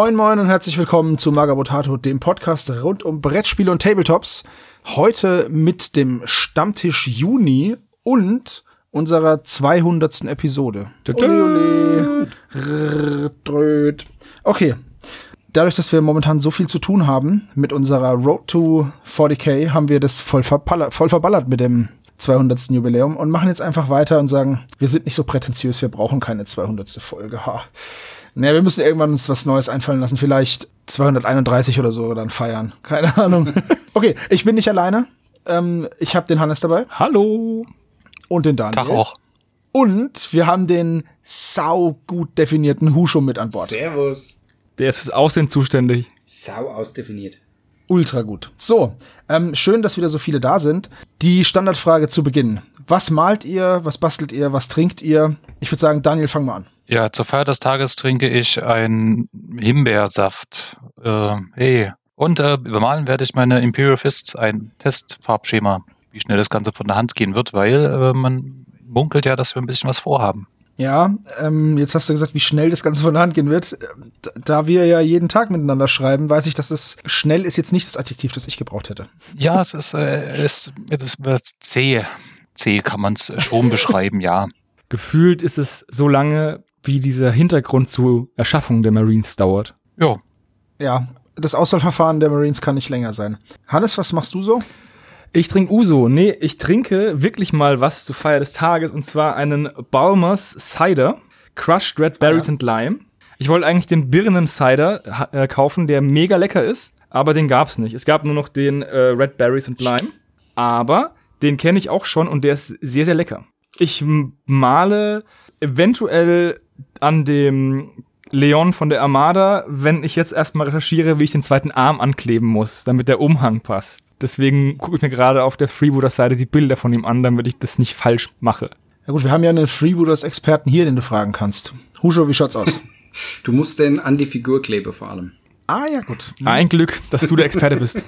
Moin moin und herzlich willkommen zu Magabotato, dem Podcast rund um Brettspiele und Tabletops. Heute mit dem Stammtisch Juni und unserer 200. Episode. Ole, ole. Okay. Dadurch, dass wir momentan so viel zu tun haben mit unserer Road to 40k, haben wir das voll, verballert, voll verballert mit dem 200. Jubiläum und machen jetzt einfach weiter und sagen, wir sind nicht so prätentiös, wir brauchen keine 200. Folge. Ha. Naja, wir müssen irgendwann uns was Neues einfallen lassen. Vielleicht 231 oder so dann feiern. Keine Ahnung. okay, ich bin nicht alleine. Ähm, ich habe den Hannes dabei. Hallo. Und den Daniel. Tag auch. Und wir haben den sau gut definierten Husho mit an Bord. Servus. Der ist fürs Aussehen zuständig. Sau ausdefiniert. Ultra gut. So, ähm, schön, dass wieder so viele da sind. Die Standardfrage zu Beginn. Was malt ihr? Was bastelt ihr? Was trinkt ihr? Ich würde sagen, Daniel, fang mal an. Ja, zur Feier des Tages trinke ich einen Himbeersaft. Äh, hey. Und äh, übermalen werde ich meine Imperial Fists, ein Testfarbschema, wie schnell das Ganze von der Hand gehen wird, weil äh, man munkelt ja, dass wir ein bisschen was vorhaben. Ja, ähm, jetzt hast du gesagt, wie schnell das Ganze von der Hand gehen wird. Da wir ja jeden Tag miteinander schreiben, weiß ich, dass es schnell ist jetzt nicht das Adjektiv, das ich gebraucht hätte. Ja, es ist, äh, es, es ist zäh. Zäh kann man es schon beschreiben, ja. Gefühlt ist es so lange, wie dieser Hintergrund zur Erschaffung der Marines dauert. Ja. Ja, das Auswahlverfahren der Marines kann nicht länger sein. Hannes, was machst du so? Ich trinke Uso. Nee, ich trinke wirklich mal was zur Feier des Tages und zwar einen Balmers Cider, Crushed Red Berries ja. and Lime. Ich wollte eigentlich den Birnen Cider äh, kaufen, der mega lecker ist, aber den gab's nicht. Es gab nur noch den äh, Red Berries and Lime, aber den kenne ich auch schon und der ist sehr, sehr lecker. Ich male eventuell an dem Leon von der Armada, wenn ich jetzt erstmal recherchiere, wie ich den zweiten Arm ankleben muss, damit der Umhang passt. Deswegen gucke ich mir gerade auf der Freebooters-Seite die Bilder von ihm an, damit ich das nicht falsch mache. Ja gut, wir haben ja einen Freebooters-Experten hier, den du fragen kannst. Husho, wie schaut's aus? du musst den an die Figur kleben vor allem. Ah ja, gut. Ein Glück, dass du der Experte bist.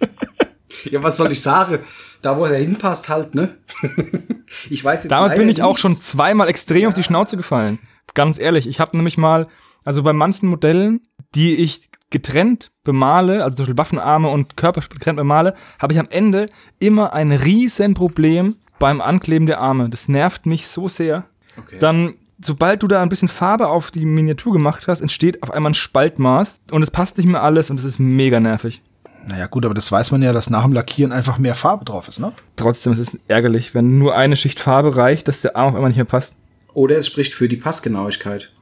ja, was soll ich sagen? Da, wo er hinpasst, halt, ne? ich weiß jetzt Damit bin ich nicht. auch schon zweimal extrem ja. auf die Schnauze gefallen. Ganz ehrlich, ich habe nämlich mal, also bei manchen Modellen, die ich getrennt bemale, also zum Beispiel Waffenarme und Körper getrennt bemale, habe ich am Ende immer ein riesen Problem beim Ankleben der Arme. Das nervt mich so sehr. Okay. Dann, sobald du da ein bisschen Farbe auf die Miniatur gemacht hast, entsteht auf einmal ein Spaltmaß und es passt nicht mehr alles und es ist mega nervig. Naja, gut, aber das weiß man ja, dass nach dem Lackieren einfach mehr Farbe drauf ist, ne? Trotzdem ist es ärgerlich, wenn nur eine Schicht Farbe reicht, dass der Arm auf einmal nicht mehr passt. Oder es spricht für die Passgenauigkeit.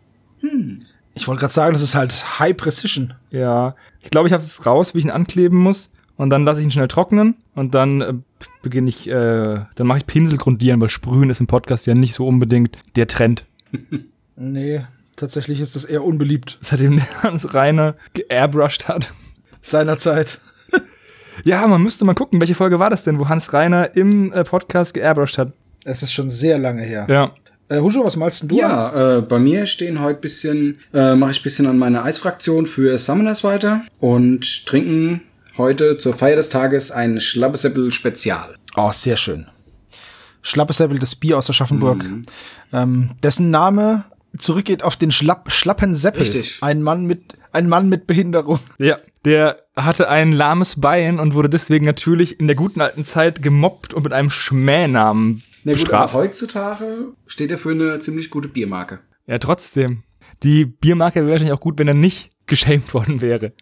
Hm. Ich wollte gerade sagen, das ist halt High Precision. Ja, ich glaube, ich habe es raus, wie ich ihn ankleben muss. Und dann lasse ich ihn schnell trocknen und dann äh, beginne ich, äh, dann mache ich Pinselgrundieren, weil Sprühen ist im Podcast ja nicht so unbedingt der Trend. nee, tatsächlich ist das eher unbeliebt. Seitdem Hans Reiner geairbrushed hat. Seinerzeit. Ja, man müsste mal gucken, welche Folge war das denn, wo Hans Reiner im äh, Podcast geairbrushed hat. Es ist schon sehr lange her. Ja. Äh, Huscho, was malst denn du? Ja, äh, bei mir stehen heute bisschen, äh, mache ich bisschen an meiner Eisfraktion für Summoners weiter und trinken heute zur Feier des Tages ein Schlappesäppel Spezial. Oh, sehr schön. Schlappesäppel, das Bier aus Aschaffenburg, mhm. ähm, dessen Name zurückgeht auf den Schlapp, Schlappen Seppel. Richtig. Ein Mann mit, ein Mann mit Behinderung. Ja, der hatte ein lahmes Bein und wurde deswegen natürlich in der guten alten Zeit gemobbt und mit einem Schmähnamen na gut, aber heutzutage steht er für eine ziemlich gute Biermarke. Ja, trotzdem. Die Biermarke wäre wahrscheinlich auch gut, wenn er nicht geschämt worden wäre.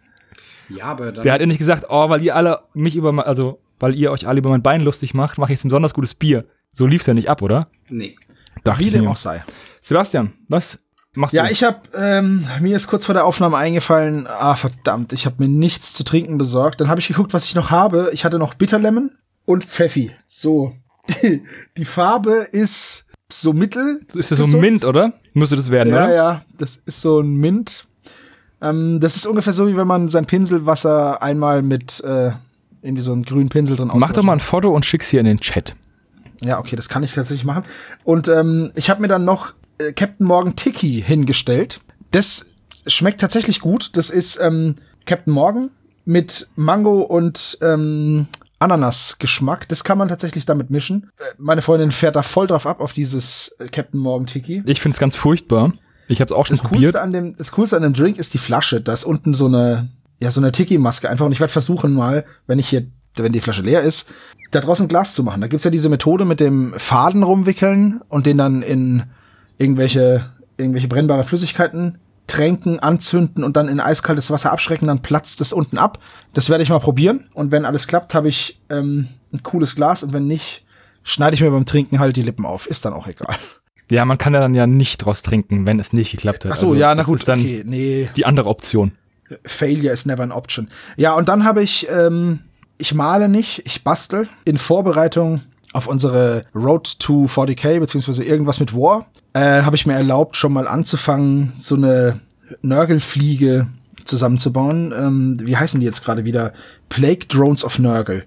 Ja, aber dann. Der hat ja nicht gesagt, oh, weil ihr alle mich über, also, weil ihr euch alle über mein Bein lustig macht, mache ich jetzt ein besonders gutes Bier. So lief's ja nicht ab, oder? Nee. Dachte Wie dem auch sei. Sebastian, was machst ja, du? Ich habe ähm, mir ist kurz vor der Aufnahme eingefallen, ah verdammt, ich habe mir nichts zu trinken besorgt. Dann habe ich geguckt, was ich noch habe. Ich hatte noch Bitterlemon und Pfeffi. So, die, Farbe ist so mittel. Ist das so ein Mint, oder? Müsste das werden, ja, oder? Ja, ja, das ist so ein Mint. Ähm, das ist ungefähr so, wie wenn man sein Pinselwasser einmal mit äh, irgendwie so einen grünen Pinsel drin Mach doch mal ein Foto und schick's hier in den Chat. Ja, okay, das kann ich tatsächlich machen. Und ähm, ich habe mir dann noch äh, Captain Morgan Tiki hingestellt. Das schmeckt tatsächlich gut. Das ist ähm, Captain Morgan mit Mango und ähm, Ananas-Geschmack. Das kann man tatsächlich damit mischen. Äh, meine Freundin fährt da voll drauf ab, auf dieses äh, Captain Morgan Tiki. Ich finde es ganz furchtbar. Ich habe es auch schon Das probiert. Coolste, an dem, das Coolste an dem Drink ist die Flasche. Da ist unten so eine, ja, so eine Tiki-Maske einfach. Und ich werde versuchen mal, wenn ich hier, wenn die Flasche leer ist, da draußen Glas zu machen. Da gibt's ja diese Methode mit dem Faden rumwickeln und den dann in irgendwelche, irgendwelche brennbare Flüssigkeiten tränken, anzünden und dann in eiskaltes Wasser abschrecken, dann platzt das unten ab. Das werde ich mal probieren. Und wenn alles klappt, habe ich ähm, ein cooles Glas und wenn nicht, schneide ich mir beim Trinken halt die Lippen auf. Ist dann auch egal. Ja, man kann ja dann ja nicht draus trinken, wenn es nicht geklappt hat. Ach so, Also, ja, na gut, dann okay, nee. die andere Option. Failure is never an option. Ja, und dann habe ich, ähm, ich male nicht, ich bastel in Vorbereitung auf unsere Road to 40k, beziehungsweise irgendwas mit War, äh, habe ich mir erlaubt, schon mal anzufangen, so eine Nörgelfliege zusammenzubauen. Ähm, wie heißen die jetzt gerade wieder? Plague Drones of Nörgel.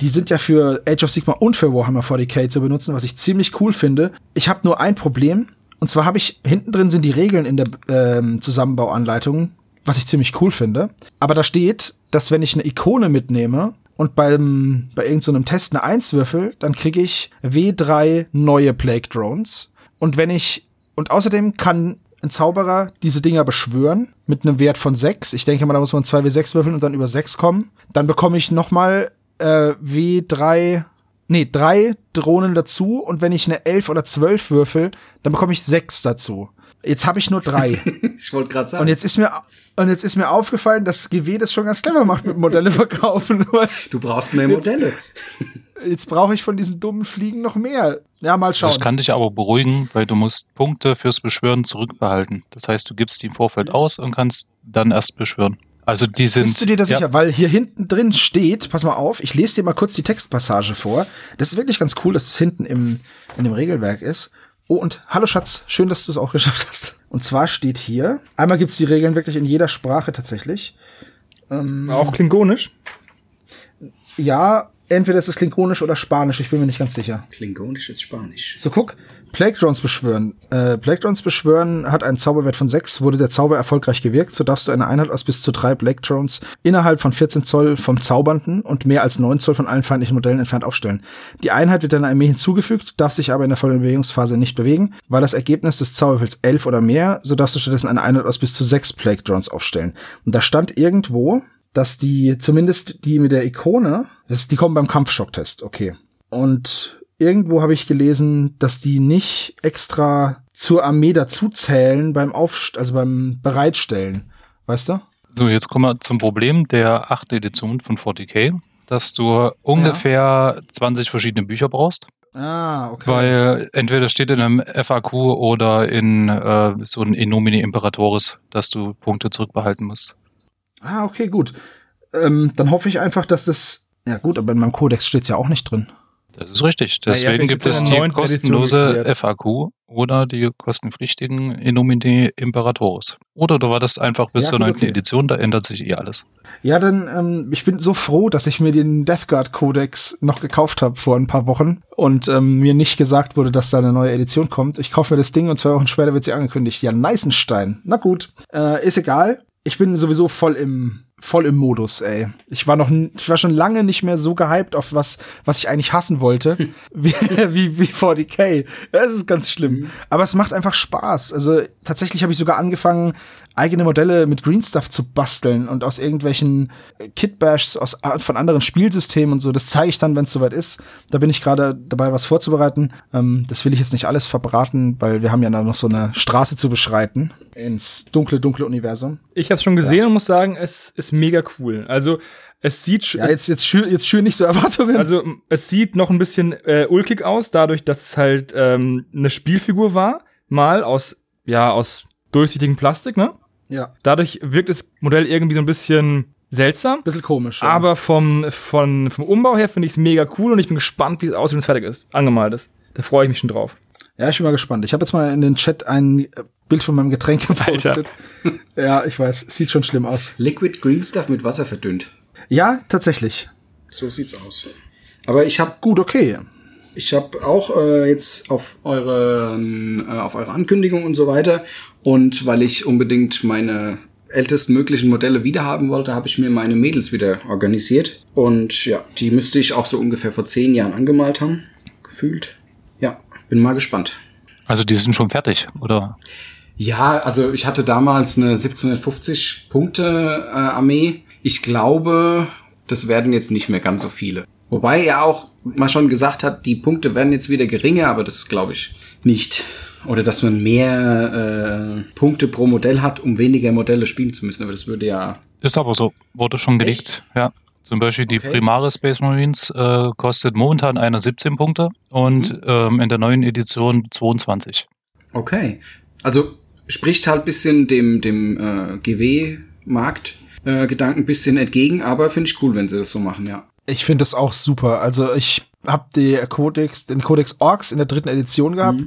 Die sind ja für Age of Sigma und für Warhammer 40k zu benutzen, was ich ziemlich cool finde. Ich habe nur ein Problem. Und zwar habe ich, hinten drin sind die Regeln in der ähm, Zusammenbauanleitung, was ich ziemlich cool finde. Aber da steht, dass wenn ich eine Ikone mitnehme und beim, bei irgendeinem so Test eine 1 würfel, dann kriege ich W3 neue Plague Drones. Und wenn ich, und außerdem kann ein Zauberer diese Dinger beschwören mit einem Wert von 6. Ich denke mal, da muss man 2W6 würfeln und dann über 6 kommen. Dann bekomme ich noch mal äh, W3, nee, drei Drohnen dazu. Und wenn ich eine 11 oder 12 würfel, dann bekomme ich 6 dazu. Jetzt habe ich nur drei. Ich wollte gerade sagen. Und jetzt ist mir und jetzt ist mir aufgefallen, dass GW das schon ganz clever macht mit Modelle verkaufen. Du brauchst mehr Modelle. jetzt brauche ich von diesen dummen Fliegen noch mehr. Ja, mal schauen. Das kann dich aber beruhigen, weil du musst Punkte fürs Beschwören zurückbehalten. Das heißt, du gibst die im Vorfeld aus und kannst dann erst beschwören. Also die sind. Bist du dir da ja, sicher? Weil hier hinten drin steht, pass mal auf, ich lese dir mal kurz die Textpassage vor. Das ist wirklich ganz cool, dass das hinten im, in dem Regelwerk ist. Oh, und hallo Schatz, schön, dass du es auch geschafft hast. Und zwar steht hier, einmal gibt's die Regeln wirklich in jeder Sprache tatsächlich. Auch klingonisch. Ja, entweder ist es klingonisch oder spanisch, ich bin mir nicht ganz sicher. Klingonisch ist Spanisch. So, guck. Plague Drones beschwören. Äh, Plague Drones beschwören hat einen Zauberwert von 6. Wurde der Zauber erfolgreich gewirkt, so darfst du eine Einheit aus bis zu drei Plague Drones innerhalb von 14 Zoll vom Zaubernden und mehr als 9 Zoll von allen feindlichen Modellen entfernt aufstellen. Die Einheit wird deiner Armee hinzugefügt, darf sich aber in der vollen Bewegungsphase nicht bewegen. War das Ergebnis des Zauberwürfels 11 oder mehr, so darfst du stattdessen eine Einheit aus bis zu 6 Plague Drones aufstellen. Und da stand irgendwo, dass die, zumindest die mit der Ikone, das, die kommen beim Kampfschocktest, okay. Und irgendwo habe ich gelesen, dass die nicht extra zur Armee dazuzählen beim Aufst also beim Bereitstellen. Weißt du? So, jetzt kommen wir zum Problem der 8. Edition von 40k, dass du ungefähr 20 verschiedene Bücher brauchst. Ah, okay. Weil entweder steht in einem FAQ oder in äh, so ein Enomini Imperatoris, dass du Punkte zurückbehalten musst. ah, okay, gut. Ähm, dann hoffe ich einfach, dass das. Ja, gut, aber in meinem Kodex steht's ja auch nicht drin. Das ist richtig. Deswegen vielleicht gibt es die kostenlose. FAQ oder die kostenpflichtigen Enomini Imperatoris. Oder du wartest einfach bis Ja, zur gut, 9. okay. Edition, da ändert sich eh alles. Ja, dann, ähm, ich bin so froh, dass ich mir den Death Guard Codex noch gekauft habe vor ein paar Wochen und ähm, mir nicht gesagt wurde, dass da eine neue Edition kommt. Ich kaufe mir das Ding und zwei Wochen später wird sie angekündigt. Ja, Neisenstein. Na gut, äh, ist egal. Ich bin sowieso voll im voll im Modus, ey. Ich war noch, ich war schon lange nicht mehr so gehypt auf was, was ich eigentlich hassen wollte, wie, wie, wie 40k. Das ist ganz schlimm. Aber es macht einfach Spaß. Also tatsächlich habe ich sogar angefangen, eigene Modelle mit Green Stuff zu basteln und aus irgendwelchen äh, Kitbashs aus von anderen Spielsystemen und so. Das zeige ich dann, wenn es soweit ist. Da bin ich gerade dabei, was vorzubereiten. Ähm, das will ich jetzt nicht alles verbraten, weil wir haben ja dann noch so eine Straße zu beschreiten ins dunkle, dunkle Universum. Ich habe es schon gesehen und muss sagen, es ist mega cool. Also es sieht Ja, jetzt, jetzt schür, jetzt schür nicht so Erwartungen. also es sieht noch ein bisschen äh, ulkig aus, dadurch, dass es halt ähm, eine Spielfigur war, mal aus ja aus durchsichtigem Plastik, ne? ja, Dadurch wirkt das Modell irgendwie so ein bisschen seltsam. bisschen komisch. Ja. Aber vom, von, vom Umbau her finde ich es mega cool und ich bin gespannt, wie es aussieht, wenn es fertig ist. Angemalt ist. Da freue ich mich schon drauf. Ja, ich bin mal gespannt. Ich habe jetzt mal in den Chat ein äh, Bild von meinem Getränk gepostet. Ja, ich weiß, es sieht schon schlimm aus. Liquid Green Stuff mit Wasser verdünnt. Ja, tatsächlich. So sieht's aus. Aber ich habe Gut, okay. Ich habe auch äh, jetzt auf eure, äh, auf eure Ankündigung und so weiter und weil ich unbedingt meine ältesten möglichen Modelle wiederhaben wollte, habe ich mir meine Mädels wieder organisiert. Und ja, die müsste ich auch so ungefähr vor zehn Jahren angemalt haben. Gefühlt. Bin mal gespannt. Also die sind schon fertig, oder? Ja, also ich hatte damals eine 1750 Punkte äh, Armee. Ich glaube, das werden jetzt nicht mehr ganz so viele. Wobei er auch mal schon gesagt hat, die Punkte werden jetzt wieder geringer, aber das glaube ich nicht. Oder dass man mehr äh, Punkte pro Modell hat, um weniger Modelle spielen zu müssen. Aber das würde ja. Ist aber so, wurde schon gelegt. Ja. Zum Beispiel die Okay. Primare Space Marines äh, kostet momentan einer 17 Punkte und Mhm. ähm, in der neuen Edition 22. Okay. Also spricht halt bisschen dem, dem äh, GW-Markt äh, Gedanken bisschen entgegen, aber finde ich cool, wenn sie das so machen, ja. Ich finde das auch super. Also ich habe die Codex, den Codex Orks in der dritten Edition gehabt.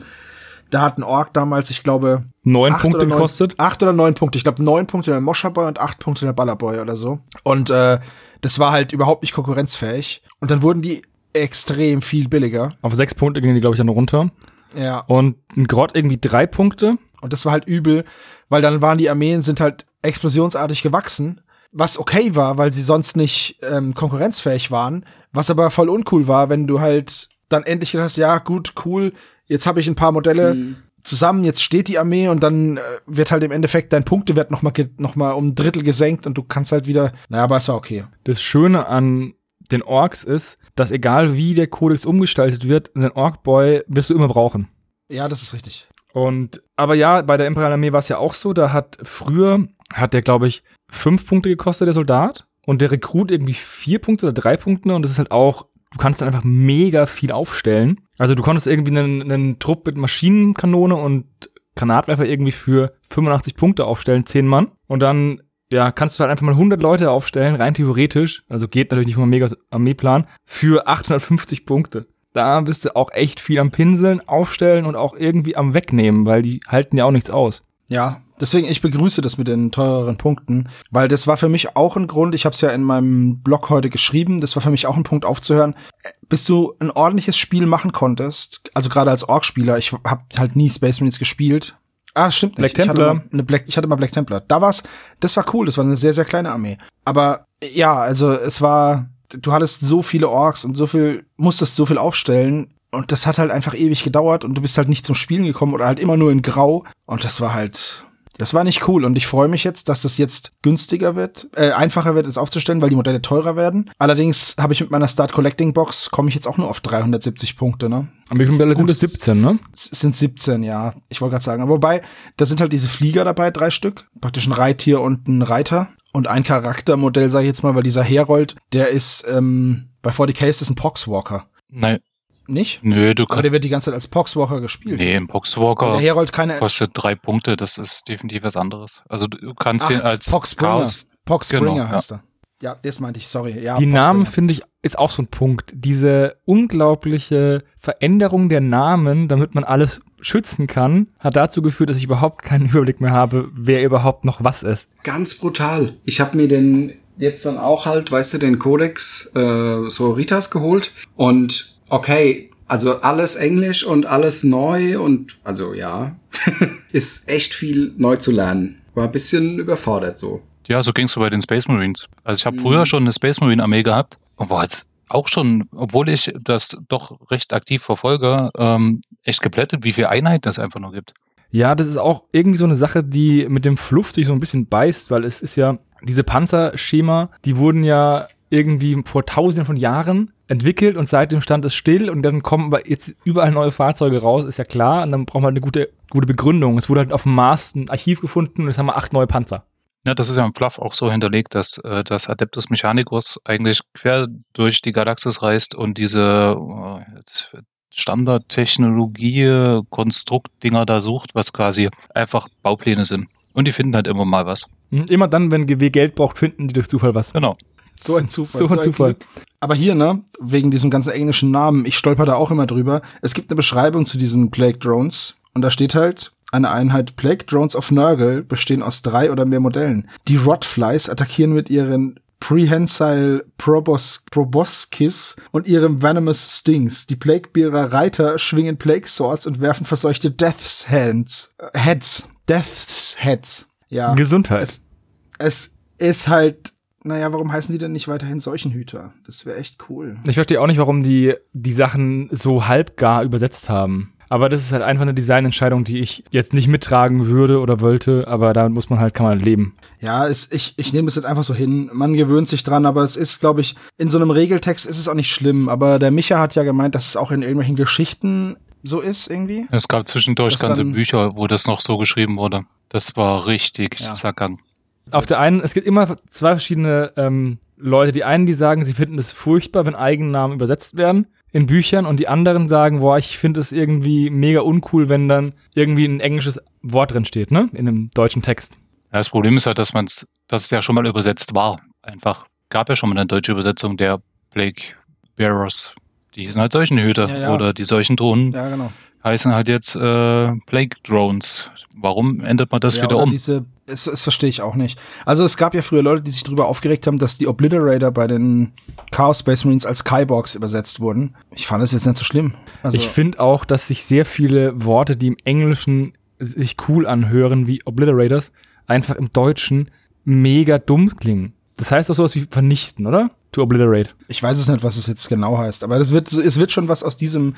Da hat ein Ork damals, ich glaube, Neun Punkte gekostet. Acht oder neun Punkte. Ich glaube, neun Punkte der Moscherboy und acht Punkte der Ballerboy oder so. Und äh, das war halt überhaupt nicht konkurrenzfähig. Und dann wurden die extrem viel billiger. Auf sechs Punkte gingen die, glaube ich, dann runter. Ja. Und ein Grott irgendwie drei Punkte. Und das war halt übel, weil dann waren die Armeen sind halt explosionsartig gewachsen, was okay war, weil sie sonst nicht ähm, konkurrenzfähig waren, was aber voll uncool war, wenn du halt dann endlich gedacht hast, ja gut, cool, jetzt habe ich ein paar Modelle zusammen, jetzt steht die Armee und dann äh, wird halt im Endeffekt dein Punktewert noch mal, ge- noch mal um ein Drittel gesenkt und du kannst halt wieder, naja, aber es war okay. Das Schöne an den Orks ist, dass egal wie der Kodex umgestaltet wird, einen Orkboy wirst du immer brauchen. Ja, das ist richtig. Und aber ja, bei der Imperialen Armee war es ja auch so, da hat früher hat der glaube ich fünf Punkte gekostet der Soldat und der Rekrut irgendwie vier Punkte oder drei Punkte und das ist halt auch du kannst dann einfach mega viel aufstellen. Also du konntest irgendwie einen, einen Trupp mit Maschinenkanone und Granatwerfer irgendwie für 85 Punkte aufstellen, zehn Mann und dann ja, kannst du halt einfach mal 100 Leute aufstellen, rein theoretisch, also geht natürlich nicht vom mega Armeeplan, für 850 Punkte. Da bist du auch echt viel am Pinseln, aufstellen und auch irgendwie am Wegnehmen, weil die halten ja auch nichts aus. Ja, deswegen ich begrüße das mit den teureren Punkten, weil das war für mich auch ein Grund, ich habe es ja in meinem Blog heute geschrieben, das war für mich auch ein Punkt aufzuhören, bis du ein ordentliches Spiel machen konntest, also gerade als Orc-Spieler, ich habe halt nie Space Marines gespielt. Ah, stimmt nicht. Black Ich hatte, Templar. mal eine Black, ich hatte mal Black Templar. Da war's, das war cool, das war eine sehr, sehr kleine Armee. Aber ja, also es war, du hattest so viele Orks und so viel, musstest so viel aufstellen und das hat halt einfach ewig gedauert und du bist halt nicht zum Spielen gekommen oder halt immer nur in Grau und das war halt, das war nicht cool und ich freue mich jetzt, dass das jetzt günstiger wird, äh, einfacher wird, es aufzustellen, weil die Modelle teurer werden. Allerdings habe ich mit meiner Start Collecting Box komme ich jetzt auch nur auf 370 Punkte, ne? Aber wie viele Modelle sind das? 17, ne? Es sind 17, ja. Ich wollte gerade sagen. Aber wobei, da sind halt diese Flieger dabei, drei Stück. Praktisch ein Reittier und ein Reiter. Und ein Charaktermodell, sage ich jetzt mal, weil dieser Herold, der ist ähm, bei 40k ist das ein Poxwalker. Nein, Nicht? nö, du Aber kannst. der wird die ganze Zeit als Poxwalker gespielt. Nee, im Der Poxwalker Herold keine. kostet drei Punkte, das ist definitiv was anderes. Also du kannst ihn als Poxbringer. Chaos. Poxbringer Genau, heißt er. Ja, das meinte ich, sorry. Ja, die Namen, finde ich, ist auch so ein Punkt. Diese unglaubliche Veränderung der Namen, damit man alles schützen kann, hat dazu geführt, dass ich überhaupt keinen Überblick mehr habe, wer überhaupt noch was ist. Ganz brutal. Ich habe mir den jetzt dann auch halt, weißt du, den Codex äh, so Ritas geholt und okay, also alles Englisch und alles neu und also ja, ist echt viel neu zu lernen. War ein bisschen überfordert so. Ja, so ging's so bei den Space Marines. Also ich habe Mhm. früher schon eine Space Marine Armee gehabt und war jetzt auch schon, obwohl ich das doch recht aktiv verfolge, ähm, echt geblättet, wie viele Einheiten es einfach nur gibt. Ja, das ist auch irgendwie so eine Sache, die mit dem Fluff sich so ein bisschen beißt, weil es ist ja, diese Panzerschema, die wurden ja irgendwie vor tausenden von Jahren entwickelt und seitdem stand es still und dann kommen aber jetzt überall neue Fahrzeuge raus, ist ja klar, und dann braucht man halt eine gute, gute Begründung. Es wurde halt auf dem Mars ein Archiv gefunden und jetzt haben wir acht neue Panzer. Ja, das ist ja im Fluff auch so hinterlegt, dass äh, das Adeptus Mechanicus eigentlich quer durch die Galaxis reist und diese äh, Standardtechnologie, Konstruktdinger da sucht, was quasi einfach Baupläne sind. Und die finden halt immer mal was. Hm, Immer dann, wenn GW Geld braucht, finden die durch Zufall was. Genau. So ein Zufall. So ein Zufall. Glück. Aber hier, ne, wegen diesem ganzen englischen Namen, ich stolper da auch immer drüber. Es gibt eine Beschreibung zu diesen Plague Drones und da steht halt, eine Einheit Plague Drones of Nurgle bestehen aus drei oder mehr Modellen. Die Rotflies attackieren mit ihren Prehensile Probos Proboscis und ihrem Venomous Stings. Die Plaguebearer Reiter schwingen Plague Swords und werfen verseuchte Death's Hands. Äh, Heads. Death's Heads. Ja. Gesundheit. Es, es ist halt, naja, warum heißen die denn nicht weiterhin Seuchenhüter? Das wäre echt cool. Ich verstehe auch nicht, warum die die Sachen so halbgar übersetzt haben. Aber das ist halt einfach eine Designentscheidung, die ich jetzt nicht mittragen würde oder wollte, aber damit muss man halt, kann man leben. Ja, es, ich, ich nehme es jetzt einfach so hin. Man gewöhnt sich dran, aber es ist, glaube ich, in so einem Regeltext ist es auch nicht schlimm. Aber der Micha hat ja gemeint, dass es auch in irgendwelchen Geschichten so ist irgendwie. Es gab zwischendurch Das ganze dann- Bücher, wo das noch so geschrieben wurde. Das war richtig Ja. zackern. Auf der einen, es gibt immer zwei verschiedene ähm, Leute. Die einen, die sagen, sie finden es furchtbar, wenn Eigennamen übersetzt werden in Büchern und die anderen sagen, boah, ich finde es irgendwie mega uncool, wenn dann irgendwie ein englisches Wort drin steht, ne? In einem deutschen Text. Ja, das Problem ist halt, dass man es, dass es ja schon mal übersetzt war. Einfach gab ja schon mal eine deutsche Übersetzung der Plague Bearers. Die hießen halt Seuchenhüter Ja, ja. oder die Seuchendrohnen Ja, genau. heißen halt jetzt äh, Plague Drones. Warum ändert man das ja, wieder oder um? Diese, das, das verstehe ich auch nicht. Also es gab ja früher Leute, die sich darüber aufgeregt haben, dass die Obliterator bei den Chaos Space Marines als Kyborgs übersetzt wurden. Ich fand das jetzt nicht so schlimm. Also, ich finde auch, dass sich sehr viele Worte, die im Englischen sich cool anhören, wie Obliterators, einfach im Deutschen mega dumm klingen. Das heißt auch sowas wie vernichten, oder? To obliterate. ich weiß es nicht, was es jetzt genau heißt, aber das wird, es wird schon was aus diesem,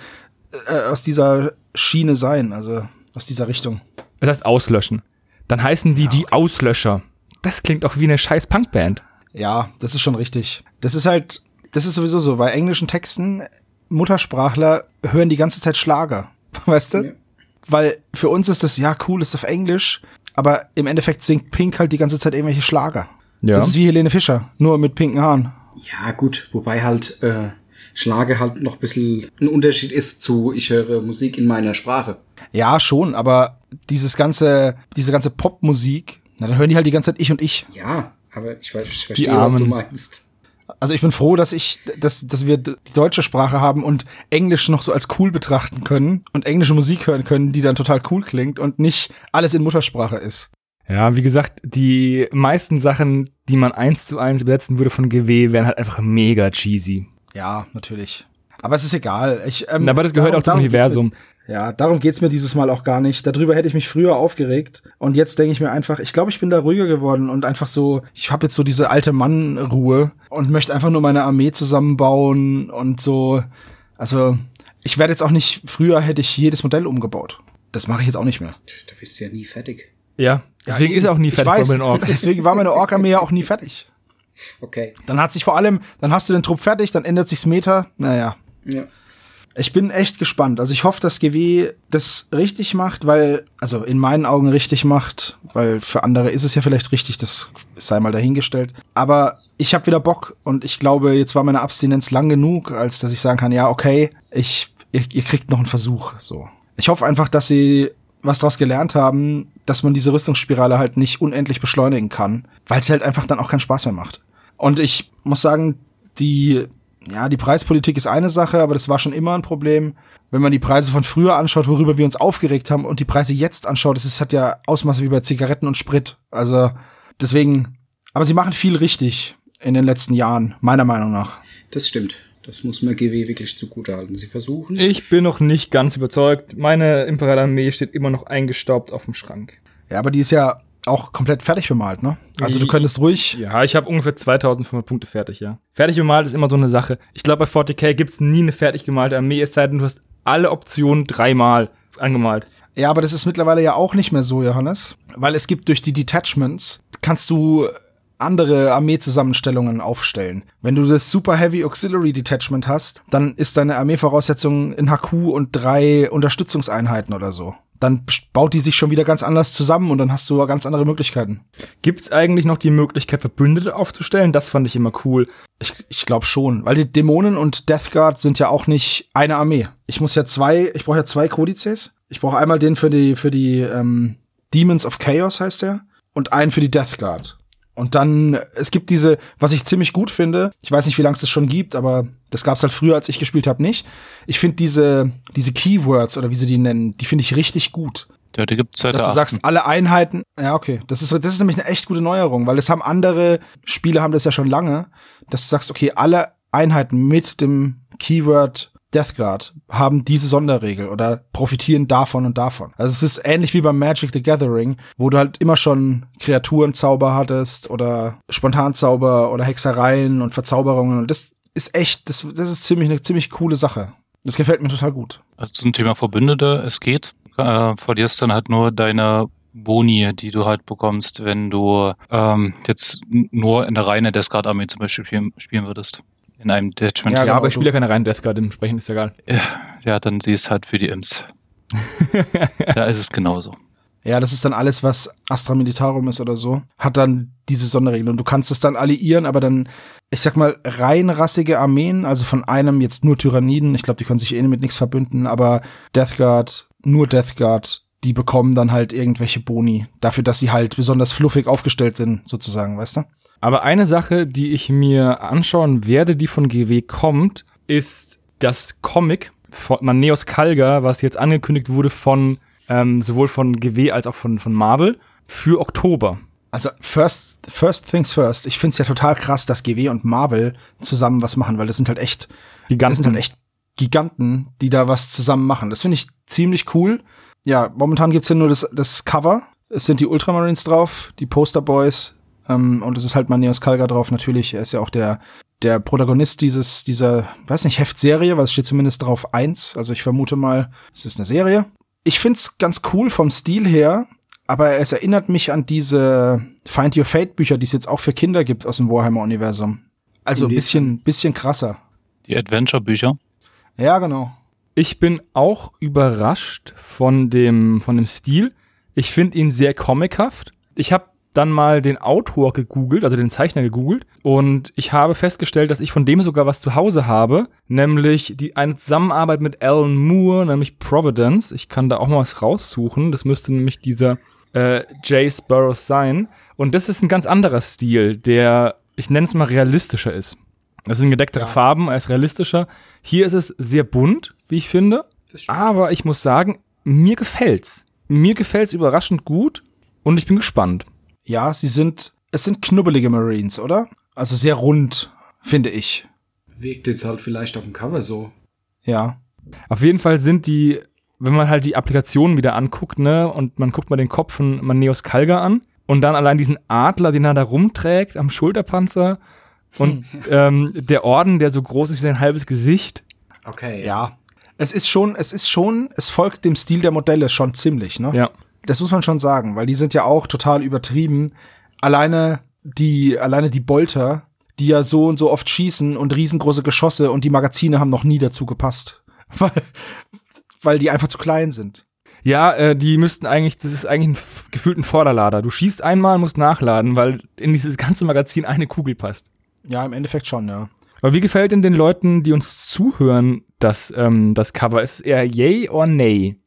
äh, aus dieser Schiene sein, also aus dieser Richtung. Das heißt auslöschen. Dann heißen die die Auslöscher. Das klingt auch wie eine scheiß Punkband. Ja, das ist schon richtig. Das ist halt, das ist sowieso so, bei englischen Texten, Muttersprachler hören die ganze Zeit Schlager, weißt du? Ja. Weil für uns ist das, ja, cool, ist auf Englisch, aber im Endeffekt singt Pink halt die ganze Zeit irgendwelche Schlager. Ja. Das ist wie Helene Fischer, nur mit pinken Haaren. Ja, gut, wobei halt äh, Schlager halt noch ein bisschen ein Unterschied ist zu, ich höre Musik in meiner Sprache. Ja, schon, aber dieses ganze, diese ganze Popmusik, na, dann hören die halt die ganze Zeit ich und ich. Ja, aber ich, weiß, ich verstehe, Armen. was du meinst. Also ich bin froh, dass ich, dass, dass wir die deutsche Sprache haben und Englisch noch so als cool betrachten können und englische Musik hören können, die dann total cool klingt und nicht alles in Muttersprache ist. Ja, wie gesagt, die meisten Sachen, die man eins zu eins übersetzen würde von GW, wären halt einfach mega cheesy. Ja, natürlich. Aber es ist egal. Ich, ähm, Aber das gehört darum- auch zum Universum. Ja, darum geht's mir dieses Mal auch gar nicht. Darüber hätte ich mich früher aufgeregt. Und jetzt denke ich mir einfach, ich glaube, ich bin da ruhiger geworden und einfach so, ich habe jetzt so diese alte Mann-Ruhe und möchte einfach nur meine Armee zusammenbauen und so. Also, ich werde jetzt auch nicht, früher hätte ich jedes Modell umgebaut. Das mache ich jetzt auch nicht mehr. Du bist ja nie fertig. Ja, deswegen Ja, ist er auch nie ich fertig weiß. bei Ork. Deswegen war meine Ork-Armee ja auch nie fertig. Okay. Dann hat sich vor allem, dann hast du den Trupp fertig, dann ändert sich's Meter. Naja, Ja. Ich bin echt gespannt. Also ich hoffe, dass GW das richtig macht, weil, also in meinen Augen richtig macht, weil für andere ist es ja vielleicht richtig, das sei mal dahingestellt. Aber ich habe wieder Bock und ich glaube, jetzt war meine Abstinenz lang genug, als dass ich sagen kann, ja, okay, ich, ihr, ihr kriegt noch einen Versuch. So. Ich hoffe einfach, dass sie was daraus gelernt haben, dass man diese Rüstungsspirale halt nicht unendlich beschleunigen kann, weil es halt einfach dann auch keinen Spaß mehr macht. Und ich muss sagen, die, ja, die Preispolitik ist eine Sache, aber das war schon immer ein Problem. Wenn man die Preise von früher anschaut, worüber wir uns aufgeregt haben und die Preise jetzt anschaut, das ist, hat ja Ausmaße wie bei Zigaretten und Sprit. Also deswegen, aber sie machen viel richtig in den letzten Jahren, meiner Meinung nach. Das stimmt. Das muss man GW wirklich zugutehalten. Sie versuchen Ich bin noch nicht ganz überzeugt. Meine Imperial Armee steht immer noch eingestaubt auf dem Schrank. Ja, aber die ist ja auch komplett fertig bemalt, ne? Also du I- könntest ruhig, Ja, ich habe ungefähr 2500 Punkte fertig, ja. Fertig gemalt ist immer so eine Sache. Ich glaube, bei 40k gibt's nie eine fertig gemalte Armee, es sei denn, du hast alle Optionen dreimal angemalt. Ja, aber das ist mittlerweile ja auch nicht mehr so, Johannes. Weil es gibt durch die Detachments, kannst du andere Armeezusammenstellungen aufstellen. Wenn du das Super Heavy Auxiliary Detachment hast, dann ist deine Armeevoraussetzung in HQ und drei Unterstützungseinheiten oder so. Dann baut die sich schon wieder ganz anders zusammen und dann hast du ganz andere Möglichkeiten. Gibt's eigentlich noch die Möglichkeit, Verbündete aufzustellen? Das fand ich immer cool. Ich, ich glaube schon, weil die Dämonen und Death Guard sind ja auch nicht eine Armee. Ich muss ja zwei, ich brauche ja zwei Kodizes. Ich brauche einmal den für die für die ähm, Demons of Chaos heißt der und einen für die Death Guard. Und dann es gibt diese, was ich ziemlich gut finde. Ich weiß nicht, wie lange es das schon gibt, aber das gab's halt früher, als ich gespielt habe, nicht. Ich finde diese diese Keywords oder wie sie die nennen, die finde ich richtig gut. Ja, die gibt's seit Dass du sagst, alle Einheiten, ja, okay. Das ist, das ist nämlich eine echt gute Neuerung, weil es haben andere Spiele haben das ja schon lange, dass du sagst, okay, alle Einheiten mit dem Keyword Death Guard haben diese Sonderregel oder profitieren davon und davon. Also es ist ähnlich wie beim Magic the Gathering, wo du halt immer schon Kreaturenzauber hattest oder Spontanzauber oder Hexereien und Verzauberungen und das ist echt, das, das ist ziemlich eine ziemlich coole Sache. Das gefällt mir total gut. Also zum Thema Verbündete, es geht. Äh, verlierst dann halt nur deine Boni, die du halt bekommst, wenn du ähm, jetzt nur in der reine Death Guard Armee zum Beispiel spielen, spielen würdest. In einem Detachment. Ja, Ja, genau, aber ich du- spiele ja keine reinen Death Guard, dementsprechend ist egal. Ja, dann siehst halt für die Imps. da ist es genauso. Ja, das ist dann alles, was Astra Militarum ist oder so, hat dann diese Sonderregeln. Und du kannst es dann alliieren, aber dann, ich sag mal, reinrassige Armeen, also von einem jetzt nur Tyranniden, ich glaube, die können sich eh mit nichts verbünden, aber Death Guard, nur Death Guard, die bekommen dann halt irgendwelche Boni. Dafür, dass sie halt besonders fluffig aufgestellt sind, sozusagen, weißt du? Aber eine Sache, die ich mir anschauen werde, die von GW kommt, ist das Comic von Maneos Kalga, was jetzt angekündigt wurde von ähm, sowohl von GW als auch von, von Marvel für Oktober. Also first, first things first. Ich find's ja total krass, dass GW und Marvel zusammen was machen, weil das sind halt echt, Giganten. das sind halt echt Giganten, die da was zusammen machen. Das finde ich ziemlich cool. Ja, momentan gibt's ja nur das, das Cover. Es sind die Ultramarines drauf, die Posterboys, ähm, und es ist halt Maneos Kalga drauf. Natürlich, er ist ja auch der, der Protagonist dieses, dieser, weiß nicht, Heftserie, weil es steht zumindest drauf eins. Also ich vermute mal, es ist eine Serie. Ich find's ganz cool vom Stil her, aber es erinnert mich an diese Find Your Fate Bücher, die es jetzt auch für Kinder gibt aus dem Warhammer-Universum. Also ein bisschen, bisschen krasser. Die Adventure-Bücher. Ja, genau. Ich bin auch überrascht von dem, von dem Stil. Ich finde ihn sehr comichaft. Ich habe dann mal den Autor gegoogelt, also den Zeichner gegoogelt, und ich habe festgestellt, dass ich von dem sogar was zu Hause habe, nämlich die eine Zusammenarbeit mit Alan Moore, nämlich Providence. Ich kann da auch mal was raussuchen. Das müsste nämlich dieser äh, Jay Sparrows sein. Und das ist ein ganz anderer Stil, der, ich nenne es mal realistischer ist. Das sind gedecktere Ja. Farben, er ist realistischer. Hier ist es sehr bunt, wie ich finde. Aber ich muss sagen, mir gefällt's. Mir gefällt's überraschend gut und ich bin gespannt. Ja, sie sind, es sind knubbelige Marines, oder? Also sehr rund, finde ich. Wirkt jetzt halt vielleicht auf dem Cover so. Ja. Auf jeden Fall sind die, wenn man halt die Applikationen wieder anguckt, ne, und man guckt mal den Kopf von Maneos Kalga an und dann allein diesen Adler, den er da rumträgt am Schulterpanzer und ähm, der Orden, der so groß ist wie sein halbes Gesicht. Okay. Ja. Es ist schon, es ist schon, es folgt dem Stil der Modelle schon ziemlich, ne? Ja. Das muss man schon sagen, weil die sind ja auch total übertrieben. Alleine die, alleine die Bolter, die ja so und so oft schießen und riesengroße Geschosse und die Magazine haben noch nie dazu gepasst. Weil, weil die einfach zu klein sind. Ja, äh, die müssten eigentlich, das ist eigentlich ein f- gefühlt ein Vorderlader. Du schießt einmal, musst nachladen, weil in dieses ganze Magazin eine Kugel passt. Ja, im Endeffekt schon, ja. Aber wie gefällt denn den Leuten, die uns zuhören, das, ähm, das Cover? Ist es eher yay or nay?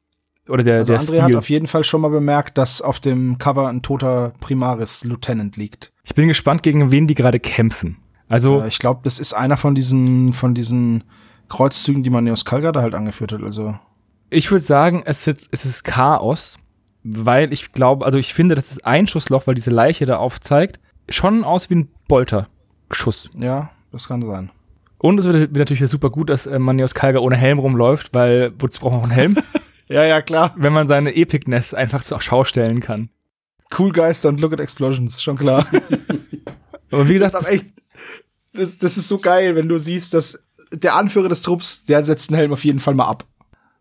Oder der, Also der André hat Stil? auf jeden Fall schon mal bemerkt, dass auf dem Cover ein toter Primaris Lieutenant liegt. Ich bin gespannt, gegen wen die gerade kämpfen. Also, Äh, ich glaube, das ist einer von diesen, von diesen Kreuzzügen, die man Neos Kalga da halt angeführt hat. Also, ich würde sagen, es ist, es ist Chaos, weil ich glaube, also ich finde, das ist Einschussloch, weil diese Leiche da aufzeigt, schon aus wie ein Bolterschuss. ja, das kann sein. Und es wird, wird natürlich super gut, dass äh, Manios Kalga ohne Helm rumläuft, weil wozu braucht man auch einen Helm? Ja, ja, klar. wenn man seine Epicness einfach zur Schau stellen kann. Cool Geister und Look at Explosions, schon klar. Aber wie gesagt, Das ist echt, das, das ist so geil, wenn du siehst, dass der Anführer des Trupps, der setzt einen Helm auf jeden Fall mal ab.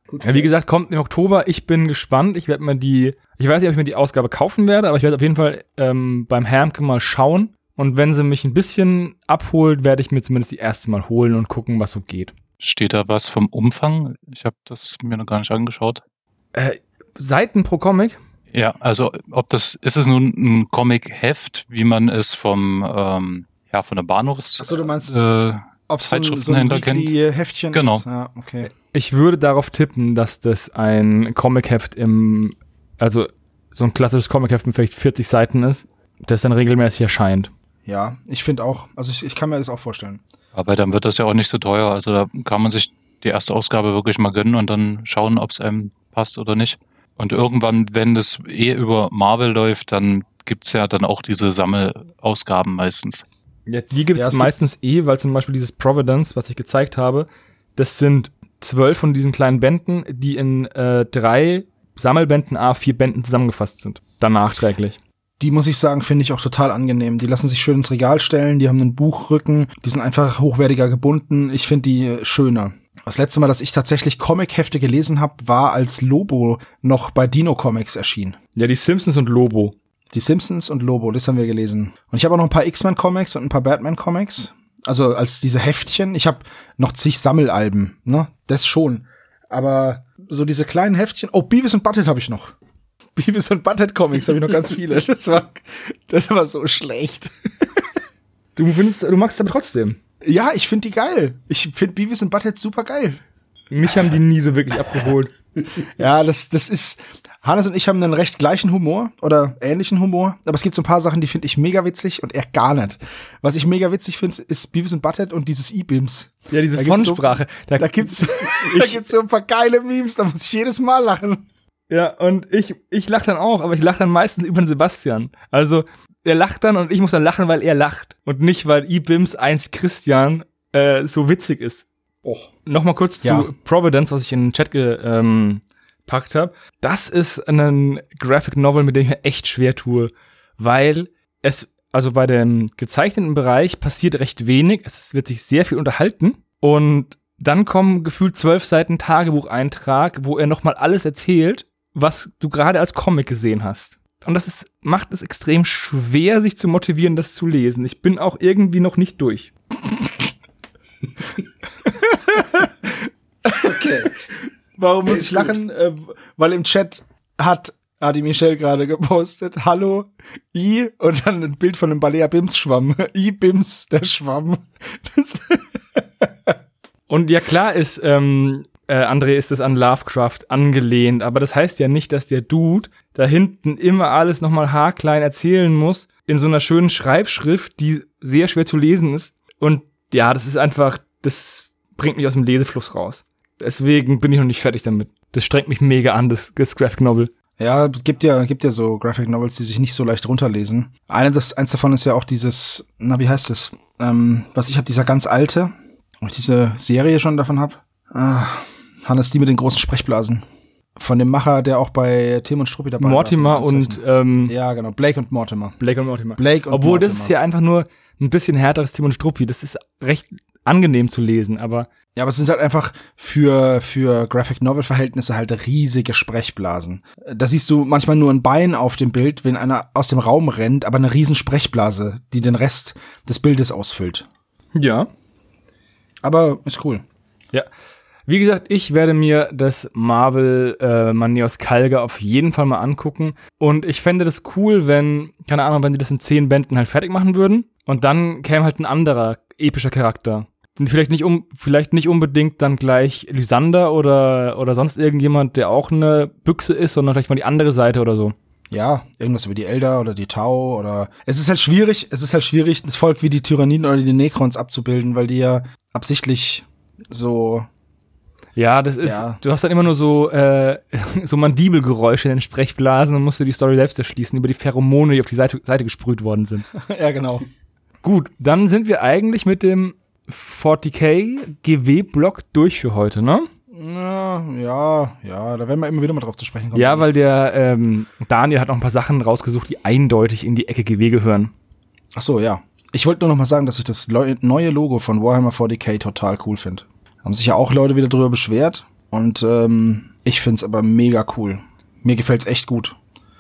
Gut, Ja, wie gesagt, kommt im Oktober. Ich bin gespannt. Ich werde mir die, ich weiß nicht, ob ich mir die Ausgabe kaufen werde, aber ich werde auf jeden Fall ähm, beim Hamke mal schauen. Und wenn sie mich ein bisschen abholt, werde ich mir zumindest die erste Mal holen und gucken, was so geht. Steht da was vom Umfang? Ich habe das mir noch gar nicht angeschaut. Äh, Seiten pro Comic? Ja, also ob das ist es nun ein Comic-Heft, wie man es vom ähm, ja von der Bahnhofs Ach so, du meinst- äh, Ob so ein, so ein Zeitschriftenhändler kennt. Weekly-Heftchen Genau. ist. Ja, okay. Ich würde darauf tippen, dass das ein Comic-Heft im, also so ein klassisches Comic-Heft mit vielleicht 40 Seiten ist, das dann regelmäßig erscheint. Ja, ich finde auch. Also ich, ich kann mir das auch vorstellen. Aber dann wird das ja auch nicht so teuer. Also da kann man sich die erste Ausgabe wirklich mal gönnen und dann schauen, ob es einem passt oder nicht. Und irgendwann, wenn das eh über Marvel läuft, dann gibt's ja dann auch diese Sammelausgaben meistens. Ja, die gibt's Ja, meistens eh, weil zum Beispiel dieses Providence, was ich gezeigt habe, das sind zwölf von diesen kleinen Bänden, die in äh, drei Sammelbänden, A, vier Bänden zusammengefasst sind. Dann nachträglich. Die muss ich sagen, finde ich auch total angenehm. Die lassen sich schön ins Regal stellen, die haben einen Buchrücken, die sind einfach hochwertiger gebunden. Ich finde die äh, schöner. Das letzte Mal, dass ich tatsächlich Comic-Hefte gelesen habe, war als Lobo noch bei Dino Comics erschien. Ja, die Simpsons und Lobo. Die Simpsons und Lobo, das haben wir gelesen. Und ich habe auch noch ein paar X-Men-Comics und ein paar Batman-Comics. Also als diese Heftchen. Ich habe noch zig Sammelalben, ne? Das schon. Aber so diese kleinen Heftchen. Oh, Beavis und Butthead habe ich noch. Beavis und Butthead Comics habe ich noch ganz viele. Das war, das war so schlecht. Du findest, du magst es aber trotzdem. Ja, ich finde die geil. Ich finde Beavis und Butthead super geil. Mich haben die nie so wirklich abgeholt. Ja, das, das ist. Hannes und ich haben einen recht gleichen Humor oder ähnlichen Humor, aber es gibt so ein paar Sachen, die finde ich mega witzig und er gar nicht. Was ich mega witzig finde, ist Beavis und Butthead und dieses E-Bims. Ja, diese gibt's so- da, Da gibt's, da gibt's so ein paar geile Memes, da muss ich jedes Mal lachen. Ja, und ich, ich lache dann auch, aber ich lache dann meistens über den Sebastian. Also, er lacht dann und ich muss dann lachen, weil er lacht. Und nicht, weil Ibims 1 Christian äh, so witzig ist. Och. Nochmal kurz Ja. zu Providence, was ich in den Chat gepackt ähm, habe. Das ist ein Graphic Novel, mit dem ich mir echt schwer tue, weil es, also bei dem gezeichneten Bereich passiert recht wenig. Es wird sich sehr viel unterhalten und dann kommen gefühlt zwölf Seiten Tagebucheintrag, wo er nochmal alles erzählt, was du gerade als Comic gesehen hast. Und das ist, macht es extrem schwer, sich zu motivieren, das zu lesen. Ich bin auch irgendwie noch nicht durch. Okay. Warum muss ich lachen? Äh, weil im Chat hat Adi Michel gerade gepostet, hallo, I, und dann ein Bild von einem Balea Bims Schwamm. I Bims, der Schwamm. Das, Und ja, klar ist, ähm, äh, André ist es an Lovecraft angelehnt, aber das heißt ja nicht, dass der Dude da hinten immer alles nochmal haarklein erzählen muss, in so einer schönen Schreibschrift, die sehr schwer zu lesen ist. Und ja, das ist einfach, das bringt mich aus dem Lesefluss raus. Deswegen bin ich noch nicht fertig damit. Das strengt mich mega an, das, das Graphic Novel. ja, gibt ja, gibt ja so Graphic Novels, die sich nicht so leicht runterlesen. Eine, das, eins davon ist ja auch dieses, na, wie heißt es? Ähm, was ich habe, dieser ganz alte, ich diese Serie schon davon hab. Ah, Hannes, die mit den großen Sprechblasen. Von dem Macher, der auch bei Tim und Struppi dabei war. Mortimer vom und Anzeichen. ähm, Ja, genau. Blake und Mortimer. Blake und Mortimer. Blake und Obwohl, das Mortimer. ist ja einfach nur ein bisschen härteres Tim und Struppi. Das ist recht angenehm zu lesen, aber Ja, aber es sind halt einfach für, für Graphic Novel Verhältnisse halt riesige Sprechblasen. Da siehst du manchmal nur ein Bein auf dem Bild, wenn einer aus dem Raum rennt, aber eine riesen Sprechblase, die den Rest des Bildes ausfüllt. ja. Aber ist cool. Ja. Wie gesagt, ich werde mir das Marvel äh, Manios Kalga auf jeden Fall mal angucken. Und ich fände das cool, wenn, keine Ahnung, wenn die das in zehn Bänden halt fertig machen würden. Und dann käme halt ein anderer epischer Charakter. Vielleicht nicht, um, vielleicht nicht unbedingt dann gleich Lysander oder, oder sonst irgendjemand, der auch eine Büchse ist, sondern vielleicht mal die andere Seite oder so. Ja, irgendwas über die Elder oder die Tau oder. Es ist halt schwierig, es ist halt schwierig, das Volk wie die Tyranniden oder die Necrons abzubilden, weil die ja absichtlich so. Ja, das ist, Ja. du hast dann immer nur so, äh, so Mandibelgeräusche in den Sprechblasen und musst du die Story selbst erschließen über die Pheromone, die auf die Seite, Seite gesprüht worden sind. ja, genau. Gut, dann sind wir eigentlich mit dem 40k GW-Block durch für heute, ne? Ja, ja, ja, da werden wir immer wieder mal drauf zu sprechen kommen. Ja, weil der ähm, Daniel hat noch ein paar Sachen rausgesucht, die eindeutig in die Ecke GW gehören. Ach so, ja. Ich wollte nur noch mal sagen, dass ich das neue Logo von Warhammer 40k total cool finde. Haben sich ja auch Leute wieder drüber beschwert und ähm, ich find's aber mega cool. Mir gefällt's echt gut.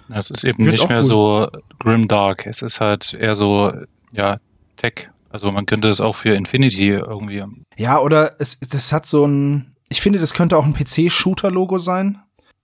Es ist eben nicht mehr gut. so grimdark. Es ist halt eher so, ja, Tech. Also man könnte es auch für Infinity irgendwie. Ja, oder es, das hat so ein, ich finde, das könnte auch ein PC-Shooter-Logo sein.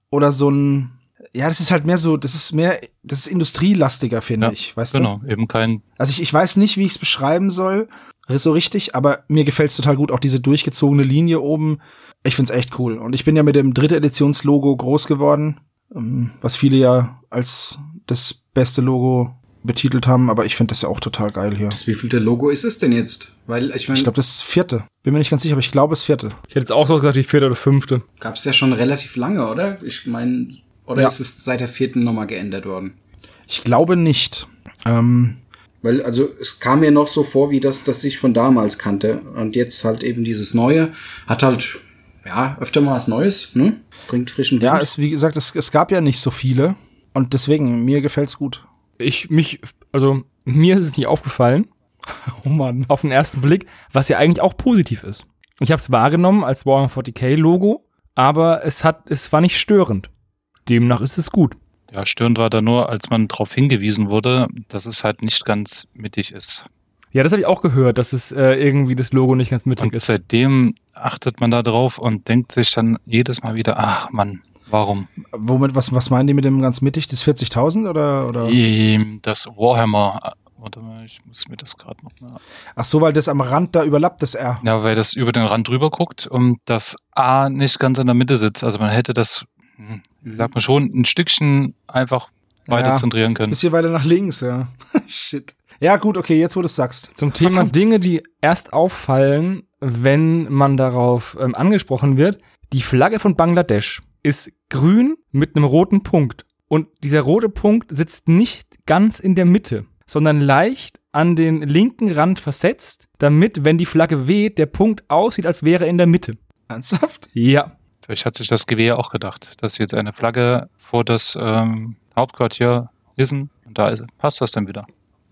Oder so ein, ja, das ist halt mehr so, das ist mehr, das ist industrielastiger, finde Ja, ich, weißt Genau, eben kein. Also ich, ich weiß nicht, wie ich es beschreiben soll, so richtig, aber mir gefällt's total gut. Auch diese durchgezogene Linie oben. Ich find's echt cool. Und ich bin ja mit dem dritte Editionslogo groß geworden, ähm, was viele ja als das beste Logo betitelt haben, aber ich finde das ja auch total geil hier. Das wievielte Logo ist es denn jetzt? Weil ich meine, Ich glaube, das ist vierte. Bin mir nicht ganz sicher, aber ich glaube, es vierte. Ich hätte jetzt auch so gesagt, die vierte oder fünfte. gab es ja schon relativ lange, oder? Ich meine, oder Ja. ist es seit der vierten nochmal geändert worden? Ich glaube nicht. Ähm, Weil, also, es kam mir noch so vor, wie das, das ich von damals kannte. Und jetzt halt eben dieses Neue. Hat halt, ja, öfter mal was Neues, ne? Bringt frischen Wind. ja, es, wie gesagt, es, es gab ja nicht so viele. Und deswegen, mir gefällt's gut. Ich, mich, also, mir ist es nicht aufgefallen, Oh Mann. auf den ersten Blick, was ja eigentlich auch positiv ist. Ich habe es wahrgenommen als Warhammer 40k Logo, aber es hat, es war nicht störend. Demnach ist es gut. Ja, störend war da nur, als man darauf hingewiesen wurde, dass es halt nicht ganz mittig ist. Ja, das habe ich auch gehört, dass es äh, irgendwie das Logo nicht ganz mittig Und ist. seitdem achtet man da drauf und denkt sich dann jedes Mal wieder, ach Mann, warum? Womit, was, was meinen die mit dem ganz mittig? Das 40.000 oder, oder? Ähm, Das Warhammer, warte mal, ich muss mir das gerade noch mal. Ach so, weil das am Rand da überlappt, das R. Ja, weil das über den Rand drüber guckt und das A nicht ganz in der Mitte sitzt. Also man hätte das, wie sagt man schon, ein Stückchen einfach weiter Ja. zentrieren können. Bisschen weiter nach links, ja. Shit. Ja, gut, okay, jetzt wo du es sagst. Zum Thema Verdammt. Dinge, die erst auffallen, wenn man darauf ähm, angesprochen wird. Die Flagge von Bangladesch ist grün mit einem roten Punkt. Und dieser rote Punkt sitzt nicht ganz in der Mitte, sondern leicht an den linken Rand versetzt, damit, wenn die Flagge weht, der Punkt aussieht, als wäre er in der Mitte. Ernsthaft? Ja. Vielleicht hat sich das GW auch gedacht, dass jetzt eine Flagge vor das ähm, Hauptquartier hissen und da ist, passt das dann wieder.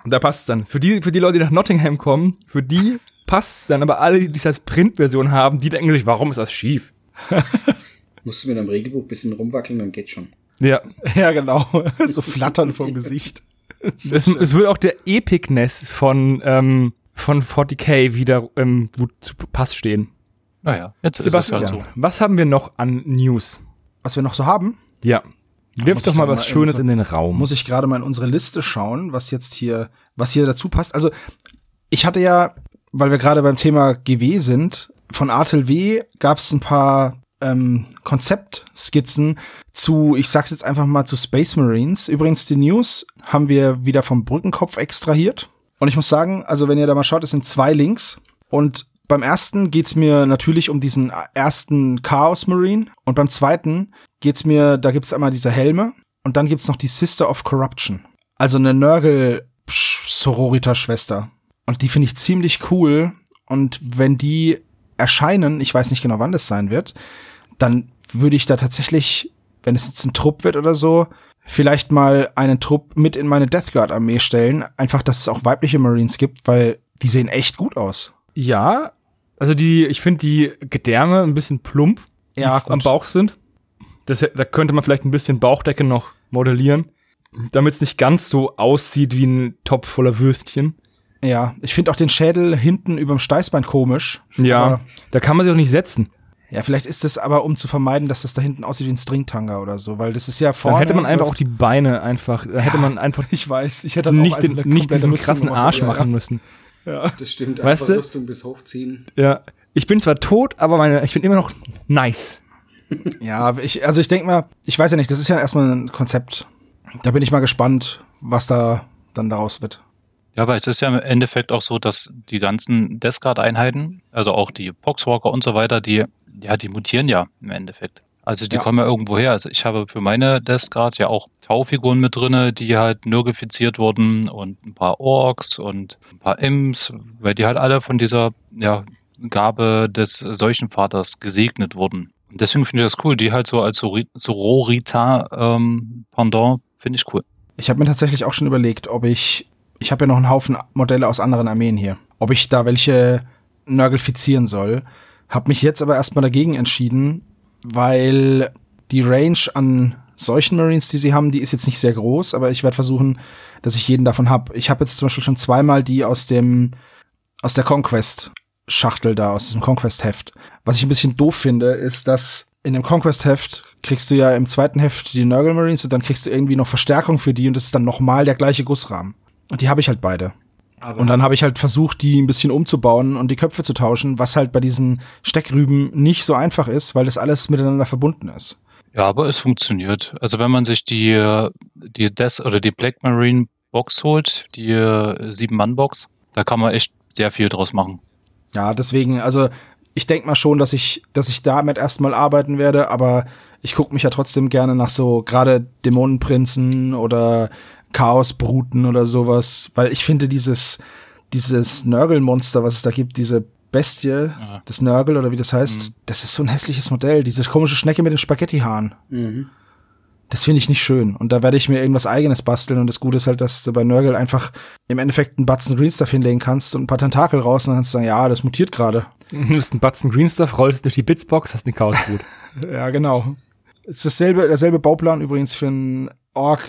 Da passt dann. Für die, für die Leute, die nach Nottingham kommen, für die passt dann. Aber alle, die es als Printversion haben, die denken sich, warum ist das schief? Musst du mit einem Regelbuch ein bisschen rumwackeln, dann geht schon. Ja. Ja, genau. so flattern vom Gesicht. Es, es wird auch der Epicness von, ähm, von 40k wieder ähm, gut zu Pass stehen. Naja, jetzt ist Sebastian, es halt so. was haben wir noch an News? Was wir noch so haben, Ja. Wirf doch mal was mal Schönes eben in den Raum. muss ich gerade mal in unsere Liste schauen, was jetzt hier, was hier dazu passt. Also, ich hatte ja, weil wir gerade beim Thema GW sind, von Artel W gab es ein paar ähm, Konzeptskizzen zu, ich sag's jetzt einfach mal zu Space Marines. Übrigens, die News haben wir wieder vom Brückenkopf extrahiert. Und ich muss sagen, also wenn ihr da mal schaut, es sind zwei Links. Und beim ersten geht's mir natürlich um diesen ersten Chaos Marine. Und beim zweiten geht's mir, da gibt's einmal diese Helme. Und dann gibt's noch die Sister of Corruption. Also eine Nörgel-Sororita-Schwester. Und die finde ich ziemlich cool. Und wenn die erscheinen, ich weiß nicht genau, wann das sein wird, dann würde ich da tatsächlich, wenn es jetzt ein Trupp wird oder so, vielleicht mal einen Trupp mit in meine Death Guard Armee stellen. Einfach, dass es auch weibliche Marines gibt, weil die sehen echt gut aus. ja, also die, ich finde die Gedärme ein bisschen plump Ja, am Bauch sind. Das, da könnte man vielleicht ein bisschen Bauchdecke noch modellieren, damit es nicht ganz so aussieht wie ein Topf voller Würstchen. Ja, ich finde auch den Schädel hinten überm Steißbein komisch. Ja, Aber, da kann man sich auch nicht setzen. ja, vielleicht ist es aber, um zu vermeiden, dass das da hinten aussieht wie ein Stringtanga oder so, weil das ist ja Dann vorne. hätte man einfach auch die Beine einfach, da hätte man einfach Ich weiß, ich hätte dann nicht, den, nicht diesen krassen Arsch ja, machen müssen. Das stimmt. Weißt einfach du? Rüstung bis hochziehen. Ja. Ich bin zwar tot, aber meine, ich bin immer noch nice. Ja, ich, also ich denke mal, ich weiß ja nicht, das ist ja erstmal ein Konzept. Da bin ich mal gespannt, was da dann daraus wird. Ja, aber es ist ja im Endeffekt auch so, dass die ganzen Deathguard-Einheiten, also auch die Poxwalker und so weiter, die, ja, die mutieren ja im Endeffekt. Also die Ja. kommen ja irgendwo her. Also ich habe für meine Deathguard ja auch Taufiguren mit drinne, die halt nörgifiziert wurden und ein paar Orks und ein paar Imps, weil die halt alle von dieser ja, Gabe des Seuchenvaters gesegnet wurden. Und deswegen finde ich das cool, die halt so als Sororita-Pendant finde ich cool. Ich habe mir tatsächlich auch schon überlegt, ob ich, ich habe ja noch einen Haufen Modelle aus anderen Armeen hier, ob ich da welche nörgelfizieren soll. Hab mich jetzt aber erstmal dagegen entschieden, weil die Range an solchen Marines, die sie haben, die ist jetzt nicht sehr groß, aber ich werde versuchen, dass ich jeden davon hab. Ich habe jetzt zum Beispiel schon zweimal die aus dem aus der Conquest Schachtel da, aus diesem Conquest Heft. Was ich ein bisschen doof finde, ist, dass in dem Conquest Heft kriegst du ja im zweiten Heft die Nurgle Marines und dann kriegst du irgendwie noch Verstärkung für die und das ist dann nochmal der gleiche Gussrahmen. Und die habe ich halt beide. Aber Und dann habe ich halt versucht, die ein bisschen umzubauen und die Köpfe zu tauschen, was halt bei diesen Steckrüben nicht so einfach ist, weil das alles miteinander verbunden ist. Ja, aber es funktioniert. Also wenn man sich die, äh, die Death oder die Black Marine Box holt, die äh, Sieben-Mann-Box, da kann man echt sehr viel draus machen. Ja, deswegen, also ich denk mal schon, dass ich, dass ich damit erstmal arbeiten werde, aber ich gucke mich ja trotzdem gerne nach so gerade Dämonenprinzen oder Chaosbruten oder sowas, weil ich finde dieses, dieses Nörgelmonster, was es da gibt, diese Bestie, Ja. das Nörgel oder wie das heißt, das ist so ein hässliches Modell, diese komische Schnecke mit den Spaghettihaaren. Mhm. Das finde ich nicht schön. Und da werde ich mir irgendwas eigenes basteln. Und das Gute ist halt, dass du bei Nörgel einfach im Endeffekt einen Batzen Green Stuff hinlegen kannst und ein paar Tentakel raus und dann kannst du sagen, ja, das mutiert gerade. Du nimmst einen Batzen Green Stuff, rollst durch die Bitsbox, hast den Chaos Boot. Ja, genau. Es ist dasselbe, derselbe Bauplan übrigens für einen Orc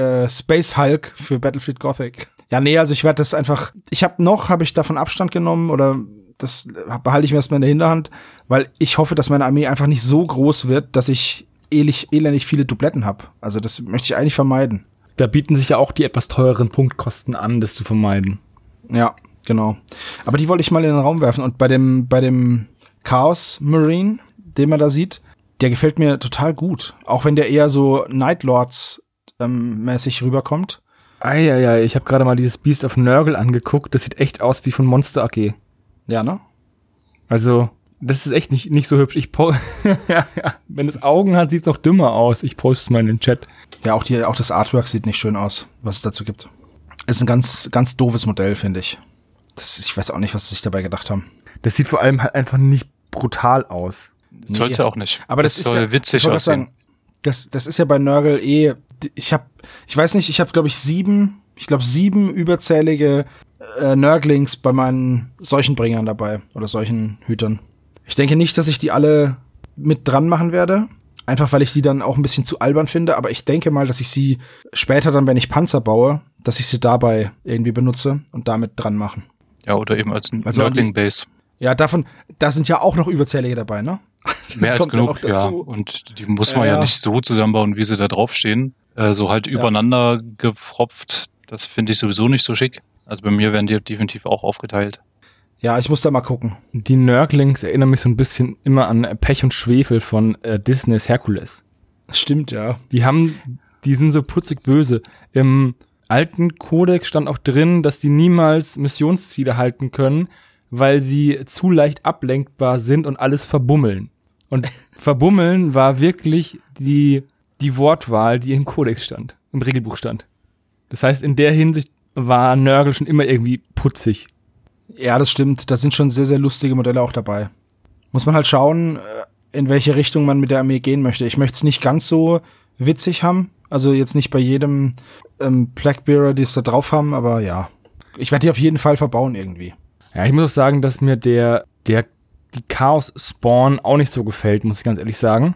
äh, Space Hulk für Battlefield Gothic. Ja, nee, also ich werde das einfach. Ich habe noch, habe ich davon Abstand genommen oder das behalte ich mir erstmal in der Hinterhand, weil ich hoffe, dass meine Armee einfach nicht so groß wird, dass ich elendig, elendig viele Dubletten habe. Also das möchte ich eigentlich vermeiden. Da bieten sich ja auch die etwas teureren Punktkosten an, das zu vermeiden. Ja, genau. Aber die wollte ich mal in den Raum werfen. Und bei dem, bei dem Chaos Marine, den man da sieht, der gefällt mir total gut. Auch wenn der eher so Night Lords ähm, mäßig rüberkommt. Eieiei, ich habe gerade mal dieses Beast of Nurgle angeguckt. Das sieht echt aus wie von Monster AG. Ja, ne? Also, das ist echt nicht, nicht so hübsch. Ich po Wenn es Augen hat, sieht es noch dümmer aus. Ich poste es mal in den Chat. Ja, auch, die, auch das Artwork sieht nicht schön aus, was es dazu gibt. Ist ein ganz, ganz doofes Modell, finde ich. Das, ich weiß auch nicht, was sie sich dabei gedacht haben. Das sieht vor allem halt einfach nicht brutal aus. Das sollte auch nicht. Aber das, ist soll ja, witzig aussehen. sagen, das, das ist ja bei Nurgle eh, ich habe, ich weiß nicht, ich habe glaube ich sieben, ich glaube sieben überzählige äh, Nurglings bei meinen Seuchenbringern dabei oder solchen Hütern. Ich denke nicht, dass ich die alle mit dran machen werde, einfach weil ich die dann auch ein bisschen zu albern finde, aber ich denke mal, dass ich sie später dann, wenn ich Panzer baue, dass ich sie dabei irgendwie benutze und damit dran machen. Ja, oder eben als Also Nurgling Base. Ja, davon, da sind ja auch noch überzählige dabei, ne? Das Mehr als ja genug, ja. dazu. Und die muss man Ja, ja, ja. nicht so zusammenbauen, wie sie da draufstehen. Äh, so halt übereinander gefropft. Das finde ich sowieso nicht so schick. Also bei mir werden die definitiv auch aufgeteilt. Ja, ich muss da mal gucken. Die Nurglings erinnern mich so ein bisschen immer an Pech und Schwefel von äh, Disneys Herkules. Stimmt, ja. Die haben, die sind so putzig böse. Im alten Kodex stand auch drin, dass die niemals Missionsziele halten können, weil sie zu leicht ablenkbar sind und alles verbummeln. Und verbummeln war wirklich die, die Wortwahl, die im Kodex stand, im Regelbuch stand. Das heißt, in der Hinsicht war Nörgel schon immer irgendwie putzig. Ja, das stimmt. Da sind schon sehr, sehr lustige Modelle auch dabei. Muss man halt schauen, äh, in welche Richtung man mit der Armee gehen möchte. Ich möchte es nicht ganz so witzig haben. Also jetzt nicht bei jedem ähm, Blackbearer, die es da drauf haben, aber ja. Ich werde die auf jeden Fall verbauen irgendwie. Ja, ich muss auch sagen, dass mir der, der, die Chaos-Spawn auch nicht so gefällt, muss ich ganz ehrlich sagen.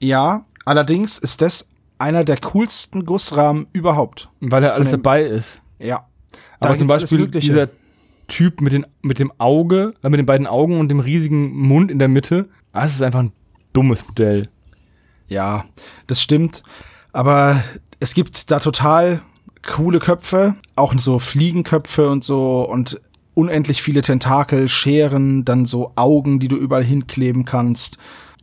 Ja, allerdings ist das einer der coolsten Gussrahmen überhaupt. Weil Von alles dem- dabei ist. Ja. Aber zum Beispiel dieser Typ mit, den, mit dem Auge, äh, mit den beiden Augen und dem riesigen Mund in der Mitte, das ist einfach ein dummes Modell. Ja, das stimmt. Aber es gibt da total coole Köpfe, auch so Fliegenköpfe und so und unendlich viele Tentakel, Scheren, dann so Augen, die du überall hinkleben kannst,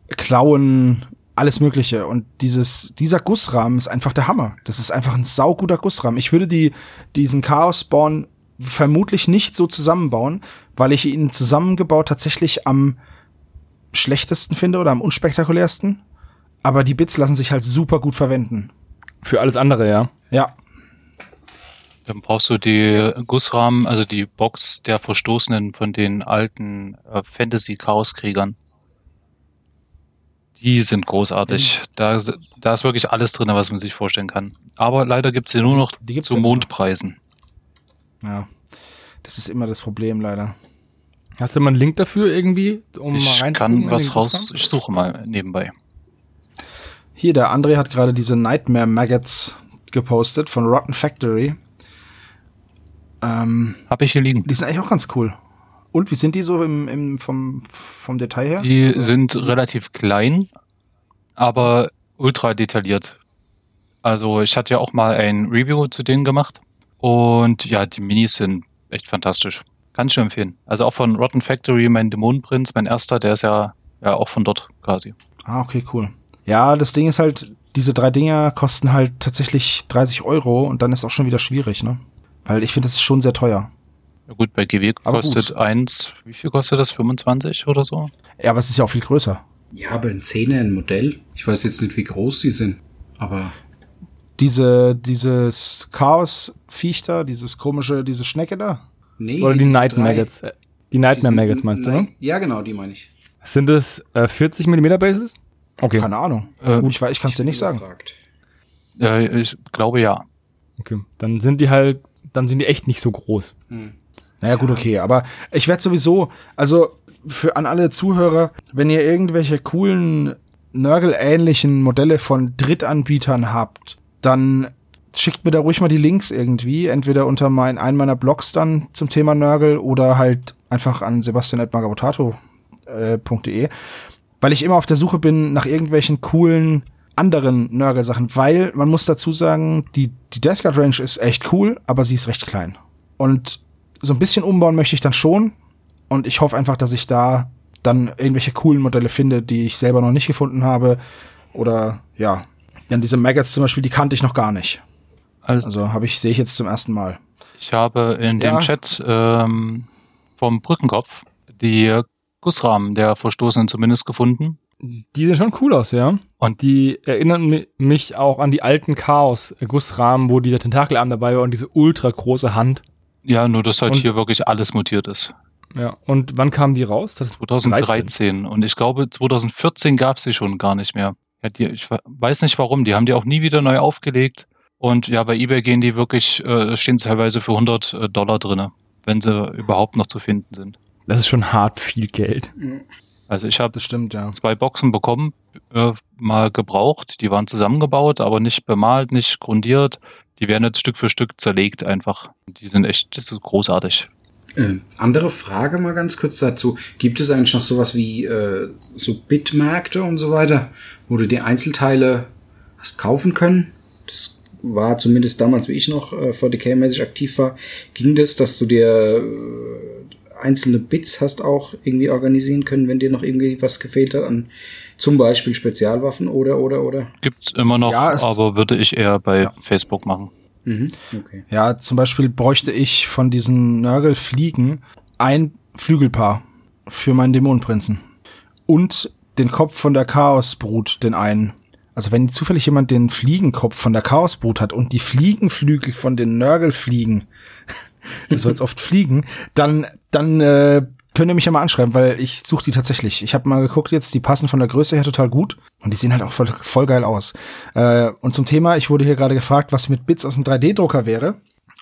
Klauen, alles Mögliche. Und dieses, dieser Gussrahmen ist einfach der Hammer. Das ist einfach ein sauguter Gussrahmen. Ich würde die, diesen Chaos-Spawn vermutlich nicht so zusammenbauen, weil ich ihn zusammengebaut tatsächlich am schlechtesten finde oder am unspektakulärsten. Aber die Bits lassen sich halt super gut verwenden. Für alles andere, ja. Ja, Dann brauchst du die Gussrahmen, also die Box der Verstoßenen von den alten äh, Fantasy-Chaos-Kriegern. Die sind großartig. Da, s- da ist wirklich alles drin, was man sich vorstellen kann. Aber leider gibt's sie nur noch Die gibt's zu. Mondpreisen. ja. Das ist immer das Problem leider. Hast du mal einen Link dafür irgendwie, um mal Ich kann was raus, ich suche mal nebenbei. Hier, der André hat gerade diese Nightmare Maggots gepostet von Rotten Factory. Ähm, Habe ich hier liegen. die sind eigentlich auch ganz cool. Und wie sind die so im, im, vom, vom Detail her? Die sind relativ klein, aber ultra detailliert. Also ich hatte ja auch mal ein Review zu denen gemacht. Und ja, die Minis sind echt fantastisch. Kann ich nur empfehlen. Also auch von Rotten Factory, mein Dämonenprinz, mein erster, der ist ja, ja auch von dort quasi. Ah, okay, cool. Ja, das Ding ist halt, diese drei Dinger kosten halt tatsächlich 30 Euro und dann ist auch schon wieder schwierig, ne? Weil ich finde, das ist schon sehr teuer. Ja gut, bei GW kostet eins, wie viel kostet das? 25 oder so? Ja, aber es ist ja auch viel größer. Ja, aber ein Zehner, ein Modell. Ich weiß jetzt nicht, wie groß die sind. Aber Diese, dieses Chaos-Viech da, dieses komische, diese Schnecke da. nee. Oder die diese Night drei, Maggots. Äh, Die Nightmare Maggots meinst du, ne? Ja, genau, die meine ich. Sind es äh, 40 mm Bases? Okay. Keine Ahnung. Äh, Gut, ich, weiß- ich kann es dir nicht sagen. Äh, ich glaube ja. okay. Dann sind die halt, dann sind die echt nicht so groß. Hm. Naja, gut, okay. Aber ich werde sowieso, also für an alle Zuhörer, wenn ihr irgendwelche coolen Nörgel-ähnlichen Modelle von Drittanbietern habt, dann schickt mir da ruhig mal die Links irgendwie, entweder unter mein, einen meiner Blogs dann zum Thema Nörgel oder halt einfach an sebastian.magabotato.de, weil ich immer auf der Suche bin nach irgendwelchen coolen anderen Nörgel-Sachen, weil man muss dazu sagen, die, die Death Guard Range ist echt cool, aber sie ist recht klein. Und so ein bisschen umbauen möchte ich dann schon. Und ich hoffe einfach, dass ich da dann irgendwelche coolen Modelle finde, die ich selber noch nicht gefunden habe. Oder ja, dann diese Maggots zum Beispiel, die kannte ich noch gar nicht. Also, Also habe ich, sehe ich jetzt zum ersten Mal. ich habe in Ja. dem Chat ähm, vom Brückenkopf die Gussrahmen der Verstoßenen zumindest gefunden. Die sehen schon cool aus, ja. Und Die erinnern mi- mich auch an die alten Chaos-Gussrahmen, wo dieser Tentakelarm dabei war und diese ultra große Hand. ja, nur dass halt Und- hier wirklich alles mutiert ist. Ja. Und wann kamen die raus? Das ist 2013. Und ich glaube, 2014 gab es sie schon gar nicht mehr. Ja, die, ich we- weiß nicht warum. Die haben die auch nie wieder neu aufgelegt. Und ja, bei eBay gehen die wirklich, äh, stehen teilweise für 100 äh, Dollar drinne, wenn sie überhaupt noch zu finden sind. Das ist schon hart viel Geld. Also ich habe Das stimmt, ja. zwei Boxen bekommen, äh, mal gebraucht. Die waren zusammengebaut, aber nicht bemalt, nicht grundiert. Die werden jetzt Stück für Stück zerlegt einfach. Die sind echt, das ist großartig. Äh, andere Frage mal ganz kurz dazu. Gibt es eigentlich noch sowas wie äh, so Bitmärkte und so weiter, wo du die Einzelteile hast kaufen können? Das war zumindest damals, wie ich noch äh, 40k-mäßig aktiv war, ging das, dass du dir äh, einzelne Bits hast auch irgendwie organisieren können, wenn dir noch irgendwie was gefehlt hat an zum Beispiel Spezialwaffen oder oder oder. Gibt's immer noch, Ja, aber würde ich eher bei Ja. Facebook machen. Mhm. Okay. Ja, zum Beispiel bräuchte ich von diesen Nörgelfliegen ein Flügelpaar für meinen Dämonenprinzen. Und den Kopf von der Chaosbrut, den einen. Also wenn zufällig jemand den Fliegenkopf von der Chaosbrut hat und die Fliegenflügel von den Nörgelfliegen, das soll jetzt oft fliegen, dann, dann äh, könnt ihr mich ja mal anschreiben, weil ich suche die tatsächlich. Ich habe mal geguckt jetzt, die passen von der Größe her total gut und die sehen halt auch voll, voll geil aus. Äh, und zum Thema, ich wurde hier gerade gefragt, was mit Bits aus dem 3D-Drucker wäre.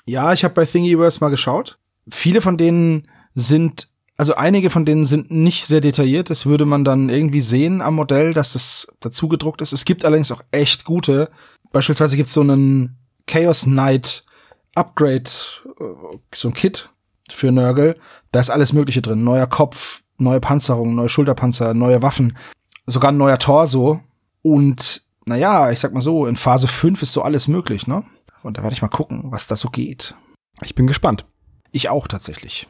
Ja, ich habe bei Thingiverse mal geschaut. Viele von denen sind, also einige von denen sind nicht sehr detailliert. Das würde man dann irgendwie sehen am Modell, dass das dazu gedruckt ist. Es gibt allerdings auch echt gute. Beispielsweise gibt es so einen Chaos Knight Upgrade, so ein Kit für Nörgel. Da ist alles Mögliche drin. Neuer Kopf, neue Panzerung, neue Schulterpanzer, neue Waffen, sogar ein neuer Torso. Und naja, ich sag mal so, in Phase 5 ist so alles möglich, ne? Und da werde ich mal gucken, was da so geht. Ich bin gespannt. Ich auch tatsächlich.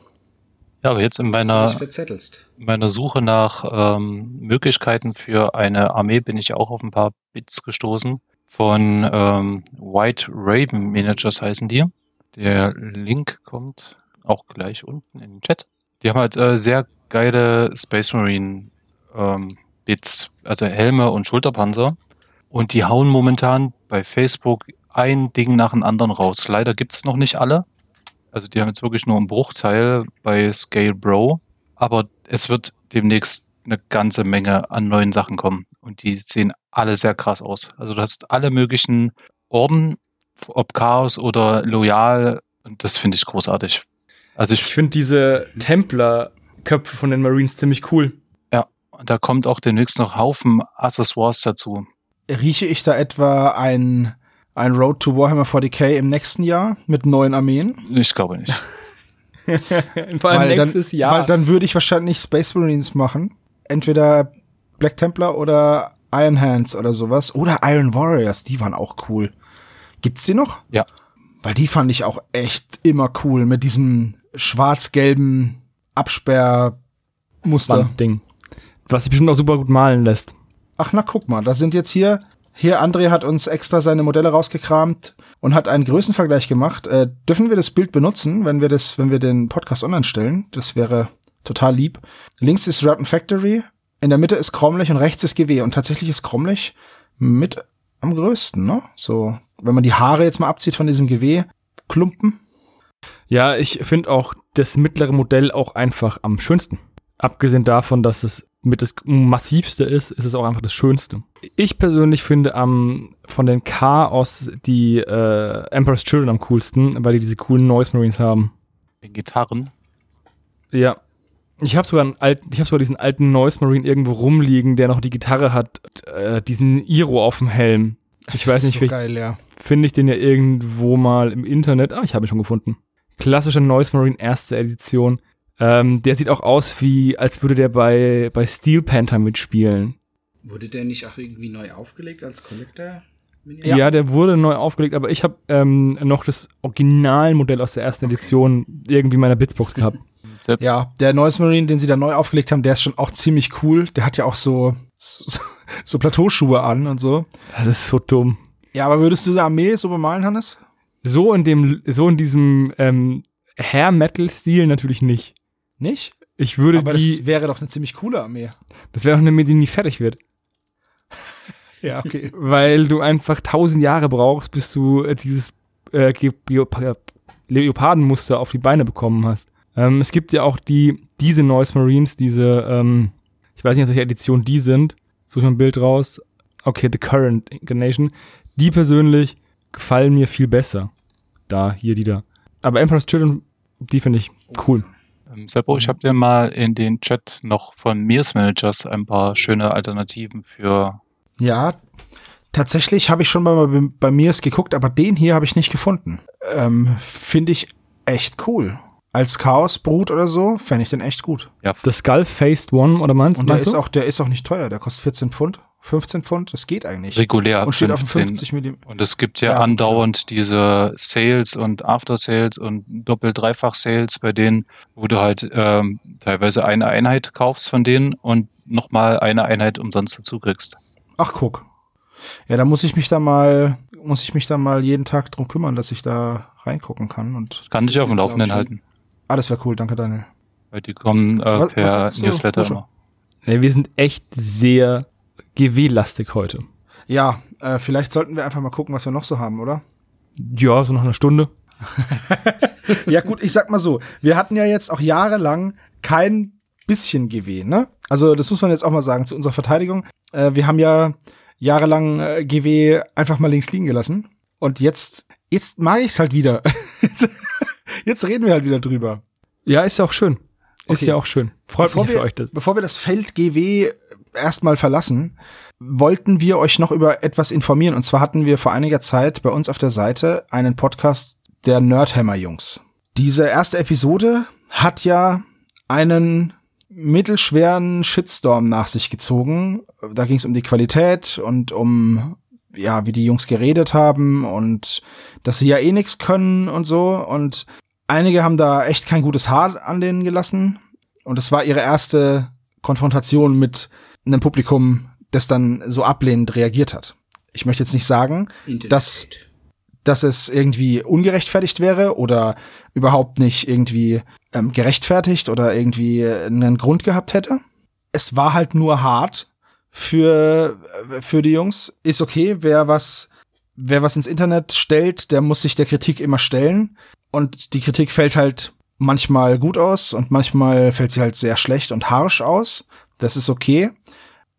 Ja, aber jetzt in meiner, in meiner Suche nach ähm, Möglichkeiten für eine Armee bin ich auch auf ein paar Bits gestoßen. Von ähm, White Raven Managers heißen die. Der Link kommt auch gleich unten in den Chat. Die haben halt äh, sehr geile Space Marine ähm, Bits, also Helme und Schulterpanzer. Und die hauen momentan bei Facebook ein Ding nach dem anderen raus. Leider gibt es noch nicht alle. Also die haben jetzt wirklich nur einen Bruchteil bei Scale Bro. Aber es wird demnächst eine ganze Menge an neuen Sachen kommen. Und die sehen alle sehr krass aus. Also du hast alle möglichen Orden, ob Chaos oder Loyal. Und das finde ich großartig. Also Ich ich, finde diese Templer-Köpfe von den Marines ziemlich cool. da kommt auch demnächst noch Haufen Accessoires dazu. Rieche ich da etwa ein, ein Road to Warhammer 40k im nächsten Jahr mit neuen Armeen? Ich glaube nicht. Vor allem dann, nächstes Jahr. Weil dann würde ich wahrscheinlich Space Marines machen. Entweder Black Templar oder Iron Hands oder sowas. Oder Iron Warriors, die waren auch cool. Gibt's die noch? Ja. Weil die fand ich auch echt immer cool mit diesem schwarz-gelben Absperrmuster. Wandding. Was sich bestimmt auch super gut malen lässt. Ach, na guck mal, da sind jetzt hier, hier André hat uns extra seine Modelle rausgekramt und hat einen Größenvergleich gemacht. Äh, dürfen wir das Bild benutzen, wenn wir das, wenn wir den Podcast online stellen? Das wäre total lieb. Links ist Rotten Factory, in der Mitte ist Cromlech und rechts ist GW und tatsächlich ist Cromlech mit am größten, ne? So, wenn man die Haare jetzt mal abzieht von diesem GW-Klumpen. Ja, ich finde auch das mittlere Modell auch einfach am schönsten. Abgesehen davon, dass es mit das massivste ist, ist es auch einfach das Schönste. Ich persönlich finde am von den Chaos die äh, Emperor's Children am coolsten, weil die diese coolen Noise Marines haben. Den Gitarren. Ja. Ich habe sogar einen alten, ich habe sogar diesen alten Noise Marine irgendwo rumliegen, der noch die Gitarre hat, äh, diesen Iro auf dem Helm. Ich weiß nicht, so geil, ja. finde ich den ja irgendwo mal im Internet. Ah, ich habe ihn schon gefunden. Klassischer Noise Marine erste Edition. Ähm, der sieht auch aus wie, als würde der bei, bei Steel Panther mitspielen. Wurde der nicht auch irgendwie neu aufgelegt als Collector? Ja. der wurde neu aufgelegt, aber ich habe ähm, noch das Originalmodell aus der ersten Edition irgendwie in meiner Bitsbox gehabt. Ja, der Noise Marine, den sie da neu aufgelegt haben, der ist schon auch ziemlich cool. Der hat ja auch so, so, so Plateauschuhe an und so. Das ist so dumm. Ja, aber würdest du die Armee so bemalen, Hannes? So in dem, so in diesem ähm, Hair-Metal-Stil natürlich nicht. Nicht? Ich würde Aber die, das wäre doch eine ziemlich coole Armee. das wäre auch eine Armee, die nie fertig wird. Ja, okay. Weil du einfach tausend Jahre brauchst, bis du äh, dieses äh, Leopardenmuster auf die Beine bekommen hast. Ähm, es gibt ja auch die, diese Noise Marines, diese, ähm, ich weiß nicht, aus welcher Edition die sind. Suche ich mal ein Bild raus. Okay, The Current Incarnation. Die persönlich gefallen mir viel besser. Da, hier, die da. Aber Emperor's Children, die finde ich cool. Ähm, Seppo, ich habe dir mal in den Chat noch von Mears Managers ein paar schöne Alternativen für. Ja, tatsächlich habe ich schon mal bei, bei es geguckt, aber den hier habe ich nicht gefunden. Ähm, Finde ich echt cool. Als Chaosbrut oder so, fände ich den echt gut. Ja, The Skull Faced One, oder meinst, Und der meinst ist du? auch, der ist auch nicht teuer. Der kostet 14 Pfund, 15 Pfund. Das geht eigentlich. regulär Und steht auf 15. 50 mm. Und es gibt ja, Ja, andauernd diese Sales und After-Sales und Doppel-Dreifach-Sales, bei denen, wo du halt ähm, teilweise eine Einheit kaufst von denen und nochmal eine Einheit umsonst dazu kriegst. Ach, guck. Ja, da muss ich mich da mal, muss ich mich da mal jeden Tag drum kümmern, dass ich da reingucken kann. Und Kann dich auf dem Laufenden halten, Ah, das wäre cool. Danke, Daniel. weil die kommen äh, Was- was per du, Newsletter immer. Ja, wir sind echt sehr GW-lastig heute. Ja, äh, vielleicht sollten wir einfach mal gucken, was wir noch so haben, oder? Ja, so nach einer Stunde. ja, gut, ich sag mal so. Wir hatten ja jetzt auch jahrelang kein bisschen GW, ne? Also, das muss man jetzt auch mal sagen zu unserer Verteidigung. Äh, wir haben ja jahrelang äh, GW einfach mal links liegen gelassen. Und jetzt, jetzt mag ich's halt wieder. jetzt reden wir halt wieder drüber. Ja, ist ja auch schön. Ist Okay. ja auch schön. Freut Bevor mich wir, für euch das. Bevor wir das Feld GW erstmal verlassen, wollten wir euch noch über etwas informieren. Und zwar hatten wir vor einiger Zeit bei uns auf der Seite einen Podcast der Nerdhammer Jungs. Diese erste Episode hat ja einen mittelschweren Shitstorm nach sich gezogen. Da ging es um die Qualität und um ja, wie die Jungs geredet haben und dass sie ja eh nix können und so. Und einige haben da echt kein gutes Haar an denen gelassen. Und es war ihre erste Konfrontation mit einem Publikum, das dann so ablehnend reagiert hat. Ich möchte jetzt nicht sagen, Das- dass es irgendwie ungerechtfertigt wäre oder überhaupt nicht irgendwie ähm, gerechtfertigt oder irgendwie einen Grund gehabt hätte. Es war halt nur hart für, für die Jungs. Ist okay, wer was, wer was ins Internet stellt, der muss sich der Kritik immer stellen. Und die Kritik fällt halt manchmal gut aus und manchmal fällt sie halt sehr schlecht und harsch aus. Das ist okay.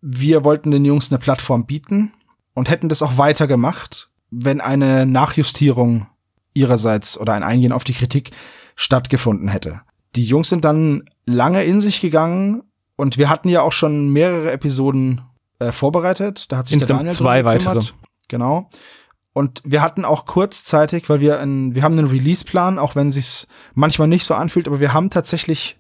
Wir wollten den Jungs eine Plattform bieten und hätten das auch weiter gemacht, wenn eine Nachjustierung ihrerseits oder ein Eingehen auf die Kritik stattgefunden hätte. Die Jungs sind dann lange in sich gegangen und wir hatten ja auch schon mehrere Episoden äh, vorbereitet. Da hat sich Insgesamt der Daniel zwei weitere. Genau. Und wir hatten auch kurzzeitig, weil wir ein, wir haben einen Release-Plan, auch wenn sich's manchmal nicht so anfühlt, aber wir haben tatsächlich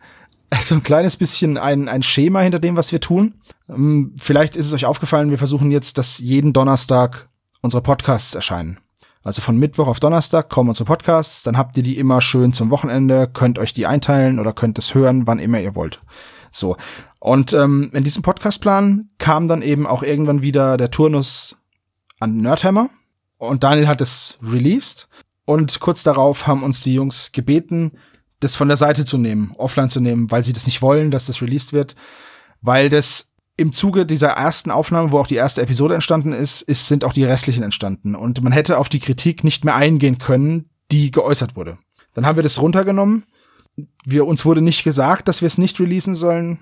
so ein kleines bisschen ein, ein Schema hinter dem, was wir tun. Ähm, Vielleicht ist es euch aufgefallen, wir versuchen jetzt, dass jeden Donnerstag unsere Podcasts erscheinen. Also von Mittwoch auf Donnerstag kommen unsere Podcasts, dann habt ihr die immer schön zum Wochenende, könnt euch die einteilen oder könnt es hören, wann immer ihr wollt. So. Und ähm, in diesem Podcastplan kam dann eben auch irgendwann wieder der Turnus an Nerdhammer. Und Daniel hat es released. Und kurz darauf haben uns die Jungs gebeten, das von der Seite zu nehmen, offline zu nehmen, weil sie das nicht wollen, dass das released wird. Weil das im Zuge dieser ersten Aufnahme, wo auch die erste Episode entstanden ist, ist, sind auch die restlichen entstanden. Und man hätte auf die Kritik nicht mehr eingehen können, die geäußert wurde. Dann haben wir das runtergenommen. Wir, uns wurde nicht gesagt, dass wir es nicht releasen sollen.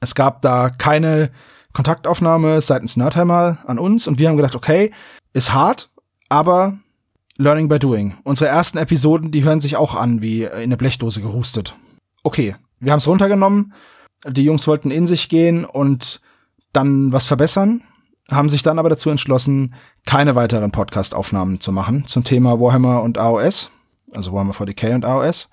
Es gab da keine Kontaktaufnahme seitens Nerdheimer an uns und wir haben gedacht, okay, ist hart, aber learning by doing. Unsere ersten Episoden, die hören sich auch an wie in eine Blechdose gehustet. Okay, wir haben es runtergenommen Die Jungs wollten in sich gehen und dann was verbessern, haben sich dann aber dazu entschlossen, keine weiteren Podcast-Aufnahmen zu machen zum Thema Warhammer und AOS, also Warhammer 40k und AOS.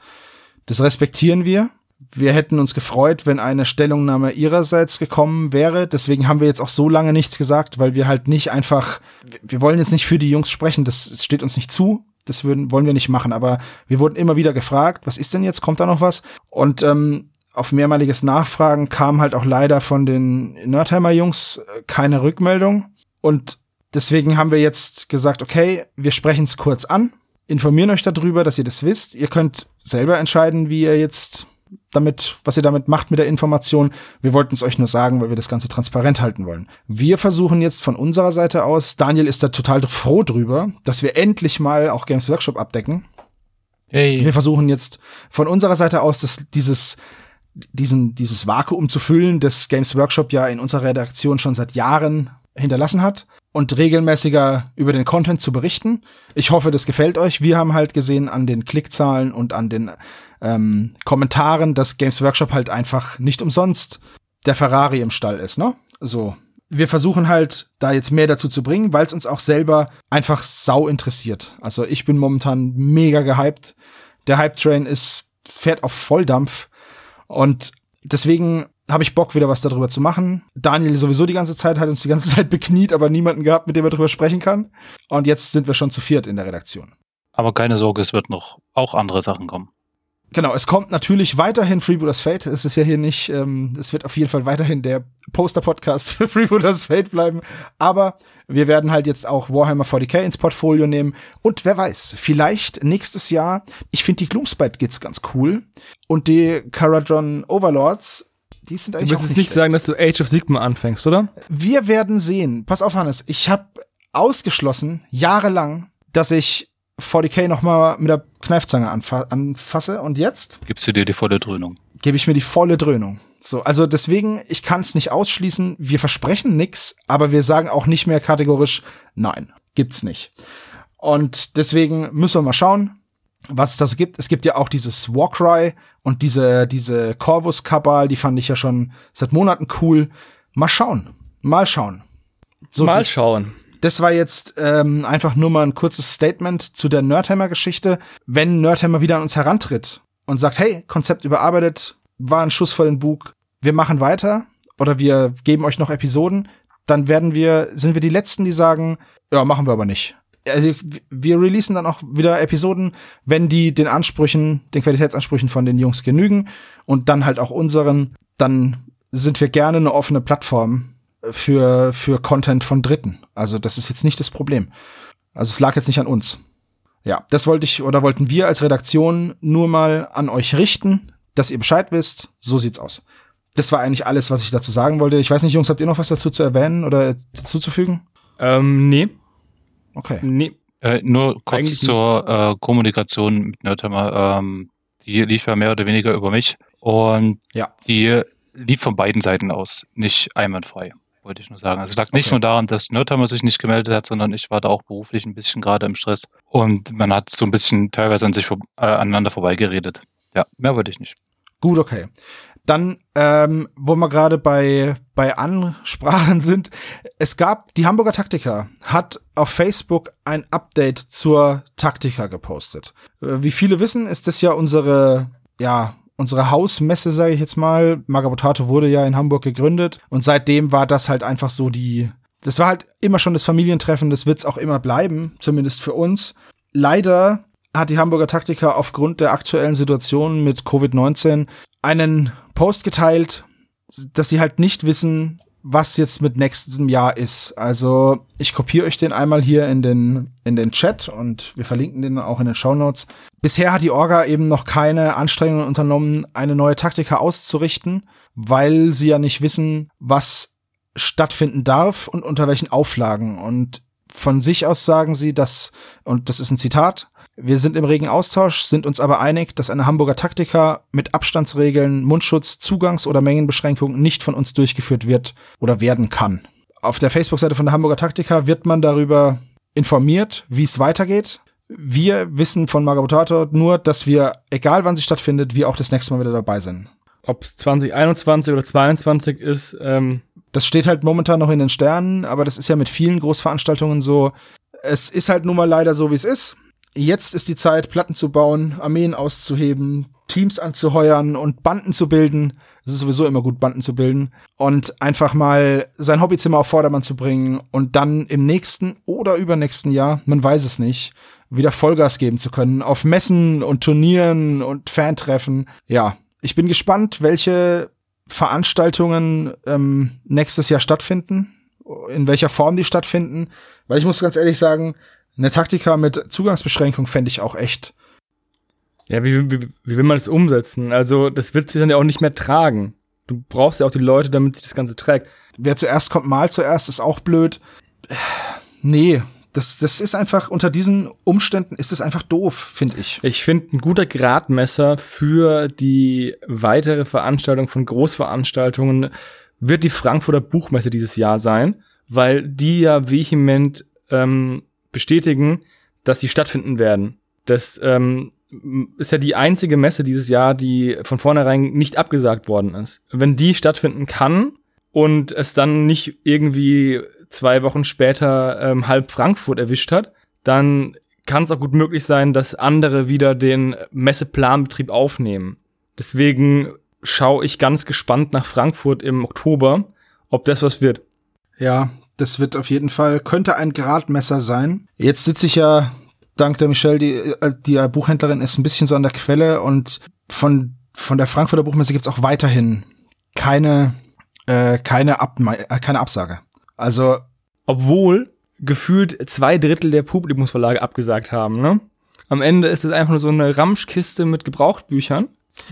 Das respektieren wir. Wir hätten uns gefreut, wenn eine Stellungnahme ihrerseits gekommen wäre. Deswegen haben wir jetzt auch so lange nichts gesagt, weil wir halt nicht einfach, wir wollen jetzt nicht für die Jungs sprechen, das steht uns nicht zu. Das würden, wollen wir nicht machen, aber wir wurden immer wieder gefragt, was ist denn jetzt, kommt da noch was? Und ähm, auf mehrmaliges Nachfragen kam halt auch leider von den Nerdheimer Jungs äh, keine Rückmeldung. Und deswegen haben wir jetzt gesagt, okay, wir sprechen es kurz an, informieren euch darüber, dass ihr das wisst. Ihr könnt selber entscheiden, wie ihr jetzt damit, was ihr damit macht mit der Information. Wir wollten es euch nur sagen, weil wir das Ganze transparent halten wollen. Wir versuchen jetzt von unserer Seite aus, Daniel ist da total froh drüber, dass wir endlich mal auch Games Workshop abdecken. Hey. Wir versuchen jetzt von unserer Seite aus, dass dieses diesen, dieses Vakuum zu füllen, das Games Workshop ja in unserer Redaktion schon seit Jahren hinterlassen hat und regelmäßiger über den Content zu berichten. Ich hoffe, das gefällt euch. Wir haben halt gesehen an den Klickzahlen und an den ähm, Kommentaren, dass Games Workshop halt einfach nicht umsonst der Ferrari im Stall ist, ne? So. Wir versuchen halt, da jetzt mehr dazu zu bringen, weil es uns auch selber einfach sau interessiert. Also ich bin momentan mega gehypt. Der Hype-Train ist, fährt auf Volldampf und deswegen habe ich Bock, wieder was darüber zu machen. Daniel sowieso die ganze Zeit, hat uns die ganze Zeit bekniet, aber niemanden gehabt, mit dem er darüber sprechen kann. Und jetzt sind wir schon zu viert in der Redaktion. Aber keine Sorge, es wird noch auch andere Sachen kommen. Genau, es kommt natürlich weiterhin Freebooters Fate. Es ist ja hier nicht, ähm, es wird auf jeden Fall weiterhin der Poster-Podcast für Freebooters Fate bleiben. Aber wir werden halt jetzt auch Warhammer 40k ins Portfolio nehmen. Und wer weiß, vielleicht nächstes Jahr, ich finde die Gloomspite Gits ganz cool. Und die Caradron Overlords, die sind eigentlich. Du wirst jetzt nicht, sagen, dass du Age of Sigma anfängst, oder? Wir werden sehen. Pass auf, Hannes. Ich habe ausgeschlossen, jahrelang, dass ich 40k noch mal mit der Kneifzange anfa anfasse. Und jetzt? Gibst du dir die volle Dröhnung? Gebe ich mir die volle Dröhnung. So, also deswegen, ich kann es nicht ausschließen. Wir versprechen nix, aber wir sagen auch nicht mehr kategorisch, nein, gibt's nicht. Und deswegen müssen wir mal schauen, was es da so gibt. Es gibt ja auch dieses Warcry und diese, diese Corvus-Kabal, die fand ich ja schon seit Monaten cool. Mal schauen. Mal schauen. So, mal das, schauen. Das war jetzt ähm, einfach nur mal ein kurzes Statement zu der Nerdhammer-Geschichte. Wenn Nerdhammer wieder an uns herantritt und sagt, hey, Konzept überarbeitet, war ein Schuss vor den Bug, wir machen weiter oder wir geben euch noch Episoden, dann werden wir, sind wir die Letzten, die sagen, ja, machen wir aber nicht. Also, wir releasen dann auch wieder Episoden, wenn die den Ansprüchen, den Qualitätsansprüchen von den Jungs genügen und dann halt auch unseren, dann sind wir gerne eine offene Plattform für, für Content von Dritten. Also das ist jetzt nicht das Problem. Also es lag jetzt nicht an uns. Ja, das wollte ich oder wollten wir als Redaktion nur mal an euch richten, dass ihr Bescheid wisst. So sieht's aus. Das war eigentlich alles, was ich dazu sagen wollte. Ich weiß nicht, Jungs, habt ihr noch was dazu zu erwähnen oder zuzufügen? Ähm, nee. Okay. Nee. Äh, nur kurz Eigentlich zur äh, Kommunikation mit Nerdhammer. Ähm, die lief ja mehr oder weniger über mich. Und ja. die lief von beiden Seiten aus, nicht einwandfrei wollte ich nur sagen. Also es lag nicht okay. nur daran, dass Nerdhammer sich nicht gemeldet hat, sondern ich war da auch beruflich ein bisschen gerade im Stress. Und man hat so ein bisschen teilweise an sich vor, äh, aneinander vorbeigeredet. Ja, mehr wollte ich nicht. Gut, okay. Dann, ähm, wo wir gerade bei, bei Ansprachen sind, es gab, die Hamburger Taktiker hat auf Facebook ein Update zur Taktika gepostet. Äh, wie viele wissen, ist das ja unsere, ja, unsere Hausmesse, sage ich jetzt mal. Magabotato wurde ja in Hamburg gegründet und seitdem war das halt einfach so die. Das war halt immer schon das Familientreffen, das wird's auch immer bleiben, zumindest für uns. Leider hat die Hamburger Taktiker aufgrund der aktuellen Situation mit Covid-19 einen Post geteilt, dass sie halt nicht wissen, was jetzt mit nächstem Jahr ist. Also ich kopiere euch den einmal hier in den, in den Chat und wir verlinken den auch in den Show Notes. Bisher hat die Orga eben noch keine Anstrengungen unternommen, eine neue Taktika auszurichten, weil sie ja nicht wissen, was stattfinden darf und unter welchen Auflagen. Und von sich aus sagen sie, dass, und das ist ein Zitat, wir sind im regen Austausch, sind uns aber einig, dass eine Hamburger Taktika mit Abstandsregeln, Mundschutz, Zugangs- oder Mengenbeschränkungen nicht von uns durchgeführt wird oder werden kann. Auf der Facebook-Seite von der Hamburger Taktika wird man darüber informiert, wie es weitergeht. Wir wissen von Magabotato nur, dass wir, egal wann sie stattfindet, wir auch das nächste Mal wieder dabei sind. Ob es 2021 oder 22 ist, ähm, Das steht halt momentan noch in den Sternen, aber das ist ja mit vielen Großveranstaltungen so. Es ist halt nun mal leider so, wie es ist. Jetzt ist die Zeit, Platten zu bauen, Armeen auszuheben, Teams anzuheuern und Banden zu bilden. Es ist sowieso immer gut, Banden zu bilden. Und einfach mal sein Hobbyzimmer auf Vordermann zu bringen und dann im nächsten oder übernächsten Jahr, man weiß es nicht, wieder Vollgas geben zu können. Auf Messen und Turnieren und Fantreffen. Ja, ich bin gespannt, welche Veranstaltungen ähm, nächstes Jahr stattfinden, in welcher Form die stattfinden. Weil ich muss ganz ehrlich sagen, eine Taktika mit Zugangsbeschränkung fände ich auch echt. ja, wie, wie, wie will man das umsetzen? Also, das wird sich dann ja auch nicht mehr tragen. Du brauchst ja auch die Leute, damit sich das Ganze trägt. Wer zuerst kommt, mal zuerst, ist auch blöd. Nee, das, das ist einfach, unter diesen Umständen ist es einfach doof, finde ich. Ich finde, ein guter Gradmesser für die weitere Veranstaltung von Großveranstaltungen wird die Frankfurter Buchmesse dieses Jahr sein, weil die ja vehement ähm, bestätigen, dass sie stattfinden werden. Das ähm, ist ja die einzige Messe dieses Jahr, die von vornherein nicht abgesagt worden ist. Wenn die stattfinden kann und es dann nicht irgendwie zwei Wochen später ähm, halb Frankfurt erwischt hat, dann kann es auch gut möglich sein, dass andere wieder den Messeplanbetrieb aufnehmen. Deswegen schaue ich ganz gespannt nach Frankfurt im Oktober, ob das was wird. Ja, das wird auf jeden Fall, könnte ein Gradmesser sein. Jetzt sitze ich ja, dank der Michelle, die, äh, die ja Buchhändlerin ist, ein bisschen so an der Quelle und von, von der Frankfurter Buchmesse gibt's auch weiterhin keine, äh, keine, Ab äh, keine Absage. Also, Obwohl gefühlt zwei Drittel der Publikumsverlage abgesagt haben, ne? Am Ende ist es einfach nur so eine Ramschkiste mit Gebrauchtbüchern.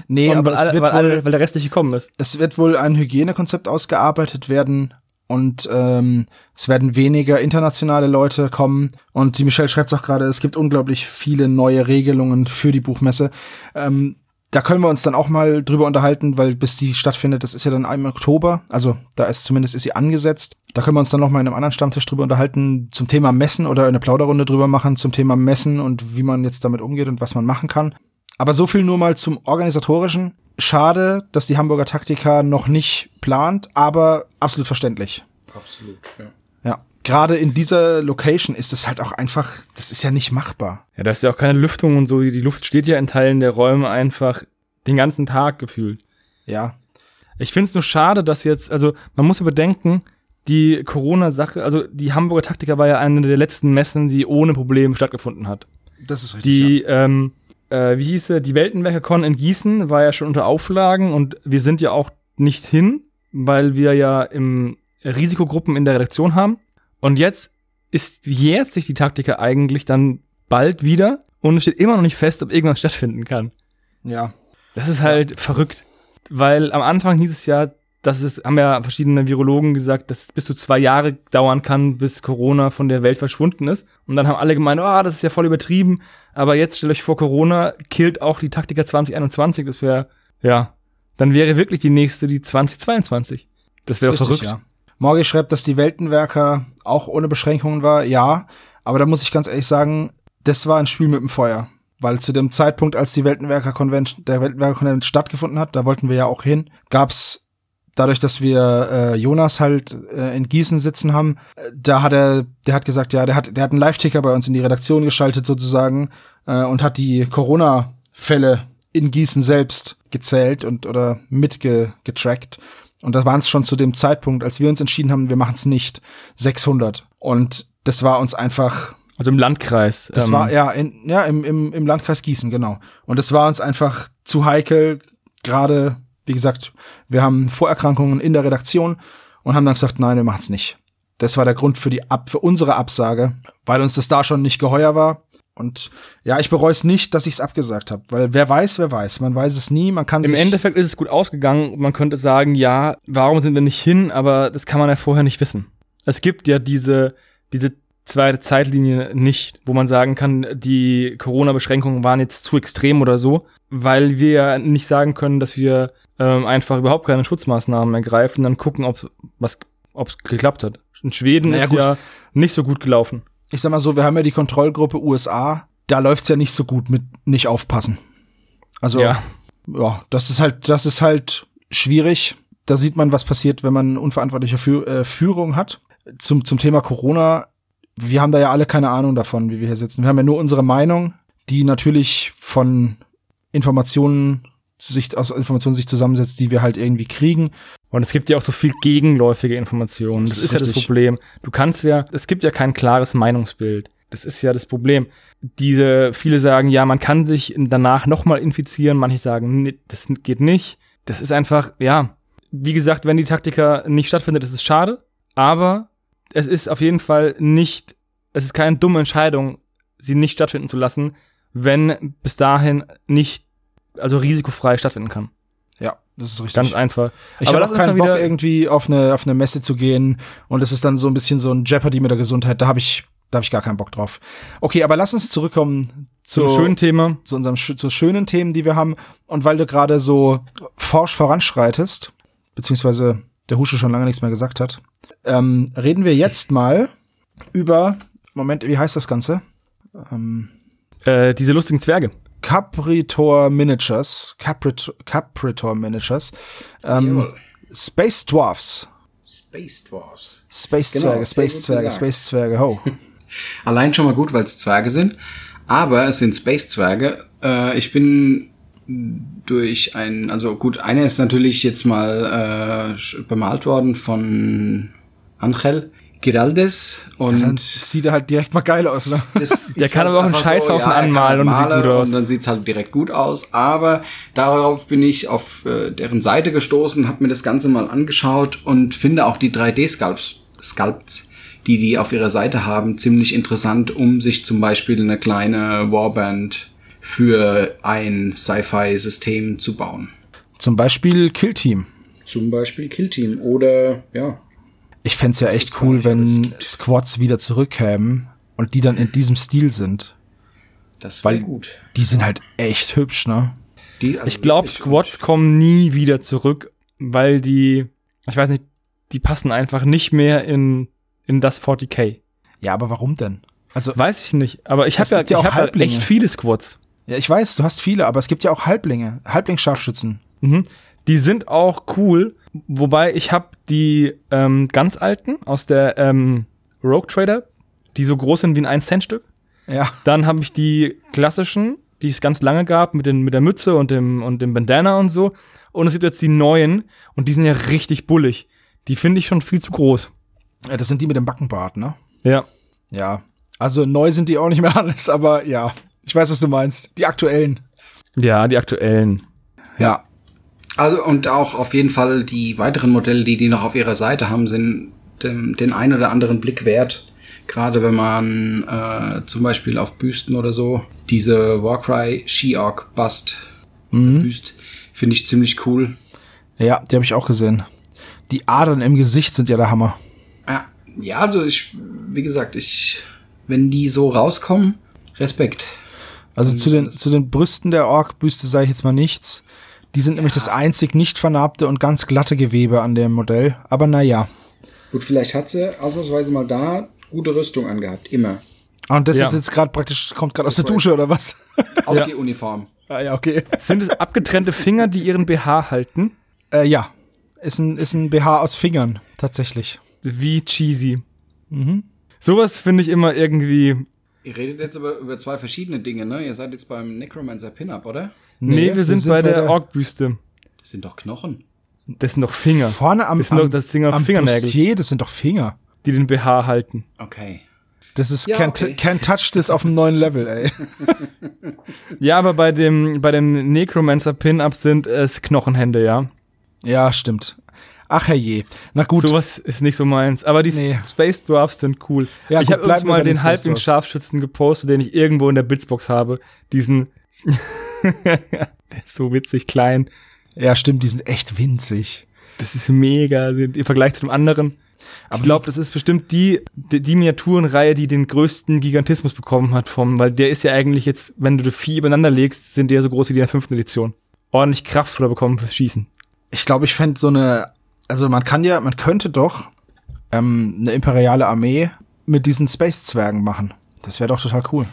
nee, Und aber weil, es wird weil, wohl, weil der Rest nicht gekommen ist. es wird wohl ein Hygienekonzept ausgearbeitet werden und ähm, es werden weniger internationale Leute kommen. Und die Michelle schreibt auch gerade, es gibt unglaublich viele neue Regelungen für die Buchmesse. Ähm, da können wir uns dann auch mal drüber unterhalten, weil bis die stattfindet, das ist ja dann im Oktober, also da ist zumindest ist sie angesetzt. Da können wir uns dann noch mal in einem anderen Stammtisch drüber unterhalten zum Thema Messen oder eine Plauderrunde drüber machen zum Thema Messen und wie man jetzt damit umgeht und was man machen kann. Aber so viel nur mal zum organisatorischen. Schade, dass die Hamburger Taktika noch nicht plant, aber absolut verständlich. Absolut, ja. Ja, gerade in dieser Location ist es halt auch einfach, das ist ja nicht machbar. Ja, da ist ja auch keine Lüftung und so. Die Luft steht ja in Teilen der Räume einfach den ganzen Tag gefühlt. Ja, Ich finde es nur schade, dass jetzt, also man muss ja bedenken, die Corona-Sache, also die Hamburger Taktiker war ja eine der letzten Messen, die ohne Probleme stattgefunden hat. das ist richtig. Die, ähm, äh, wie hieß sie, die Weltenwerker-Con in Gießen war ja schon unter Auflagen und wir sind ja auch nicht hin, weil wir ja im Risikogruppen in der Redaktion haben. Und jetzt ist jährt sich die Taktiker eigentlich dann bald wieder und es steht immer noch nicht fest, ob irgendwas stattfinden kann. ja. Das ist halt verrückt. Weil am Anfang hieß es ja, dass es, haben ja verschiedene Virologen gesagt, dass es bis zu zwei Jahre dauern kann, bis Corona von der Welt verschwunden ist. Und dann haben alle gemeint, oh, das ist ja voll übertrieben. Aber jetzt stellt euch vor, Corona killt auch die Taktiker 2021. Das wäre, ja, dann wäre wirklich die nächste die 2022. Das wäre Ist verrückt. Ja. Morgi schreibt, dass die Weltenwerker auch ohne Beschränkungen war. Ja, aber da muss ich ganz ehrlich sagen, das war ein Spiel mit dem Feuer. Weil zu dem Zeitpunkt, als die Weltenwerker Convention, der Weltenwerker Convention stattgefunden hat, da wollten wir ja auch hin, gab's dadurch, dass wir äh, Jonas halt äh, in Gießen sitzen haben, da hat er, der hat gesagt, ja, der hat, der hat einen Live-Ticker bei uns in die Redaktion geschaltet sozusagen äh, und hat die Corona-Fälle in Gießen selbst gezählt und oder mitgetrackt. Und da waren es schon zu dem Zeitpunkt, als wir uns entschieden haben, wir machen es nicht, 600. Und das war uns einfach, Also im Landkreis. das ähm, war ja, in, ja im, im, im Landkreis Gießen, genau. Und das war uns einfach zu heikel, gerade, wie gesagt, wir haben Vorerkrankungen in der Redaktion und haben dann gesagt, nein, wir machen es nicht. Das war der Grund für die Ab für unsere Absage, weil uns das da schon nicht geheuer war. Und ja, ich bereue es nicht, dass ich es abgesagt habe, weil wer weiß, wer weiß. Man weiß es nie, man kann Im Endeffekt ist es gut ausgegangen. Man könnte sagen, ja, warum sind wir nicht hin? Aber das kann man ja vorher nicht wissen. Es gibt ja diese, diese zweite Zeitlinie nicht, wo man sagen kann, die Corona-Beschränkungen waren jetzt zu extrem oder so, weil wir ja nicht sagen können, dass wir ähm, einfach überhaupt keine Schutzmaßnahmen ergreifen, dann gucken, ob was ob's geklappt hat. In Schweden Naja, ist gut. ja nicht so gut gelaufen. ich sag mal so, wir haben ja die Kontrollgruppe USA, da läuft's ja nicht so gut mit nicht aufpassen. Also Ja. ja, das ist halt, das ist halt schwierig. Da sieht man, was passiert, wenn man unverantwortliche Führ äh, Führung hat. Zum, zum Thema Corona, wir haben da ja alle keine Ahnung davon, wie wir hier sitzen. Wir haben ja nur unsere Meinung, die natürlich von Informationen sich, aus Informationen sich zusammensetzt, die wir halt irgendwie kriegen. Und es gibt ja auch so viel gegenläufige Informationen. Das, Das ist, ist ja das. Problem. Du kannst ja, es gibt ja kein klares Meinungsbild. Das ist ja das Problem. Diese, viele sagen, ja, man kann sich danach nochmal infizieren. Manche sagen, nee, das geht nicht. Das ist einfach, ja, wie gesagt, wenn die Taktika nicht stattfindet, ist es schade. Aber es ist auf jeden Fall nicht, es ist keine dumme Entscheidung, sie nicht stattfinden zu lassen, wenn bis dahin nicht, also risikofrei stattfinden kann. Ja, das ist richtig. Ganz einfach. Ich habe auch keinen Bock, irgendwie auf eine, auf eine Messe zu gehen und es ist dann so ein bisschen so ein Jeopardy mit der Gesundheit. Da habe ich, da habe ich gar keinen Bock drauf. Okay, aber lass uns zurückkommen zu, Zum schönen Thema. zu unserem zu schönen Themen, die wir haben. Und weil du gerade so forsch voranschreitest, beziehungsweise der Husche schon lange nichts mehr gesagt hat, ähm, reden wir jetzt mal über, Moment, wie heißt das Ganze? Ähm, Äh, diese lustigen Zwerge. Capritor Miniatures, Caprit Capritor Miniatures, ähm. Space Dwarfs. Space Dwarfs. Space Genau, Zwerge, sehr Space Zwerge, gesagt. Space Zwerge, ho. Allein schon mal gut, weil es Zwerge sind. Aber es sind Space-Zwerge. Äh, ich bin durch ein, also gut, einer ist natürlich jetzt mal äh, bemalt worden von Angel Giraldes Dann und sieht er halt direkt mal geil aus, ne? das Der kann aber auch einen Scheißhaufen er kann anmalen und sieht malen gut aus. Und dann sieht's halt direkt gut aus. Aber darauf bin ich auf äh, deren Seite gestoßen, habe mir das Ganze mal angeschaut und finde auch die 3D-Sculpts, Sculpts, die die auf ihrer Seite haben, ziemlich interessant, um sich zum Beispiel eine kleine Warband für ein Sci-Fi-System zu bauen. Zum Beispiel Kill Team. Zum Beispiel Kill Team oder ja. Ich fänd's ja Das echt cool, wenn. Squads wieder zurückkämen und die dann in diesem Stil sind. Das Weil wäre gut. die sind halt echt hübsch, ne? Die, also Ich glaube, wirklich Squads gut. kommen nie wieder zurück, weil die, ich weiß nicht, die passen einfach nicht mehr in, in das 40k. Ja, aber warum denn? Also, Weiß ich nicht, aber ich habe Es ja, ja ich auch hab Halblinge. echt viele Squads. ja, ich weiß, du hast viele, aber es gibt ja auch Halblinge, Halblingsscharfschützen. Mhm. Die sind auch cool, wobei ich habe die ähm, ganz alten aus der ähm, Rogue Trader, die so groß sind wie ein 1-Cent-Stück. Ja, Dann habe ich die klassischen, die es ganz lange gab, mit, den, mit der Mütze und dem, und dem Bandana und so. Und es gibt jetzt die neuen und die sind ja richtig bullig. Die finde ich schon viel zu groß. Ja, das sind die mit dem Backenbart, ne? Ja. Ja. Also neu sind die auch nicht mehr alles, aber ja. Ich weiß, was du meinst. Die aktuellen. Ja, die aktuellen. Ja. Also und auch auf jeden Fall die weiteren Modelle, die die noch auf ihrer Seite haben, sind dem, den ein oder anderen Blick wert. Gerade wenn man äh, zum Beispiel auf Büsten oder so diese Warcry She-Orc Bust Büst finde ich ziemlich cool. Ja, die habe ich auch gesehen. Die Adern im Gesicht sind ja der Hammer. Ja, ja, also ich, wie gesagt, ich, wenn die so rauskommen, Respekt. Also zu den, zu den Brüsten der Ork-Büste sage ich jetzt mal nichts. Die sind nämlich das einzig nicht vernarbte und ganz glatte Gewebe an dem Modell. Aber naja. Gut, vielleicht hat sie ausnahmsweise mal da gute Rüstung angehabt, immer. Und das Ja. ist jetzt gerade praktisch, kommt gerade aus der Dusche oder was? Ausgehuniform. ah, ja, okay. Sind es abgetrennte Finger, die ihren BH halten? Äh, ja. Ist ein, ist ein BH aus Fingern, tatsächlich. Wie cheesy. Mhm. Sowas finde ich immer irgendwie. Ihr redet jetzt aber über zwei verschiedene Dinge, ne? Ihr seid jetzt beim Necromancer Pin-Up, oder? Nee, wir, sind bei der Ork-Büste. Das sind doch Knochen. Das sind doch Finger, Vorne am, Das sind am, doch- das sind doch am Fingernägel. Bustier, das sind doch Finger. die den BH halten. Okay. Das ist Ja, can't, okay. can't touch this auf einem neuen Level, ey. Ja, aber bei dem, bei dem Necromancer Pin-Up sind es Knochenhände, ja. Ja, stimmt. Ach herrje. Na gut. Sowas ist nicht so meins. Aber die Nee. Space Dwarfs sind cool. Ja, ich habe wir mal den den Space halbling Dwarfs. Scharfschützen gepostet, den ich irgendwo in der Blitzbox habe. Diesen. der ist so witzig klein. ja, stimmt, die sind echt winzig. Das ist mega im Vergleich zu dem anderen. ich glaube, das ist bestimmt die, die, die Miniaturenreihe, die den größten Gigantismus bekommen hat vom, weil der ist ja eigentlich jetzt, wenn du die vier übereinander legst, sind die ja so groß wie die in der fünften Edition. Ordentlich Kraftfutter bekommen fürs Schießen. Ich glaube, ich fände so eine, also man kann ja, man könnte doch ähm, eine imperiale Armee mit diesen Space-Zwergen machen. Das wäre doch total cool.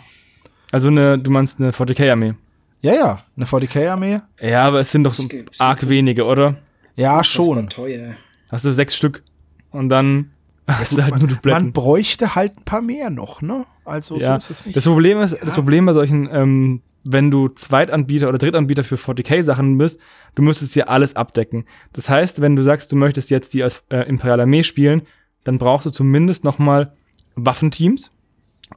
Also eine, du meinst eine 40k-Armee. Ja, ja, eine 40k-Armee. Ja, aber es sind doch so arg wenige, oder? Ja, Das schon. teuer. Hast du sechs Stück und dann hast du halt nur Man bräuchte halt ein paar mehr noch, ne? Also so Ja, ist es nicht. das Problem ist, das Problem bei solchen, ähm, wenn du Zweitanbieter oder Drittanbieter für 40k-Sachen bist, du müsstest hier alles abdecken. Das heißt, wenn du sagst, du möchtest jetzt die als äh, Imperial Armee spielen, dann brauchst du zumindest noch mal Waffenteams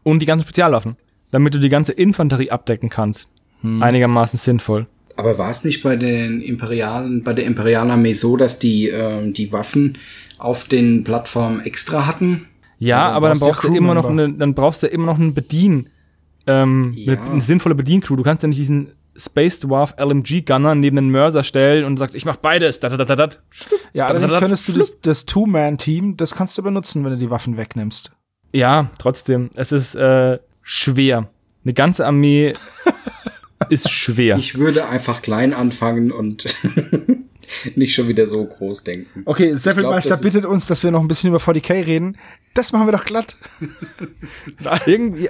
und die ganzen Spezialwaffen, damit du die ganze Infanterie abdecken kannst. Hm. Einigermaßen sinnvoll. Aber war es nicht bei den Imperialen, bei der Imperialarmee so, dass die ähm, die Waffen auf den Plattformen extra hatten? Ja, dann aber dann brauchst du immer noch eine, dann brauchst du immer noch einen Bedien, ähm, Ja. eine, eine sinnvolle Bediencrew. Du kannst ja nicht diesen Space Dwarf LMG Gunner neben den Mörser stellen und sagst, ich mach beides. Dat, dat, dat, dat. ja, allerdings da- da- könntest du das, das Two-Man-Team, das kannst du benutzen, wenn du die Waffen wegnimmst. Ja, trotzdem, es ist äh, schwer. Eine ganze Armee ist schwer. Ich würde einfach klein anfangen und nicht schon wieder so groß denken. Okay, Seppelmeister bittet uns, dass wir noch ein bisschen über 40k reden. Das machen wir doch glatt. Irgendwie,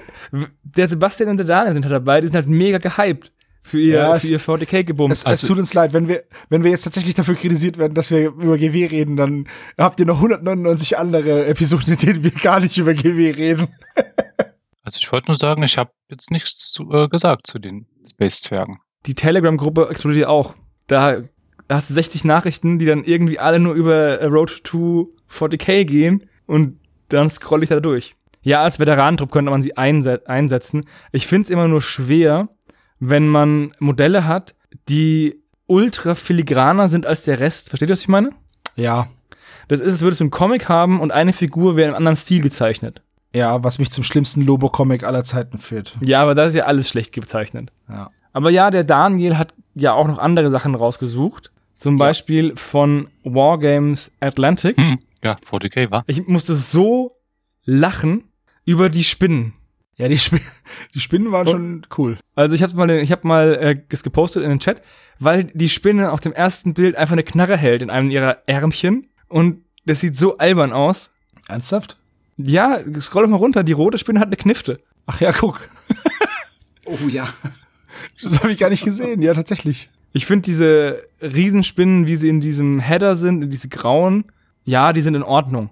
der Sebastian und der Daniel sind halt dabei, die sind halt mega gehypt für ihr, Ja, für ihr 40k-Gebum. Es, es tut uns leid, wenn wir, wenn wir jetzt tatsächlich dafür kritisiert werden, dass wir über GW reden, dann habt ihr noch 199 andere Episoden, in denen wir gar nicht über GW reden. Also ich wollte nur sagen, ich habe jetzt nichts zu, äh, gesagt zu den Space-Zwergen. die Telegram-Gruppe explodiert auch. Da hast du 60 Nachrichten, die dann irgendwie alle nur über äh, Road to 40k gehen und dann scroll ich da durch. Ja, als Veteranentrupp könnte man sie einse einsetzen. Ich find's immer nur schwer, wenn man Modelle hat, die ultra filigraner sind als der Rest. Versteht ihr, was ich meine? Ja, Das ist, als würdest du einen Comic haben und eine Figur wäre im anderen Stil gezeichnet. ja, was mich zum schlimmsten Lobo-Comic aller Zeiten führt. Ja, aber da ist ja alles schlecht gezeichnet. Ja. Aber ja, der Daniel hat ja auch noch andere Sachen rausgesucht. Zum Beispiel von Wargames Atlantic. Hm, ja, 40k war. Ich musste so lachen über die Spinnen. Ja, die, Sp die Spinnen waren Und- schon cool. Also ich habe mal, ich habe mal äh, das gepostet in den Chat, weil die Spinne auf dem ersten Bild einfach eine Knarre hält in einem ihrer Ärmchen und das sieht so albern aus. Ernsthaft? Ja, scroll doch mal runter, die rote Spinne hat eine Knifte. Ach ja, guck. Oh ja. Das habe ich gar nicht gesehen. Ja, tatsächlich. Ich finde diese Riesenspinnen, wie sie in diesem Header sind, in diese grauen, ja, die sind in Ordnung.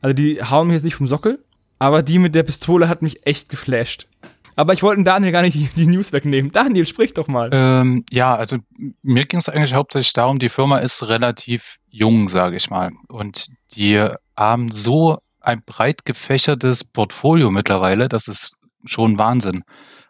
Also die hauen mich jetzt nicht vom Sockel, aber die mit der Pistole hat mich echt geflasht. Aber ich wollte Daniel gar nicht die, die News wegnehmen. Daniel, sprich doch mal. Ähm, ja, also mir ging es eigentlich hauptsächlich darum, die Firma ist relativ jung, sage ich mal. Und die haben so ein breit gefächertes Portfolio mittlerweile, das ist schon Wahnsinn.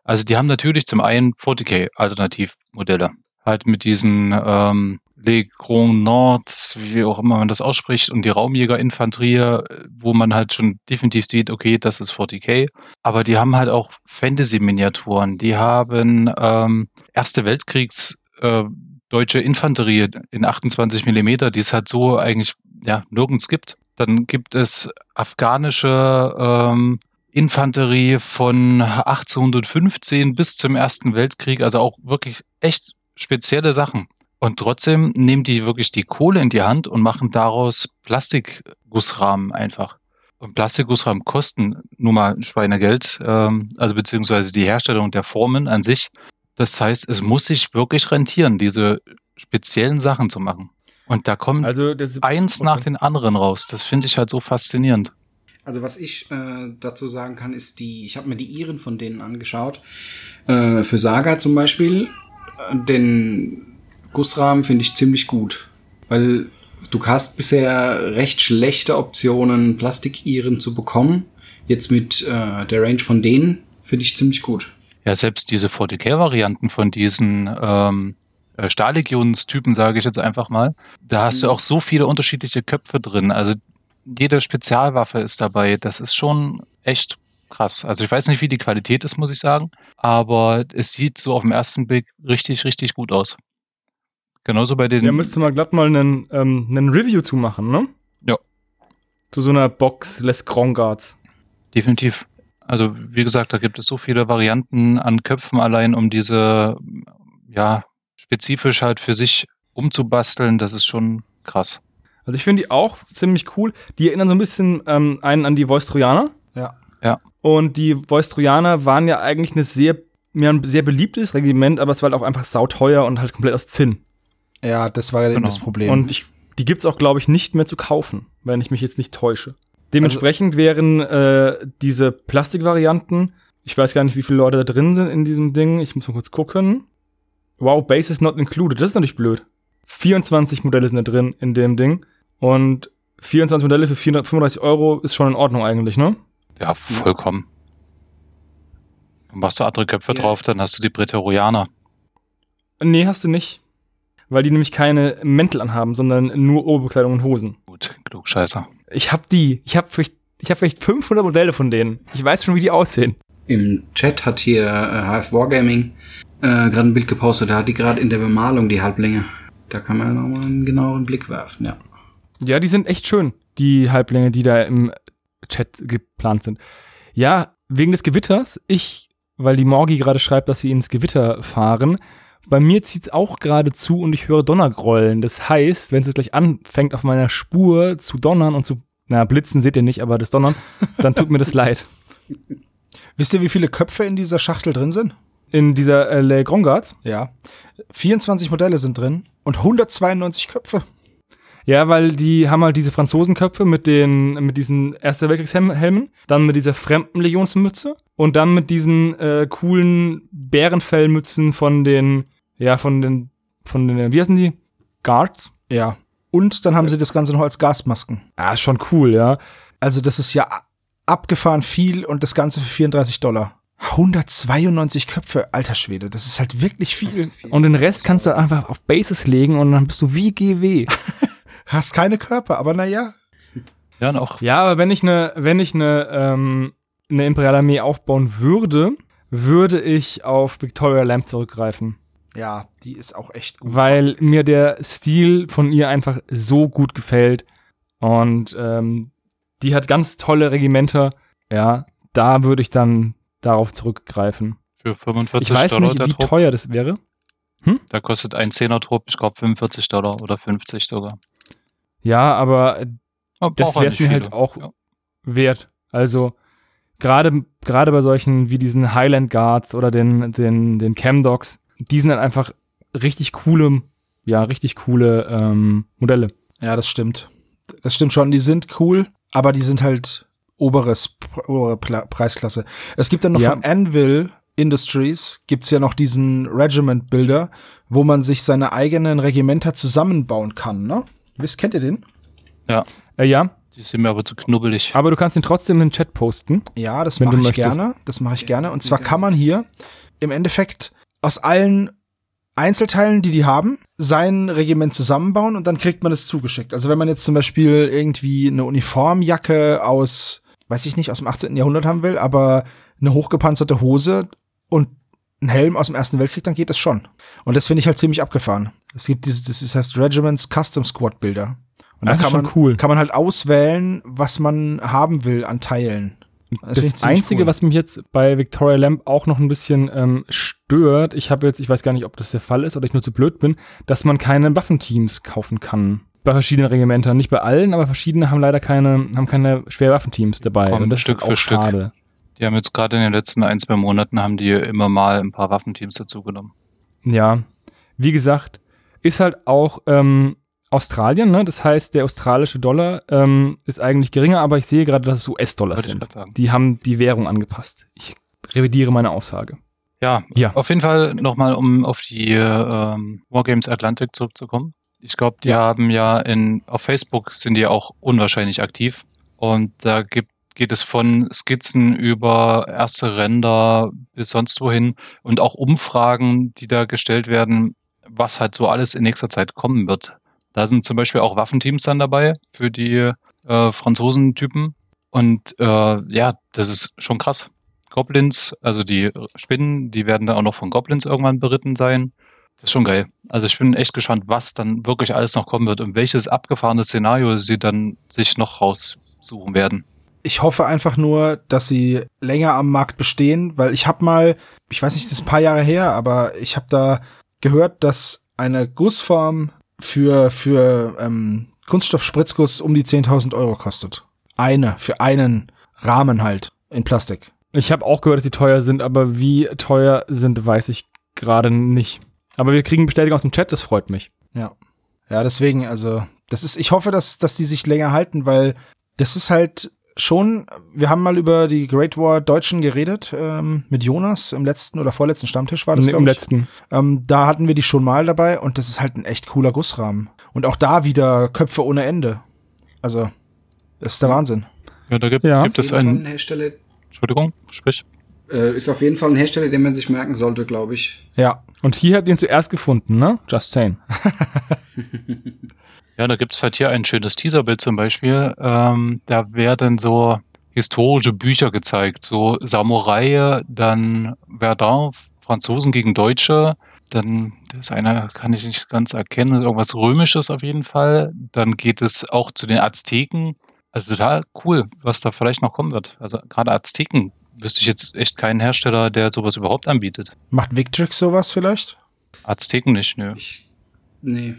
Also die haben natürlich zum einen 40k Alternativmodelle. Halt mit diesen ähm, Le Grand Nord, wie auch immer man das ausspricht, und die Raumjägerinfanterie, äh, wo man halt schon definitiv sieht, okay, das ist 40k. Aber die haben halt auch Fantasy-Miniaturen. Die haben ähm, Erste Weltkriegs äh, deutsche Infanterie in 28 Millimeter, die es halt so eigentlich ja nirgends gibt. Dann gibt es afghanische ähm, Infanterie von 1815 bis zum Ersten Weltkrieg, also auch wirklich echt spezielle Sachen. Und trotzdem nehmen die wirklich die Kohle in die Hand und machen daraus Plastikgussrahmen einfach. Und Plastikgussrahmen kosten nun mal ein Schweinegeld, ähm, also beziehungsweise die Herstellung der Formen an sich. Das heißt, es muss sich wirklich rentieren, diese speziellen Sachen zu machen. Und da kommt Also das eins nach dem anderen raus. Das finde ich halt so faszinierend. Also was ich äh, dazu sagen kann, ist die, ich habe mir die Iren von denen angeschaut. Äh, für Saga zum Beispiel, den Gussrahmen finde ich ziemlich gut. Weil du hast bisher recht schlechte Optionen, Plastik-Iren zu bekommen. Jetzt mit äh, der Range von denen finde ich ziemlich gut. Ja, selbst diese 40k-Varianten von diesen ähm, äh, Stahllegionstypen, sage ich jetzt einfach mal, da hast du auch so viele unterschiedliche Köpfe drin. Also jede Spezialwaffe ist dabei. Das ist schon echt krass. Also ich weiß nicht, wie die Qualität ist, muss ich sagen, aber es sieht so auf den ersten Blick richtig, richtig gut aus. Genauso bei den. Ja, müsste mal glatt mal einen, ähm, einen Review zu machen, ne? Ja. Zu so einer Box Les Grand Guards. Definitiv. Also wie gesagt, da gibt es so viele Varianten an Köpfen allein, um diese ja spezifisch halt für sich umzubasteln. Das ist schon krass. Also ich finde die auch ziemlich cool. Die erinnern so ein bisschen ähm, einen an die Voice Trojaner. Ja. Ja. Und die Voice Trojaner waren ja eigentlich eine sehr mir ein sehr beliebtes Regiment, aber es war halt auch einfach sauteuer und halt komplett aus Zinn. Ja, das war ja eben Genau. das Problem. Und ich, die gibt's auch, glaube ich, nicht mehr zu kaufen, wenn ich mich jetzt nicht täusche. Dementsprechend wären äh, diese Plastikvarianten, ich weiß gar nicht, wie viele Leute da drin sind in diesem Ding, ich muss mal kurz gucken. Wow, Base is not included, das ist natürlich blöd. 24 Modelle sind da drin in dem Ding und 24 Modelle für 435 Euro ist schon in Ordnung eigentlich, ne? Ja, vollkommen. Dann machst du andere Köpfe Ja. drauf, dann hast du die Prätorianer. Nee, hast du nicht. Weil die nämlich keine Mäntel anhaben, sondern nur Oberbekleidung und Hosen. Gut, Klugscheißer. Ich hab die. Ich hab vielleicht, ich hab vielleicht 500 Modelle von denen. Ich weiß schon, wie die aussehen. Im Chat hat hier äh, HF Wargaming äh, gerade ein Bild gepostet. Da hat die gerade in der Bemalung die Halblänge. Da kann man nochmal einen genaueren Blick werfen, ja. Ja, die sind echt schön, die Halblänge, die da im Chat geplant sind. Ja, wegen des Gewitters. Ich, weil die Morgi gerade schreibt, dass sie ins Gewitter fahren. Bei mir zieht's auch gerade zu und ich höre Donnergrollen. Das heißt, wenn es jetzt gleich anfängt, auf meiner Spur zu donnern und zu, na, blitzen seht ihr nicht, aber das Donnern, dann tut mir das leid. Wisst ihr, wie viele Köpfe in dieser Schachtel drin sind? In dieser äh, Le Grand Guard. Ja. 24 Modelle sind drin und 192 Köpfe. Ja, weil die haben halt diese Franzosenköpfe mit den, mit diesen Erster Weltkriegshelmen, dann mit dieser Fremdenlegionsmütze und dann mit diesen äh, coolen Bärenfellmützen von den, ja, von den, von den, wie heißen die? Guards? Ja. Und dann haben sie das Ganze noch als Gasmasken. Ah, ist schon cool, ja. Also das ist ja abgefahren viel und das Ganze für 34 Dollar. 192 Köpfe, alter Schwede, das ist halt wirklich viel. Und den Rest kannst du einfach auf Bases legen und dann bist du wie GW. Hast keine Körper, aber naja. Ja, auch ja, aber wenn ich eine, wenn ich eine, ähm, eine Imperiale Armee aufbauen würde, würde ich auf Victoria Lamb zurückgreifen. Ja, die ist auch echt gut. weil mir der Stil von ihr einfach so gut gefällt. Und ähm, die hat ganz tolle Regimenter. Ja, da würde ich dann darauf zurückgreifen. für 45 Ich weiß Dollar nicht, der wie Trupp. teuer das wäre. Da kostet ein 10er Trupp, ich glaube 45 Dollar oder 50 sogar. Ja, aber Aber das halt wäre es mir halt auch Ja. wert. Also gerade gerade bei solchen wie diesen Highland Guards oder den den den Camdogs, die sind dann einfach richtig coole, ja richtig coole ähm, Modelle. Ja, das stimmt. Das stimmt schon, die sind cool, aber die sind halt oberes, obere Preisklasse. Es gibt dann noch Ja. von Anvil Industries, gibt's ja noch diesen Regiment-Builder, wo man sich seine eigenen Regimenter zusammenbauen kann, ne? Wisst, kennt ihr den? Äh, ja, Die sind mir aber zu knubbelig. aber du kannst ihn trotzdem in den Chat posten. Ja, das mache ich möchtest. gerne. Das mache ich gerne. Und zwar kann man hier im Endeffekt aus allen Einzelteilen, die die haben, sein Regiment zusammenbauen und dann kriegt man es zugeschickt. Also wenn man jetzt zum Beispiel irgendwie eine Uniformjacke aus, weiß ich nicht, aus dem 18. Jahrhundert haben will, aber eine hochgepanzerte Hose und einen Helm aus dem Ersten Weltkrieg, dann geht das schon. Und das finde ich halt ziemlich abgefahren. Es gibt dieses, das ist- heißt Regiments Custom Squad Bilder. Und Das da ist kann schon man, cool. kann man halt auswählen, was man haben will an Teilen. Das Das, Einzige, cool. was mich jetzt bei Victoria Lamb auch noch ein bisschen ähm, stört, ich habe jetzt, ich weiß gar nicht, ob das der Fall ist oder ich nur zu blöd bin, dass man keine Waffenteams kaufen kann. Bei verschiedenen Regimentern. Nicht bei allen, aber verschiedene haben leider keine, haben keine Schwerwaffenteams dabei. Kommen Und das Stück ist für Stück. schade. Die haben jetzt gerade in den letzten ein, zwei Monaten haben die immer mal ein paar Waffenteams dazugenommen. Ja. Wie gesagt, ist halt auch ähm, Australien, ne? Das heißt, der australische Dollar ähm, ist eigentlich geringer, aber ich sehe gerade, dass es US-Dollar sind. Die haben die Währung angepasst. Ich revidiere meine Aussage. Ja, Ja. auf jeden Fall nochmal, um auf die ähm, Wargames Atlantic zurückzukommen. Ich glaube, die Ja. haben ja in, auf Facebook sind die auch unwahrscheinlich aktiv. Und da gibt, geht es von Skizzen über erste Ränder bis sonst wohin und auch Umfragen, die da gestellt werden, was halt so alles in nächster Zeit kommen wird. Da sind zum Beispiel auch Waffenteams dann dabei für die äh, Franzosentypen. Und äh, ja, das ist schon krass. Goblins, also die Spinnen, die werden dann auch noch von Goblins irgendwann beritten sein. Das ist schon geil. Also ich bin echt gespannt, was dann wirklich alles noch kommen wird und welches abgefahrene Szenario sie dann sich noch raussuchen werden. ich hoffe einfach nur, dass sie länger am Markt bestehen, weil ich habe mal, ich weiß nicht, das ist ein paar Jahre her, aber ich habe da gehört, dass eine Gussform für für ähm, Kunststoffspritzguss um die 10.000 Euro kostet. Eine für einen Rahmen halt in Plastik. Ich habe auch gehört, dass die teuer sind, aber wie teuer sind, weiß ich gerade nicht. Aber wir kriegen Bestätigung aus dem Chat, das freut mich. Ja. Ja, deswegen, also, das ist, ich hoffe, dass, dass die sich länger halten, weil das ist halt schon, wir haben mal über die Great War Deutschen geredet, ähm, mit Jonas im letzten oder vorletzten Stammtisch war das, Nee, Im ich. letzten. Ähm, da hatten wir die schon mal dabei und das ist halt ein echt cooler Gussrahmen. Und auch da wieder Köpfe ohne Ende. Also, das ist der Wahnsinn. Ja, da gibt, Ja. gibt es einen. ein Hersteller, Entschuldigung, sprich. äh, ist auf jeden Fall ein Hersteller, den man sich merken sollte, glaube ich. Ja. Und hier habt ihr ihn zuerst gefunden, ne? Just saying. Ja, da gibt es halt hier ein schönes Teaserbild zum Beispiel. Ähm, da werden so historische Bücher gezeigt, so Samurai, dann Verdun, Franzosen gegen Deutsche. Dann, das ist einer, kann ich nicht ganz erkennen, irgendwas Römisches auf jeden Fall. Dann geht es auch zu den Azteken. Also total cool, was da vielleicht noch kommen wird. Also gerade Azteken wüsste ich jetzt echt keinen Hersteller, der sowas überhaupt anbietet. Macht Victrix sowas vielleicht? Azteken nicht, nö. Ich, nee.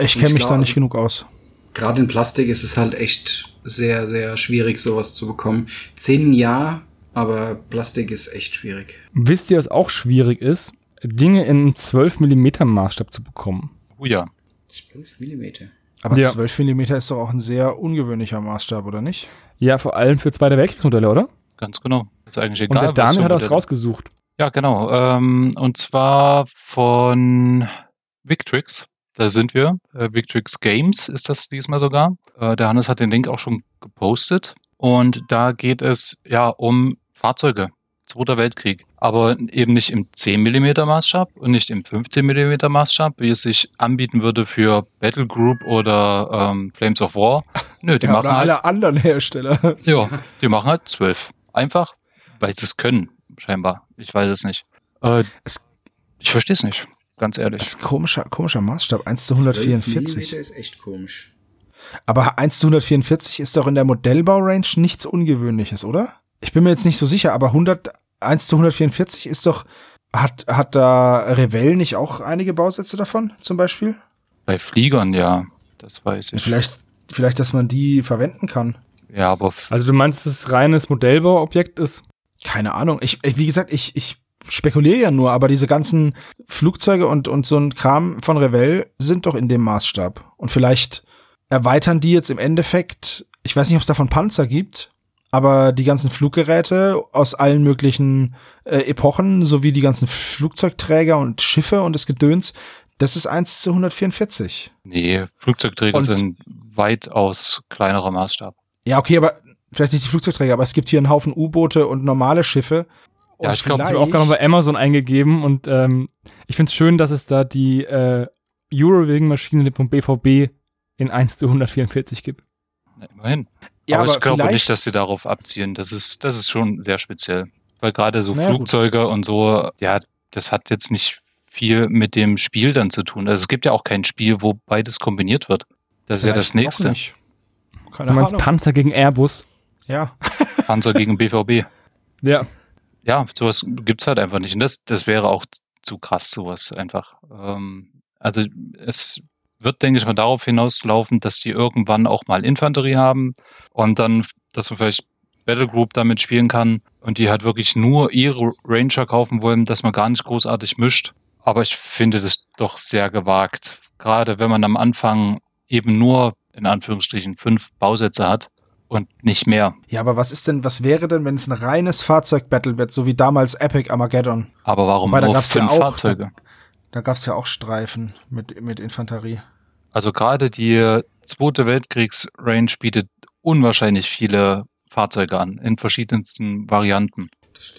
Ich Und kenne ich mich da glaub- nicht genug aus. Gerade in Plastik ist es halt echt sehr, sehr schwierig, sowas zu bekommen. Zehn ja, aber Plastik ist echt schwierig. Wisst ihr, was auch schwierig ist? Dinge in 12 mm Maßstab zu bekommen. Oh ja. 12 Millimeter. Aber Ja. 12 mm ist doch auch ein sehr ungewöhnlicher Maßstab, oder nicht? Ja, vor allem für Zweite Weltkriegsmodelle, oder? Ganz genau. Ist eigentlich Und egal. der was Daniel hat das rausgesucht. Ja, genau. Ähm, und zwar von Victrix. Da sind wir. Äh, Victrix Games ist das diesmal sogar. Äh, der Hannes hat den Link auch schon gepostet. Und da geht es ja um Fahrzeuge. Zweiter Weltkrieg. Aber eben nicht im 10 mm Maßstab und nicht im 15 mm Maßstab, wie es sich anbieten würde für Battle Group oder ähm, Flames of War. Nö, die ja, machen halt alle anderen Hersteller. ja, die machen halt zwölf. Einfach, weil sie es können, scheinbar. Ich weiß es nicht. Äh, Es- ich verstehe es nicht, ganz ehrlich. Das ist ein komischer, komischer Maßstab. 1 zu 12 144. Millimeter ist echt komisch. Aber 1 zu 144 ist doch in der Modellbaurange nichts Ungewöhnliches, oder? Ich bin mir jetzt nicht so sicher, aber 100, 1 zu 144 ist doch, hat, hat da Revell nicht auch einige Bausätze davon, zum Beispiel? Bei Fliegern, ja, das weiß ich. Vielleicht, vielleicht, dass man die verwenden kann. Ja, aber Also du meinst, dass es reines Modellbauobjekt ist? Keine Ahnung. Ich, ich wie gesagt, ich, ich spekuliere ja nur, aber diese ganzen Flugzeuge und, und so ein Kram von Revell sind doch in dem Maßstab. Und vielleicht erweitern die jetzt im Endeffekt, ich weiß nicht, ob es davon Panzer gibt, aber die ganzen Fluggeräte aus allen möglichen äh, Epochen, sowie die ganzen Flugzeugträger und Schiffe und das Gedöns, das ist 1 zu 144. nee, Flugzeugträger Und- sind weitaus kleinerer Maßstab. Ja, okay, aber vielleicht nicht die Flugzeugträger, aber es gibt hier einen Haufen U-Boote und normale Schiffe. Ja, Und ich glaub, ich Ich habe auch gerade mal bei Amazon eingegeben und ähm, ich finde es schön, dass es da die äh, Eurowing-Maschine vom BVB in 1 zu 144 gibt. Ja, immerhin. Ja, aber, aber ich glaube vielleicht- nicht, dass sie darauf abzielen. Das ist, das ist schon sehr speziell. Weil gerade so Na ja, gut. Flugzeuge und so, ja, das hat jetzt nicht viel mit dem Spiel dann zu tun. Also es gibt ja auch kein Spiel, wo beides kombiniert wird. Das ist ja das Vielleicht nächste. nicht. Keine Du meinst Ahnung. Panzer gegen Airbus? Ja. Panzer gegen BVB. Ja. Ja, sowas gibt's halt einfach nicht. Und das, das wäre auch zu krass, sowas einfach. Ähm, also es wird, denke ich mal, darauf hinauslaufen, dass die irgendwann auch mal Infanterie haben und dann, dass man vielleicht Battlegroup damit spielen kann und die halt wirklich nur ihre Ranger kaufen wollen, dass man gar nicht großartig mischt. Aber ich finde das doch sehr gewagt. Gerade wenn man am Anfang eben nur in Anführungsstrichen fünf Bausätze hat und nicht mehr. Ja, aber was ist denn, was wäre denn, wenn es ein reines Fahrzeug-Battle wird, so wie damals Epic Armageddon? Aber warum Wobei, da nur gab's ja fünf auch- Fahrzeuge? Da gab's ja auch Streifen mit, mit Infanterie. Also gerade die Zweite Weltkriegs-Range bietet unwahrscheinlich viele Fahrzeuge an, in verschiedensten Varianten.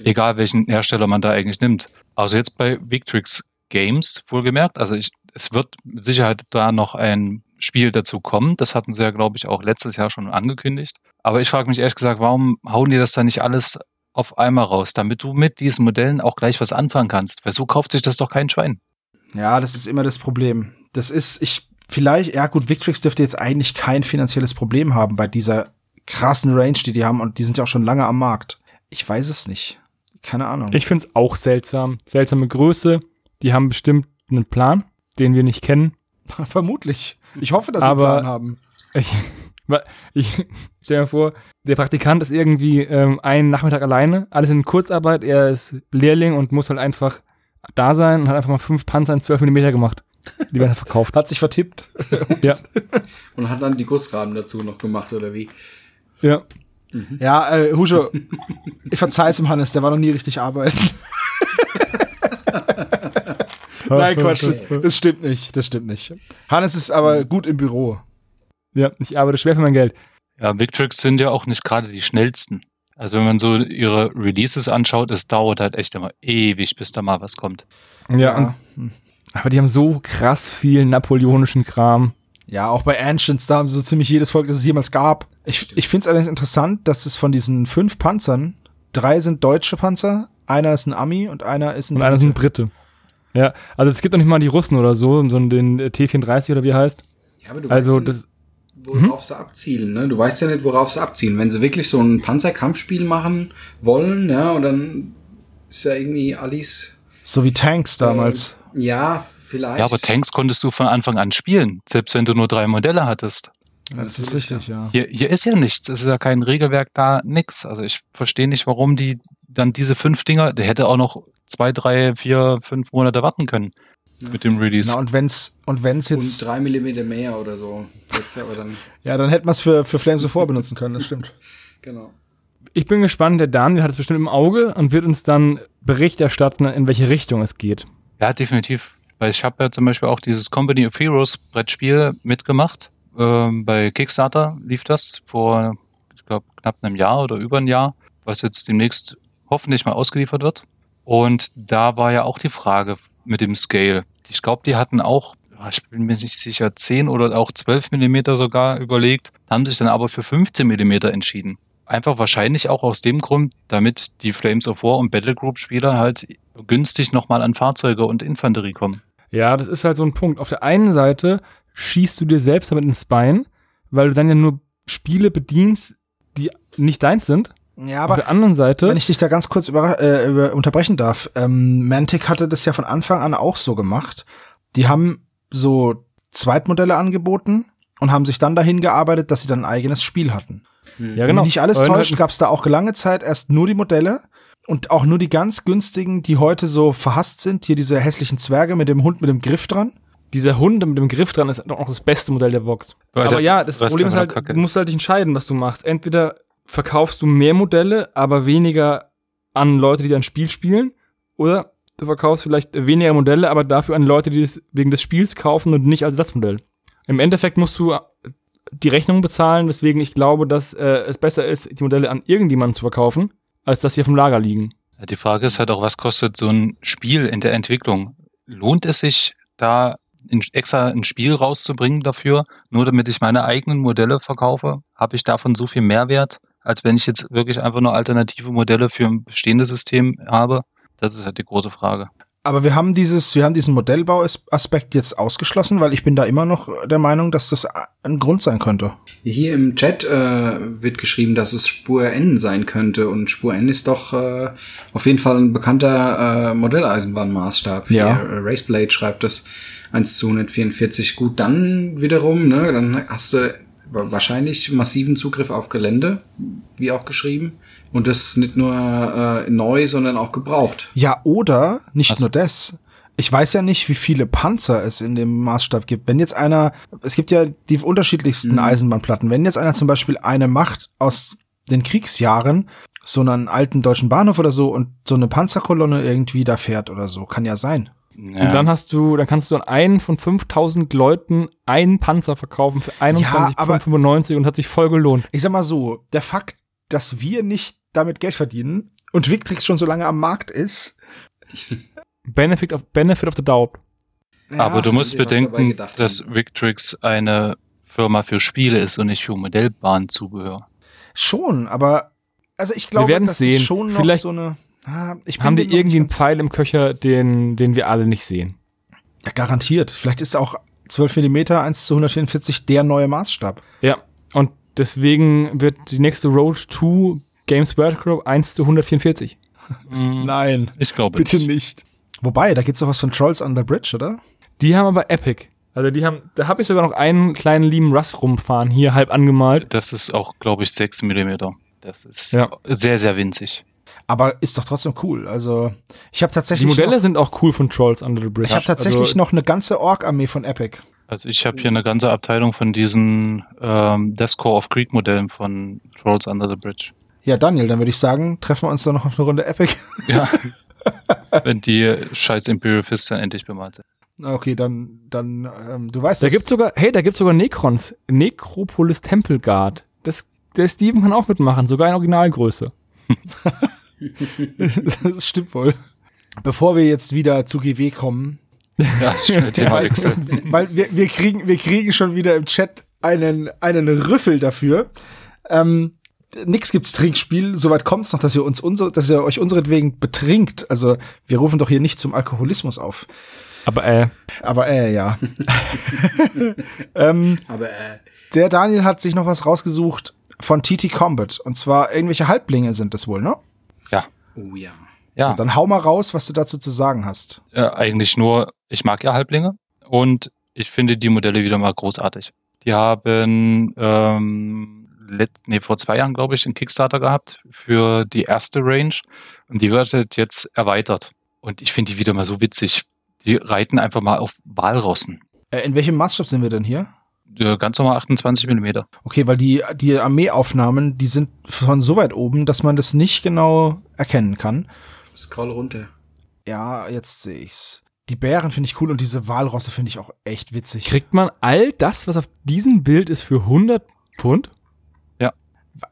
Egal welchen Hersteller man da eigentlich nimmt. Also jetzt bei Victrix Games, wohlgemerkt, also ich, es wird mit Sicherheit da noch ein Spiel dazu kommen. Das hatten sie ja, glaube ich, auch letztes Jahr schon angekündigt. Aber ich frage mich ehrlich gesagt, warum hauen die das da nicht alles auf einmal raus, damit du mit diesen Modellen auch gleich was anfangen kannst? Weil so kauft sich das doch kein Schwein. Ja, das ist immer das Problem. Das ist, ich, vielleicht, ja gut, Victrix dürfte jetzt eigentlich kein finanzielles Problem haben bei dieser krassen Range, die die haben und die sind ja auch schon lange am Markt. Ich weiß es nicht. Keine Ahnung. Ich finde es auch seltsam. Seltsame Größe. Die haben bestimmt einen Plan, den wir nicht kennen. Vermutlich. Ich hoffe, dass sie Aber- einen Plan haben. Ich, ich stell mir vor, der Praktikant ist irgendwie ähm, einen Nachmittag alleine, alles in Kurzarbeit, er ist Lehrling und muss halt einfach da sein und hat einfach mal fünf Panzer in 12 mm gemacht. Die werden verkauft. Hat sich vertippt. ja. Und hat dann die Gussrahmen dazu noch gemacht, oder wie? ja. Ja, äh, Husche, ich verzeih's dem Hannes, der war noch nie richtig arbeiten. Nein, Quatsch, das, das stimmt nicht, das stimmt nicht. Hannes ist aber gut im Büro. Ja, ich arbeite schwer für mein Geld. Ja, Victrix sind ja auch nicht gerade die schnellsten. Also wenn man so ihre Releases anschaut, es dauert halt echt immer ewig, bis da mal was kommt. Ja, und, aber die haben so krass viel napoleonischen Kram. Ja, auch bei Ancients, da haben sie so ziemlich jedes Volk, das es jemals gab. Ich, ich finde es allerdings interessant, dass es von diesen fünf Panzern, drei sind deutsche Panzer, einer ist ein Ami und einer ist ein Und einer sind Brite. Ja, also es gibt doch nicht mal die Russen oder so, sondern den äh, T34 oder wie er heißt. Ja, aber du Also weißt ja das, nicht, worauf sie abzielen, ne? Du weißt ja nicht, worauf sie abzielen. Wenn sie wirklich so ein Panzerkampfspiel machen wollen, ja, und dann ist ja irgendwie Alice. So wie Tanks damals. Ja, vielleicht. Ja, aber Tanks konntest du von Anfang an spielen, selbst wenn du nur drei Modelle hattest. Ja, das ist richtig, ja. Hier, hier ist ja nichts, es ist ja kein Regelwerk da, nix. Also ich verstehe nicht, warum die dann diese fünf Dinger, der hätte auch noch zwei, drei, vier, fünf Monate warten können mit dem Release. Na, und wenn's, und wenn's Und jetzt, drei Millimeter mehr oder so. Das ist ja aber dann, ja, dann hätten wir es für, für Flames of War benutzen können, das stimmt. genau. ich bin gespannt, der Daniel hat es bestimmt im Auge und wird uns dann Bericht erstatten, in welche Richtung es geht. Ja, definitiv. Weil ich habe ja zum Beispiel auch dieses Company of Heroes Brettspiel mitgemacht. Ähm, bei Kickstarter lief das vor, ich glaube, knapp einem Jahr oder über ein Jahr, was jetzt demnächst hoffentlich mal ausgeliefert wird. Und da war ja auch die Frage mit dem Scale. Ich glaube, die hatten auch, ja, ich bin mir nicht sicher, 10 oder auch 12 Millimeter sogar überlegt, haben sich dann aber für 15 Millimeter entschieden. Einfach wahrscheinlich auch aus dem Grund, damit die Flames of War und Battlegroup-Spieler halt günstig nochmal an Fahrzeuge und Infanterie kommen. Ja, das ist halt so ein Punkt. Auf der einen Seite schießt du dir selbst damit ins Bein, weil du dann ja nur Spiele bedienst, die nicht deins sind. Ja, Auf aber der anderen Seite, wenn ich dich da ganz kurz über, äh, über, unterbrechen darf, ähm, Mantic hatte das ja von Anfang an auch so gemacht. Die haben so Zweitmodelle angeboten und haben sich dann dahin gearbeitet, dass sie dann ein eigenes Spiel hatten. ja Wenn genau. mich nicht alles täuscht, gab es da auch lange Zeit erst nur die Modelle und auch nur die ganz günstigen, die heute so verhasst sind. Hier diese hässlichen Zwerge mit dem Hund mit dem Griff dran. dieser Hund mit dem Griff dran ist doch auch das beste Modell der Vox. Weil Aber ja, das Problem ist halt, du musst halt dich entscheiden, was du machst. Entweder verkaufst du mehr Modelle, aber weniger an Leute, die dein Spiel spielen, oder du verkaufst vielleicht weniger Modelle, aber dafür an Leute, die es wegen des Spiels kaufen und nicht als Ersatzmodell. Im Endeffekt musst du die Rechnung bezahlen, weswegen ich glaube, dass äh, es besser ist, die Modelle an irgendjemanden zu verkaufen, als dass sie auf dem Lager liegen. Die Frage ist halt auch, was kostet so ein Spiel in der Entwicklung? Lohnt es sich, da in, extra ein Spiel rauszubringen dafür, nur damit ich meine eigenen Modelle verkaufe? Habe ich davon so viel Mehrwert, als wenn ich jetzt wirklich einfach nur alternative Modelle für ein bestehendes System habe? Das ist halt die große Frage. Aber wir haben dieses, wir haben diesen Modellbauaspekt jetzt ausgeschlossen, weil ich bin da immer noch der Meinung, dass das ein Grund sein könnte. Hier im Chat äh, wird geschrieben, dass es Spur N sein könnte und Spur N ist doch äh, auf jeden Fall ein bekannter äh, Modelleisenbahnmaßstab. Ja. Hier, äh, Raceblade schreibt das 1 zu 144. Gut, dann wiederum, ne, dann hast du wahrscheinlich massiven Zugriff auf Gelände, wie auch geschrieben. Und das nicht nur äh, neu, sondern auch gebraucht. Ja, oder nicht Was? nur das. Ich weiß ja nicht, wie viele Panzer es in dem Maßstab gibt. Wenn jetzt einer, es gibt ja die unterschiedlichsten Eisenbahnplatten. Wenn jetzt einer zum Beispiel eine macht aus den Kriegsjahren, so einen alten deutschen Bahnhof oder so und so eine Panzerkolonne irgendwie da fährt oder so, kann ja sein. Ja. Und dann hast du, dann kannst du an einen von 5000 Leuten einen Panzer verkaufen für aber- 21,95 und hat sich voll gelohnt. Ich sag mal so, der Fakt, dass wir nicht damit Geld verdienen und Victrix schon so lange am Markt ist, Benefit of, Benefit of the Doubt. Aber du musst bedenken, dass. Victrix eine Firma für Spiele ist und nicht für Modellbahnzubehör. schon, aber also ich glaube, das sehen. ist schon noch Vielleicht so eine. Ah, ich bin Haben die irgendwie nicht einen Pfeil im Köcher, den, den wir alle nicht sehen? Ja, garantiert. Vielleicht ist auch 12 mm 1 zu 144 der neue Maßstab. Ja. Und deswegen wird die nächste Road to Games Workshop 1 zu 144. Hm, Nein, Ich glaube bitte nicht. nicht. Wobei, da gibt's doch was von Trolls on the Bridge, oder? Die haben aber Epic. Also die haben, da habe ich sogar noch einen kleinen lieben Russ rumfahren, hier halb angemalt. Das ist auch, glaube ich, 6 Millimeter. Das ist Ja. sehr, sehr winzig. Aber ist doch trotzdem cool. Also, ich habe Die tatsächlich. Modelle noch, sind auch cool von Trolls Under the Bridge. ich habe tatsächlich also, noch eine ganze Ork-Armee von Epic. Also ich habe hier eine ganze Abteilung von diesen ähm, Deathcore of Creek Modellen von Trolls Under the Bridge. Ja, Daniel, dann würde ich sagen, treffen wir uns doch noch auf eine Runde Epic. Ja. Wenn die scheiß Imperial Fists dann endlich bemalt sind. Okay, dann, dann, ähm, du weißt Da das- gibt's sogar, hey, da gibt's sogar Necrons. Necropolis Temple Guard. Das, der Steven kann auch mitmachen, sogar in Originalgröße. das stimmt wohl. Bevor wir jetzt wieder zu GW kommen, Ja, schön, Thema weil, weil wir, wir, kriegen, wir kriegen schon wieder im Chat einen, einen Rüffel dafür. Ähm, nix gibt's Trinkspiel, soweit kommt's noch, dass ihr uns unsere, dass ihr euch unseretwegen betrinkt. Also wir rufen doch hier nicht zum Alkoholismus auf. Aber äh, Aber äh, ja. ähm, Aber äh, der Daniel hat sich noch was rausgesucht von TT Combat. Und zwar irgendwelche Halblinge sind das wohl, ne? Ja, oh ja. ja. So, dann hau mal raus, was du dazu zu sagen hast. äh, eigentlich nur, ich mag ja Halblinge und ich finde die Modelle wieder mal großartig. Die haben ähm, let, nee, vor zwei Jahren, glaube ich, einen Kickstarter gehabt für die erste Range und die wird halt jetzt erweitert. Und ich finde die wieder mal so witzig. Die reiten einfach mal auf Walrossen. Äh, in welchem Maßstab sind wir denn hier? Ganz normal 28 Millimeter. Okay, weil die, die Armeeaufnahmen, die sind von so weit oben, dass man das nicht genau erkennen kann. Scroll runter. Ja, jetzt sehe ich's. Die Bären finde ich cool und diese Walrosse finde ich auch echt witzig. kriegt man all das, was auf diesem Bild ist, für 100 Pfund?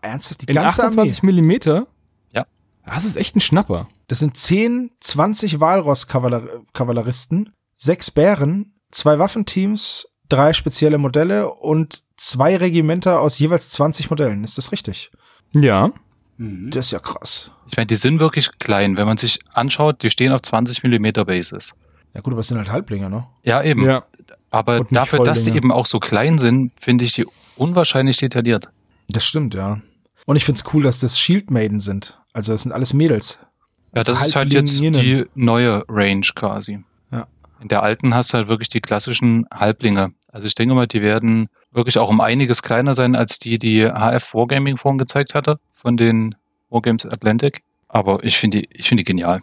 Ernsthaft, die In ganze Armee. 28 Millimeter? Ja. Das ist echt ein Schnapper. Das sind 10, 20 Walross-Kavalleristen, sechs Bären, zwei Waffenteams, drei spezielle Modelle und zwei Regimenter aus jeweils 20 Modellen. Ist das richtig? Ja. Mhm. Das ist ja krass. Ich meine, die sind wirklich klein. Wenn man sich anschaut, die stehen auf 20 Millimeter Basis. Ja gut, aber es sind halt Halblinge, ne? Ja, eben. Ja. Aber Und dafür, dass die eben auch so klein sind, finde ich die unwahrscheinlich detailliert. Das stimmt, ja. Und ich find's cool, dass das Shield Maiden sind. Also das sind alles Mädels. Ja, das ist halt jetzt die neue Range quasi. Ja. In der alten hast du halt wirklich die klassischen Halblinge. Also ich denke mal, die werden wirklich auch um einiges kleiner sein, als die, die HF Wargaming vorhin gezeigt hatte, von den Wargames Atlantic. Aber ich finde die, ich finde die genial.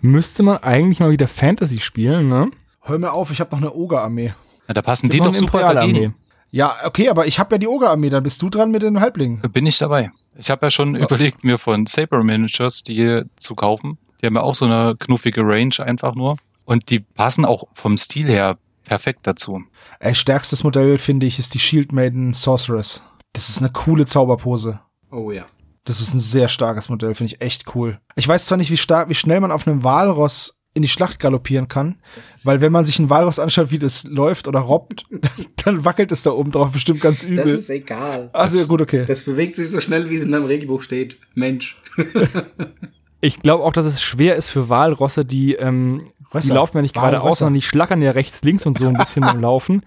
Müsste man eigentlich mal wieder Fantasy spielen, ne? Hör mir auf, ich habe noch eine Oger-Armee. Ja, da passen die doch super dagegen. Ja, okay, aber ich habe ja die Oger-Armee, dann bist du dran mit den Halblingen. Bin ich dabei. Ich habe ja schon überlegt, mir von Saber Managers die zu kaufen. Die haben ja auch so eine knuffige Range einfach nur. Und die passen auch vom Stil her perfekt dazu. Ey, stärkstes Modell, finde ich, ist die Shield Maiden Sorceress. Das ist eine coole Zauberpose. Oh ja. Das ist ein sehr starkes Modell, finde ich echt cool. Ich weiß zwar nicht, wie stark, wie schnell man auf einem Walross in die Schlacht galoppieren kann, weil wenn man sich einen Walross anschaut, wie das läuft oder robbt, dann wackelt es da oben drauf bestimmt ganz Das übel. ist egal. Also ja, gut, okay. Das bewegt sich so schnell, wie es in deinem Regelbuch steht. Mensch. Ich glaube auch, dass es schwer ist für Walrosse, die, ähm, die Rösser. laufen ja nicht geradeaus, Walrösser. sondern die schlackern ja rechts, links und so ein bisschen beim Laufen,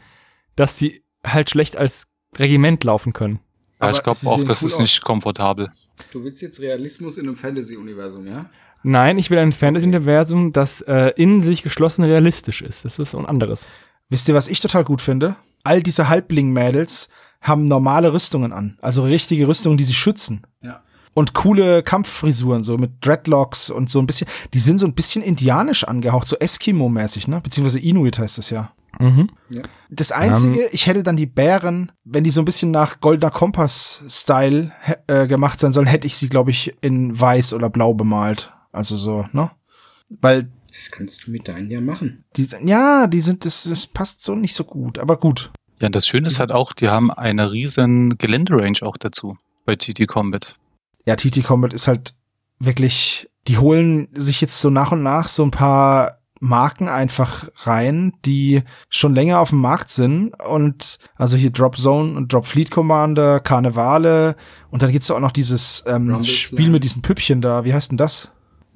dass die halt schlecht als Regiment laufen können. Aber Aber ich glaube auch, das cool ist nicht komfortabel. Du willst jetzt Realismus in einem Fantasy-Universum, ja? Nein, ich will ein Fantasy-Universum, das äh, in sich geschlossen realistisch ist. Das ist so ein anderes. Wisst ihr, was ich total gut finde? All diese Halbling-Mädels haben normale Rüstungen an. Also richtige Rüstungen, die sie schützen. Ja. Und coole Kampffrisuren, so mit Dreadlocks und so ein bisschen. Die sind so ein bisschen indianisch angehaucht, so Eskimo-mäßig, ne? Beziehungsweise Inuit heißt das ja. Mhm. Das Einzige, ich hätte dann die Bären, wenn die so ein bisschen nach Goldener Kompass-Style äh, gemacht sein sollen, hätte ich sie, glaube ich, in weiß oder blau bemalt. Also so, ne? Weil Das kannst du mit deinen ja machen. die, ja, die sind, das, das passt so nicht so gut, aber gut. Ja, und das Schöne ist halt auch, die haben eine riesen Geländerange auch dazu bei TT Combat. Ja, TT Combat ist halt wirklich, die holen sich jetzt so nach und nach so ein paar Marken einfach rein, die schon länger auf dem Markt sind und also hier Drop Zone und Drop Fleet Commander, Karnevale und dann gibt's auch noch dieses ähm, Spiel mit diesen Püppchen da, wie heißt denn das?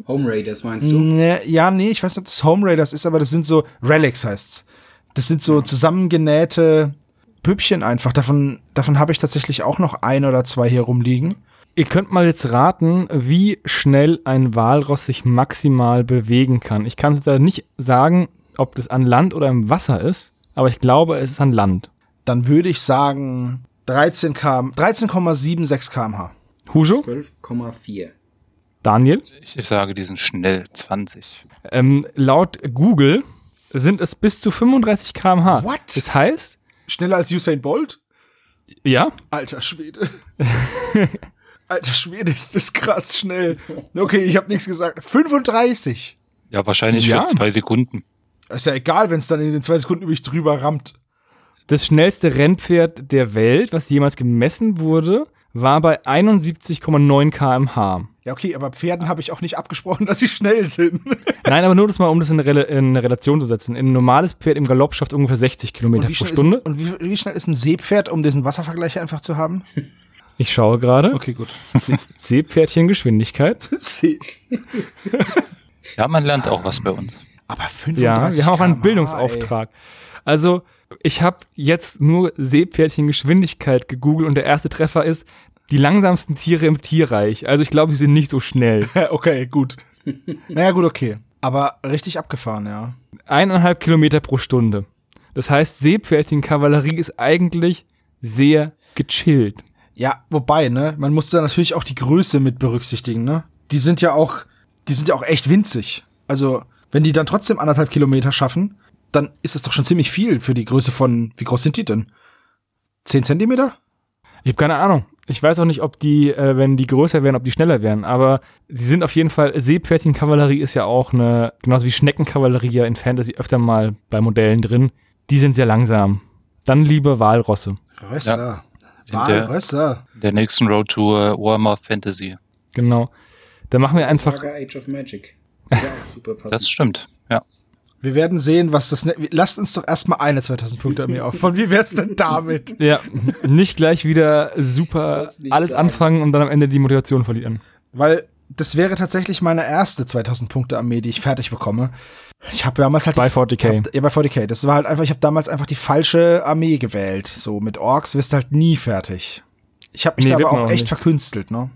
Home Raiders meinst du? Ja, nee, ich weiß nicht, ob das Home Raiders ist, aber das sind so Relics heißt's. Das sind so zusammengenähte Püppchen einfach. Davon, davon habe ich tatsächlich auch noch ein oder zwei hier rumliegen. Ihr könnt mal jetzt raten, wie schnell ein Walross sich maximal bewegen kann. Ich kann jetzt leider nicht sagen, ob das an Land oder im Wasser ist. aber ich glaube, es ist an Land. Dann würde ich sagen 13 km, 13,76 km/h. Hujo, 12,4. Daniel, Ich, ich sage, die sind schnell 20. ähm, laut Google sind es bis zu 35 km/h. What? Das heißt, Schneller als Usain Bolt? ja, Alter Schwede. Alter Schwede, ist das krass schnell. Okay, ich habe nichts gesagt. 35. Ja, wahrscheinlich Ja. für zwei Sekunden. Ist ja egal, wenn es dann in den zwei Sekunden über mich drüber rammt. das schnellste Rennpferd der Welt, was jemals gemessen wurde, war bei 71,9 km/h. Ja, okay, aber Pferden habe ich auch nicht abgesprochen, dass sie schnell sind. Nein, aber nur das mal, um das in, Rel in eine Relation zu setzen. Ein normales Pferd im Galopp schafft ungefähr 60 Kilometer pro Stunde. Ist, und wie, wie schnell ist ein Seepferd, um diesen Wasservergleich einfach zu haben? Ich schaue gerade. Okay, gut. Seepferdchen Geschwindigkeit. Ja, man lernt auch was bei uns. Aber 35 Ja, wir haben auch einen Bildungsauftrag. Also, ich habe jetzt nur Seepferdchen Geschwindigkeit gegoogelt und der erste Treffer ist die langsamsten Tiere im Tierreich. Also, ich glaube, sie sind nicht so schnell. ey. Okay, gut. naja, gut, okay. Aber richtig abgefahren, ja. Eineinhalb Kilometer pro Stunde. Das heißt, Seepferdchen-Kavallerie ist eigentlich sehr gechillt. Ja, wobei, ne, man muss da natürlich auch die Größe mit berücksichtigen, ne? Die sind ja auch, die sind ja auch echt winzig. Also, wenn die dann trotzdem anderthalb Kilometer schaffen, dann ist das doch schon ziemlich viel für die Größe von, wie groß sind die denn? Zehn Zentimeter? Ich habe keine Ahnung. Ich weiß auch nicht, ob die, äh, wenn die größer wären, ob die schneller wären. Aber sie sind auf jeden Fall, Seepferdchen-Kavallerie ist ja auch eine, genauso wie Schneckenkavallerie ja in Fantasy öfter mal bei Modellen drin. Die sind sehr langsam. Dann lieber Walrosse. Rösser. In der, Walrösser. der nächsten Road to Warhammer Fantasy. Genau. Da machen wir einfach, Saga Age of Magic. Ja, super passend. Das stimmt, ja. Wir werden sehen, was das, ne lasst uns doch erstmal eine 2000 Punkte Armee auf. Von wie wär's denn damit? ja, nicht gleich wieder super alles sagen. anfangen und dann am Ende die Motivation verlieren. Weil das wäre tatsächlich meine erste 2000 Punkte Armee, die ich fertig bekomme. Ich habe damals halt Bei die- 40k. Hab, ja, bei 40k. Das war halt einfach, ich habe damals einfach die falsche Armee gewählt. So mit Orks wirst du halt nie fertig. Ich habe mich Nee, da aber auch echt nicht. verkünstelt, ne?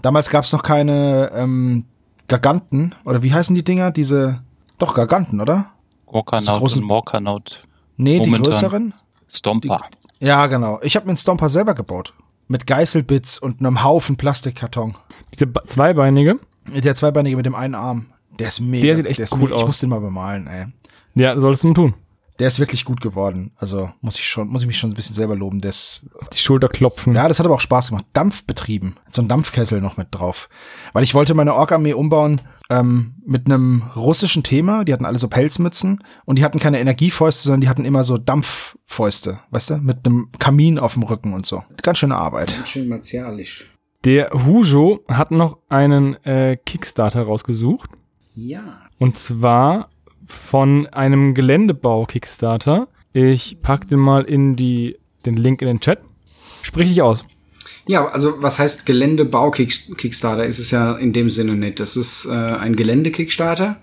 Damals gab's noch keine ähm, Garganten oder wie heißen die Dinger? Diese doch Garganten, oder? Orkanaut großen- und Morkanaut. Nee, die Momentan. größeren? Stomper. Ja, genau. Ich habe mir einen Stomper selber gebaut. Mit Geißelbits und einem Haufen Plastikkarton. Diese zweibeinige, Der zweibeinige mit dem einen Arm. Der ist mega. Der sieht echt ist cool mega. Ich aus. muss den mal bemalen, ey. ja, solltest du tun. Der ist wirklich gut geworden. Also muss ich schon, muss ich mich schon ein bisschen selber loben. Der ist, Auf die Schulter klopfen. ja, das hat aber auch Spaß gemacht. Dampf betrieben. So ein Dampfkessel noch mit drauf. Weil ich wollte meine Ork-Armee umbauen ähm, mit einem russischen Thema. Die hatten alle so Pelzmützen und die hatten keine Energiefäuste, sondern die hatten immer so Dampffäuste, weißt du? Mit einem Kamin auf dem Rücken und so. Ganz schöne Arbeit. Ganz schön martialisch. Der Hujo hat noch einen äh, Kickstarter rausgesucht. Ja. Und zwar von einem Geländebau-Kickstarter. Ich pack den mal in die, den Link in den Chat. Sprich ich aus. Ja, also was heißt Geländebau-Kickstarter? Ist es ja in dem Sinne nicht. Das ist äh, ein Gelände-Kickstarter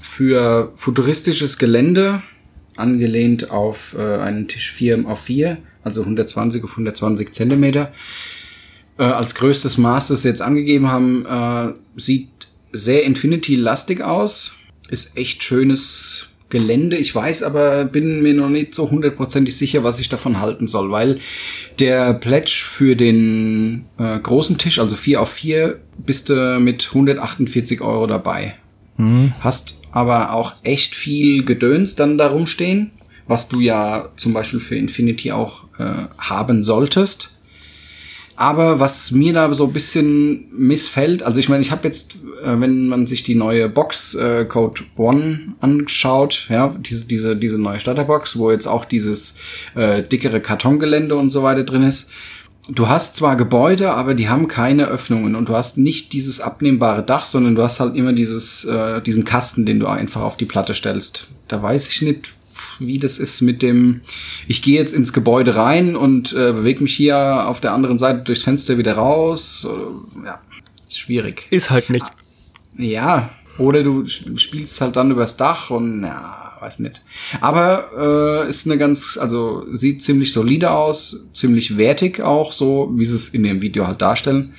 für futuristisches Gelände, angelehnt auf äh, einen Tisch 4 auf 4, also 120 auf 120 Zentimeter. Äh, als größtes Maß, das sie jetzt angegeben haben, äh, sieht sehr Infinity-lastig aus. Ist echt schönes Gelände. Ich weiß aber, bin mir noch nicht so hundertprozentig sicher, was ich davon halten soll, weil der Pledge für den äh, großen Tisch, also 4 auf 4, bist du mit 148 Euro dabei. Hast aber auch echt viel Gedöns dann darum stehen, was du ja zum Beispiel für Infinity auch äh, haben solltest. Aber was mir da so ein bisschen missfällt, also ich meine, ich habe jetzt, äh, wenn man sich die neue Box äh, Code One anschaut, ja, diese, diese, diese neue Starterbox, wo jetzt auch dieses äh, dickere Kartongelände und so weiter drin ist, du hast zwar Gebäude, aber die haben keine Öffnungen und du hast nicht dieses abnehmbare Dach, sondern du hast halt immer dieses, äh, diesen Kasten, den du einfach auf die Platte stellst. Da weiß ich nicht, wie das ist mit dem, ich gehe jetzt ins Gebäude rein und äh, bewege mich hier auf der anderen Seite durchs Fenster wieder raus. Oder, ja, ist schwierig. Ist halt nicht. Ja, oder du sp- spielst halt dann übers Dach und ja, weiß nicht. Aber äh, ist eine ganz, also sieht ziemlich solide aus, ziemlich wertig auch, so wie sie es in dem Video halt darstellen.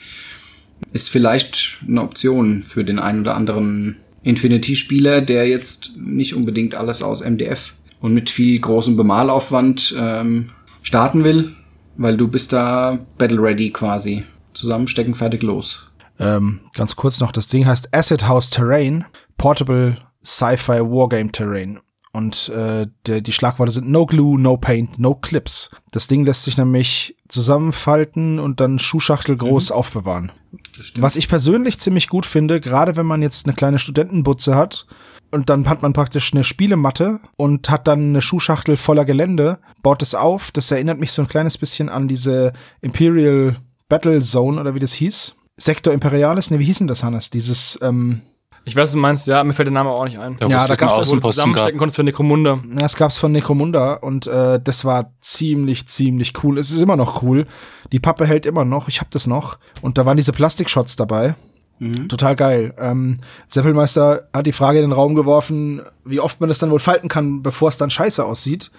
Ist vielleicht eine Option für den einen oder anderen Infinity-Spieler, der jetzt nicht unbedingt alles aus MDF und mit viel großem Bemalaufwand ähm, starten will, weil du bist da battle ready quasi. Zusammenstecken, fertig, los. Ähm, ganz kurz noch, das Ding heißt Acid House Terrain, Portable Sci-Fi Wargame Terrain. Und äh, der, die Schlagworte sind No Glue, No Paint, No Clips. Das Ding lässt sich nämlich zusammenfalten und dann Schuhschachtel groß aufbewahren. Was ich persönlich ziemlich gut finde, gerade wenn man jetzt eine kleine Studentenbutze hat und dann hat man praktisch eine Spielematte und hat dann eine Schuhschachtel voller Gelände, baut es auf. Das erinnert mich so ein kleines bisschen an diese Imperial Battle Zone oder wie das hieß. Sektor Imperialis, ne, wie hieß denn das, Hannes? Dieses, ähm, Ich weiß, was du meinst, ja, mir fällt der Name auch nicht ein. Da, Ja, es da jetzt einen gab's Wo ja du Außenposten gab. zusammenstecken konntest für Necromunda. Ja, Das gab's von Necromunda und äh, das war ziemlich, ziemlich cool. Es ist immer noch cool. Die Pappe hält immer noch. Ich hab das noch. Und da waren diese Plastikshots dabei. Total geil. Ähm, Seppelmeister hat die Frage in den Raum geworfen, wie oft man das dann wohl falten kann, bevor es dann scheiße aussieht.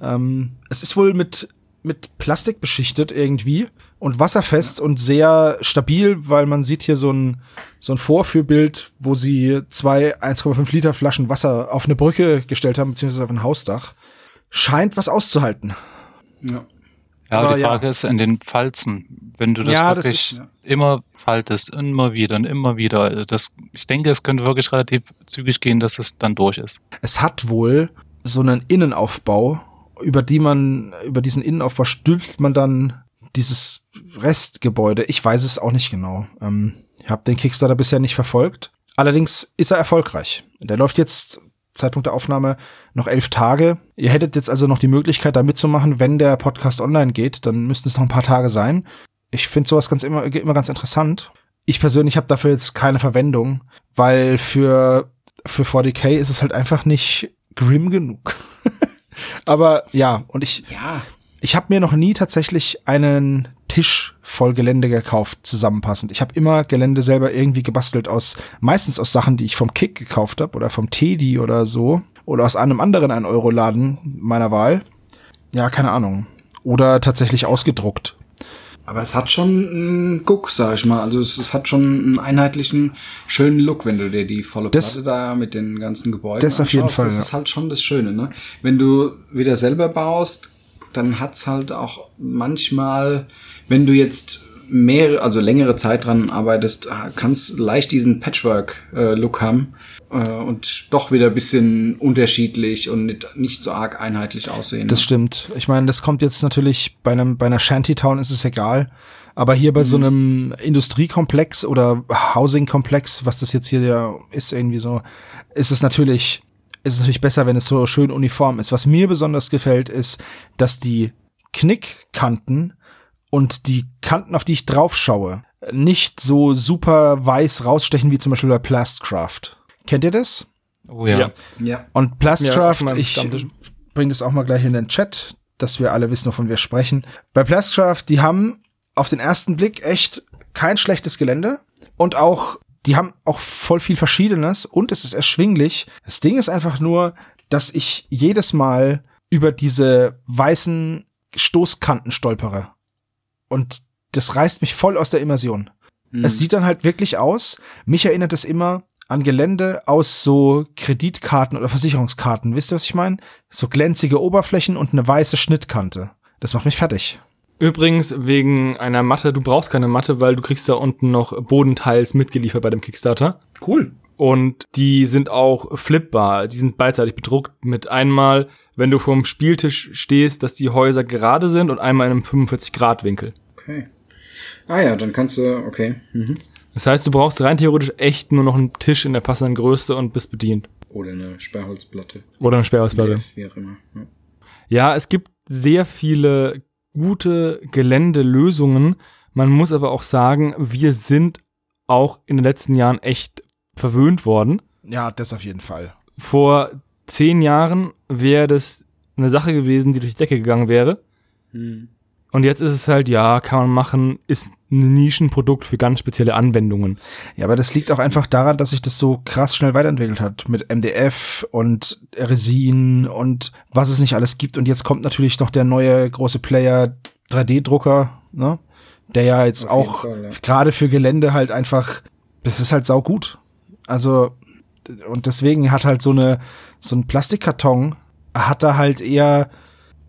Ähm, es ist wohl mit, mit Plastik beschichtet irgendwie und wasserfest und sehr stabil, weil man sieht hier so ein, so ein Vorführbild, wo sie zwei 1,5 Liter Flaschen Wasser auf eine Brücke gestellt haben, beziehungsweise auf ein Hausdach. Scheint was auszuhalten. Ja. Ja, Aber die ja. Frage ist in den Falzen. Wenn du das Ja, das wirklich ist- immer faltest, immer wieder und immer wieder, also das, ich denke, es könnte wirklich relativ zügig gehen, dass es dann durch ist. Es hat wohl so einen Innenaufbau, über die man, über diesen Innenaufbau stülpt man dann dieses Restgebäude. Ich weiß es auch nicht genau. Ähm, ich habe den Kickstarter bisher nicht verfolgt. Allerdings ist er erfolgreich. Der läuft jetzt Zeitpunkt der Aufnahme noch elf Tage. Ihr hättet jetzt also noch die Möglichkeit, da mitzumachen, wenn der Podcast online geht. Dann müssten es noch ein paar Tage sein. Ich finde sowas ganz immer, immer ganz interessant. Ich persönlich habe dafür jetzt keine Verwendung, weil für, für 40k ist es halt einfach nicht grim genug. Aber ja, und ich, Ja. ich habe mir noch nie tatsächlich einen Tisch voll Gelände gekauft, zusammenpassend. Ich habe immer Gelände selber irgendwie gebastelt aus, meistens aus Sachen, die ich vom Kick gekauft habe oder vom Teddy oder so. Oder aus einem anderen 1-Euro-Laden meiner Wahl. Ja, keine Ahnung. Oder tatsächlich ausgedruckt. Aber es hat schon einen Guck, sag ich mal. Also es, es hat schon einen einheitlichen, schönen Look, wenn du dir die volle Das- Platte da mit den ganzen Gebäuden das auf jeden. Fall, Das ja. ist halt schon das Schöne, ne? Wenn du wieder selber baust, dann hat's halt auch manchmal, wenn du jetzt mehrere, also längere Zeit dran arbeitest, kannst leicht diesen Patchwork-Look haben äh, und doch wieder ein bisschen unterschiedlich und nicht, nicht so arg einheitlich aussehen. Das stimmt. Ich meine, das kommt jetzt natürlich bei einem bei einer Shantytown ist es egal, aber hier bei so einem Industriekomplex oder Housingkomplex, was das jetzt hier ja ist irgendwie so, ist es natürlich ist es natürlich besser, wenn es so schön uniform ist. Was mir besonders gefällt, ist, dass die Knickkanten und die Kanten, auf die ich drauf schaue, nicht so super weiß rausstechen wie zum Beispiel bei Plastcraft. Kennt ihr das? Oh ja. Ja. ja. Und Ja, Plastcraft, meinem ich Stammtisch. bringe das auch mal gleich in den Chat, dass wir alle wissen, wovon wir sprechen. Bei Plastcraft, die haben auf den ersten Blick echt kein schlechtes Gelände und auch, die haben auch voll viel Verschiedenes und es ist erschwinglich. Das Ding ist einfach nur, dass ich jedes Mal über diese weißen Stoßkanten stolpere. Und das reißt mich voll aus der Immersion. Es sieht dann halt wirklich aus. Mich erinnert es immer an Gelände aus so Kreditkarten oder Versicherungskarten. Wisst ihr, was ich meine? So glänzige Oberflächen und eine weiße Schnittkante. Das macht mich fertig. Übrigens wegen einer Matte, du brauchst keine Matte, weil du kriegst da unten noch Bodenteils mitgeliefert bei dem Kickstarter. Cool. Und die sind auch flipbar. Die sind beidseitig bedruckt mit einmal, wenn du vorm Spieltisch stehst, dass die Häuser gerade sind und einmal in einem 45-Grad-Winkel. Okay. Ah ja, dann kannst du, okay. Mhm. Das heißt, du brauchst rein theoretisch echt nur noch einen Tisch in der passenden Größe und bist bedient. Oder eine Sperrholzplatte. Oder eine Sperrausplatte. Wie auch immer. Ja. Ja, es gibt sehr viele gute Geländelösungen. Man muss aber auch sagen, wir sind auch in den letzten Jahren echt verwöhnt worden. Ja, das auf jeden Fall. Vor zehn Jahren wäre das eine Sache gewesen, die durch die Decke gegangen wäre. Hm. Und jetzt ist es halt, ja, kann man machen, ist ein Nischenprodukt für ganz spezielle Anwendungen. Ja, aber das liegt auch einfach daran, dass sich das so krass schnell weiterentwickelt hat mit MDF und Resin und was es nicht alles gibt. Und jetzt kommt natürlich noch der neue große Player 3D-Drucker, ne? Der ja jetzt Auf auch ja. gerade für Gelände halt einfach, das ist halt saugut. Also, und deswegen hat halt so eine, so ein Plastikkarton hat da halt eher,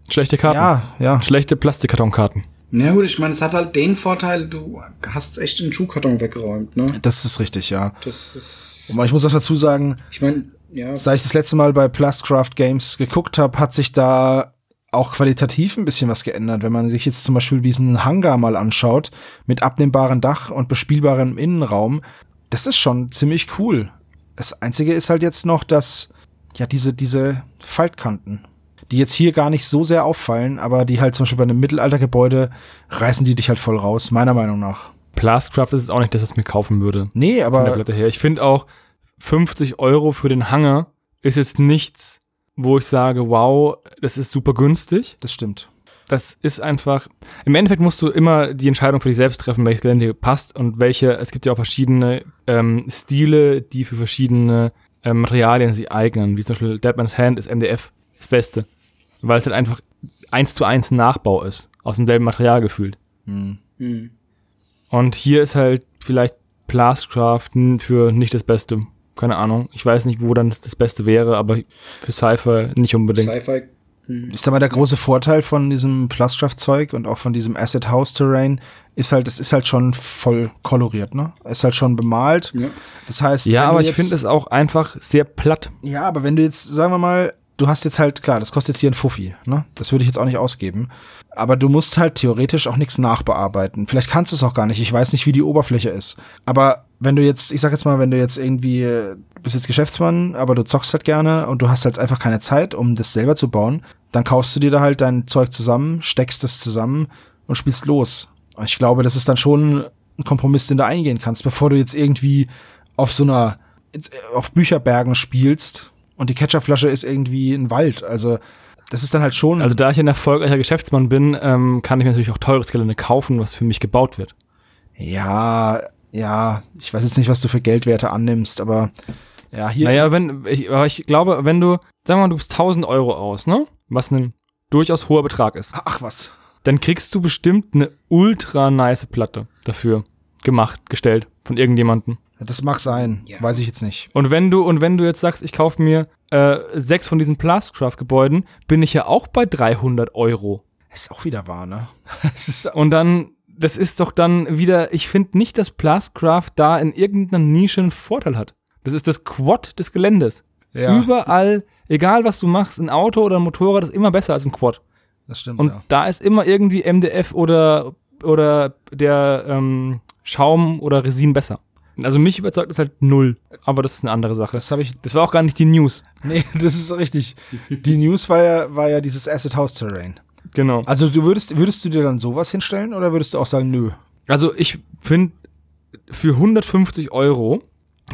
Schlechte Karten. ja, ja, Schlechte Plastikkartonkarten. Na gut, ich meine, es hat halt den Vorteil, du hast echt den Schuhkarton weggeräumt, ne? das ist richtig, ja. Das ist, Aber ich muss auch dazu sagen, ich meine, ja, seit ich das letzte Mal bei Plastcraft Games geguckt habe, hat sich da auch qualitativ ein bisschen was geändert. Wenn man sich jetzt zum Beispiel diesen Hangar mal anschaut, mit abnehmbarem Dach und bespielbarem Innenraum, das ist schon ziemlich cool. Das Einzige ist halt jetzt noch, dass, ja, diese, diese Faltkanten, die jetzt hier gar nicht so sehr auffallen, aber die halt zum Beispiel bei einem Mittelaltergebäude reißen die dich halt voll raus, meiner Meinung nach. Plastcraft ist es auch nicht, dass ich es mir kaufen würde. Nee, Von der aber Platte her. Ich finde auch 50 Euro für den Hanger ist jetzt nichts, wo ich sage, wow, das ist super günstig. das stimmt. Das ist einfach. Im Endeffekt musst du immer die Entscheidung für dich selbst treffen, welches Gelände dir passt und welche. Es gibt ja auch verschiedene ähm, Stile, die für verschiedene ähm, Materialien sich eignen. Wie zum Beispiel Deadman's Hand ist MDF das Beste. Weil es halt einfach eins zu eins ein Nachbau ist. Aus demselben Material gefühlt. Hm. hm. Und hier ist halt vielleicht Plastcraft für nicht das Beste. Keine Ahnung. Ich weiß nicht, wo dann das, das Beste wäre, aber für Sci-Fi nicht unbedingt. Sci-Fi. hm. Ich sag mal, der große Vorteil von diesem Plastcraft-Zeug und auch von diesem Acid House Terrain ist halt, es ist halt schon voll koloriert, ne? Ist halt schon bemalt. Ja. Das heißt, Ja, aber ich finde es auch einfach sehr platt. Ja, aber wenn du jetzt, sagen wir mal, du hast jetzt halt, klar, das kostet jetzt hier ein Fuffi, ne? Das würde ich jetzt auch nicht ausgeben. Aber du musst halt theoretisch auch nichts nachbearbeiten. Vielleicht kannst du es auch gar nicht. Ich weiß nicht, wie die Oberfläche ist. Aber wenn du jetzt, ich sag jetzt mal, wenn du jetzt irgendwie, äh, du bist jetzt Geschäftsmann, aber du zockst halt gerne und du hast halt einfach keine Zeit, um das selber zu bauen, dann kaufst du dir da halt dein Zeug zusammen, steckst es zusammen und spielst los. Ich glaube, das ist dann schon ein Kompromiss, den du eingehen kannst, bevor du jetzt irgendwie auf so einer, auf Bücherbergen spielst und die Ketchupflasche ist irgendwie ein Wald. Also, das ist dann halt schon. Also da ich ein erfolgreicher Geschäftsmann bin, ähm, kann ich mir natürlich auch teures Gelände kaufen, was für mich gebaut wird. ja, ja, ich weiß jetzt nicht, was du für Geldwerte annimmst, aber ja, hier. Naja, wenn, ich, aber ich glaube, wenn du, sagen wir mal, du gibst 1000 Euro aus, ne? Was ein durchaus hoher Betrag ist. Ach was. Dann kriegst du bestimmt eine ultra nice Platte dafür gemacht, gestellt von irgendjemandem. Das mag sein. Ja. Weiß ich jetzt nicht. Und wenn du, und wenn du jetzt sagst, ich kaufe mir äh, sechs von diesen Plastcraft-Gebäuden, bin ich ja auch bei 300 Euro. Ist auch wieder wahr, ne? Und dann, das ist doch dann wieder, ich finde nicht, dass Plastcraft da in irgendeiner Nische einen Vorteil hat. Das ist das Quad des Geländes. ja, Überall, egal was du machst, ein Auto oder ein Motorrad ist immer besser als ein Quad. das stimmt, Und ja. da ist immer irgendwie MDF oder, oder der ähm, Schaum oder Resin besser. Also mich überzeugt das halt null. Aber das ist eine andere Sache. Das habe ich. Das war auch gar nicht die News. Nee, das ist richtig. Die News war ja, war ja dieses Acid House Terrain. Genau. Also du würdest, würdest du dir dann sowas hinstellen oder würdest du auch sagen, nö? Also ich finde, für 150 Euro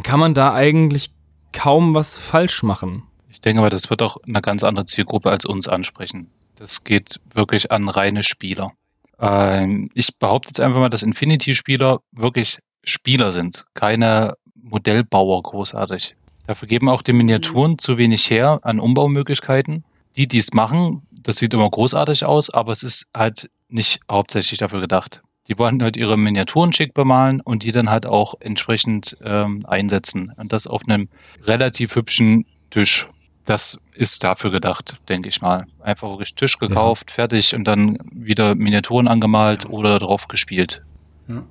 kann man da eigentlich kaum was falsch machen. Ich denke mal, das wird auch eine ganz andere Zielgruppe als uns ansprechen. Das geht wirklich an reine Spieler. Ähm, ich behaupte jetzt einfach mal, dass Infinity-Spieler wirklich Spieler sind, keine Modellbauer großartig. Dafür geben auch die Miniaturen zu wenig her an Umbaumöglichkeiten. Die, die es machen, das sieht immer großartig aus, aber es ist halt nicht hauptsächlich dafür gedacht. Die wollen halt ihre Miniaturen schick bemalen und die dann halt auch entsprechend ähm, einsetzen. Und das auf einem relativ hübschen Tisch. Das ist dafür gedacht, denke ich mal. Einfach wirklich Tisch gekauft, fertig und dann wieder Miniaturen angemalt oder drauf gespielt. Ja.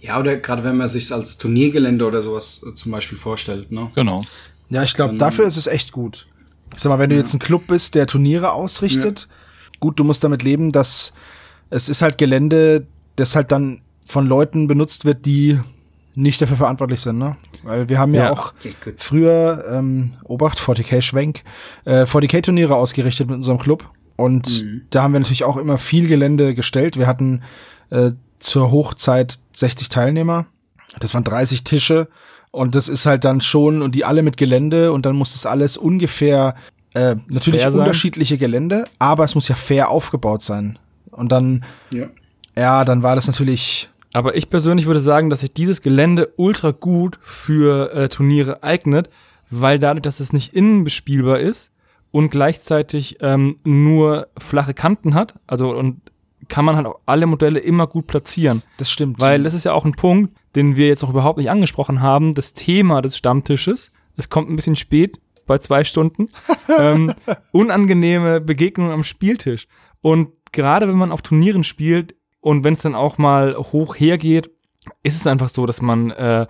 Ja, oder gerade wenn man sich als Turniergelände oder sowas äh, zum Beispiel vorstellt, ne? Genau. Ja, ich glaube, dafür ist es echt gut. Ich sag mal, wenn du jetzt ein Club bist, der Turniere ausrichtet, gut, du musst damit leben, dass es ist halt Gelände, das halt dann von Leuten benutzt wird, die nicht dafür verantwortlich sind, ne? Weil wir haben ja, Ja. auch Ja, gut. früher, ähm, Obacht, 40k Schwenk, äh, 40k Turniere ausgerichtet mit unserem Club. Und Mhm. da haben wir natürlich auch immer viel Gelände gestellt. Wir hatten äh, zur Hochzeit 60 Teilnehmer. Das waren 30 Tische. Und das ist halt dann schon, und die alle mit Gelände, und dann muss das alles ungefähr, äh, natürlich Fair sein. unterschiedliche Gelände, aber es muss ja fair aufgebaut sein. Und dann, Ja. ja, dann war das natürlich, Aber ich persönlich würde sagen, dass sich dieses Gelände ultra gut für äh, Turniere eignet, weil dadurch, dass es nicht innen bespielbar ist und gleichzeitig ähm, nur flache Kanten hat, also und kann man halt auch alle Modelle immer gut platzieren. das stimmt. Weil das ist ja auch ein Punkt, den wir jetzt noch überhaupt nicht angesprochen haben, das Thema des Stammtisches. Es kommt ein bisschen spät, bei zwei Stunden. ähm, unangenehme Begegnungen am Spieltisch. Und gerade wenn man auf Turnieren spielt und wenn es dann auch mal hoch hergeht, ist es einfach so, dass man äh,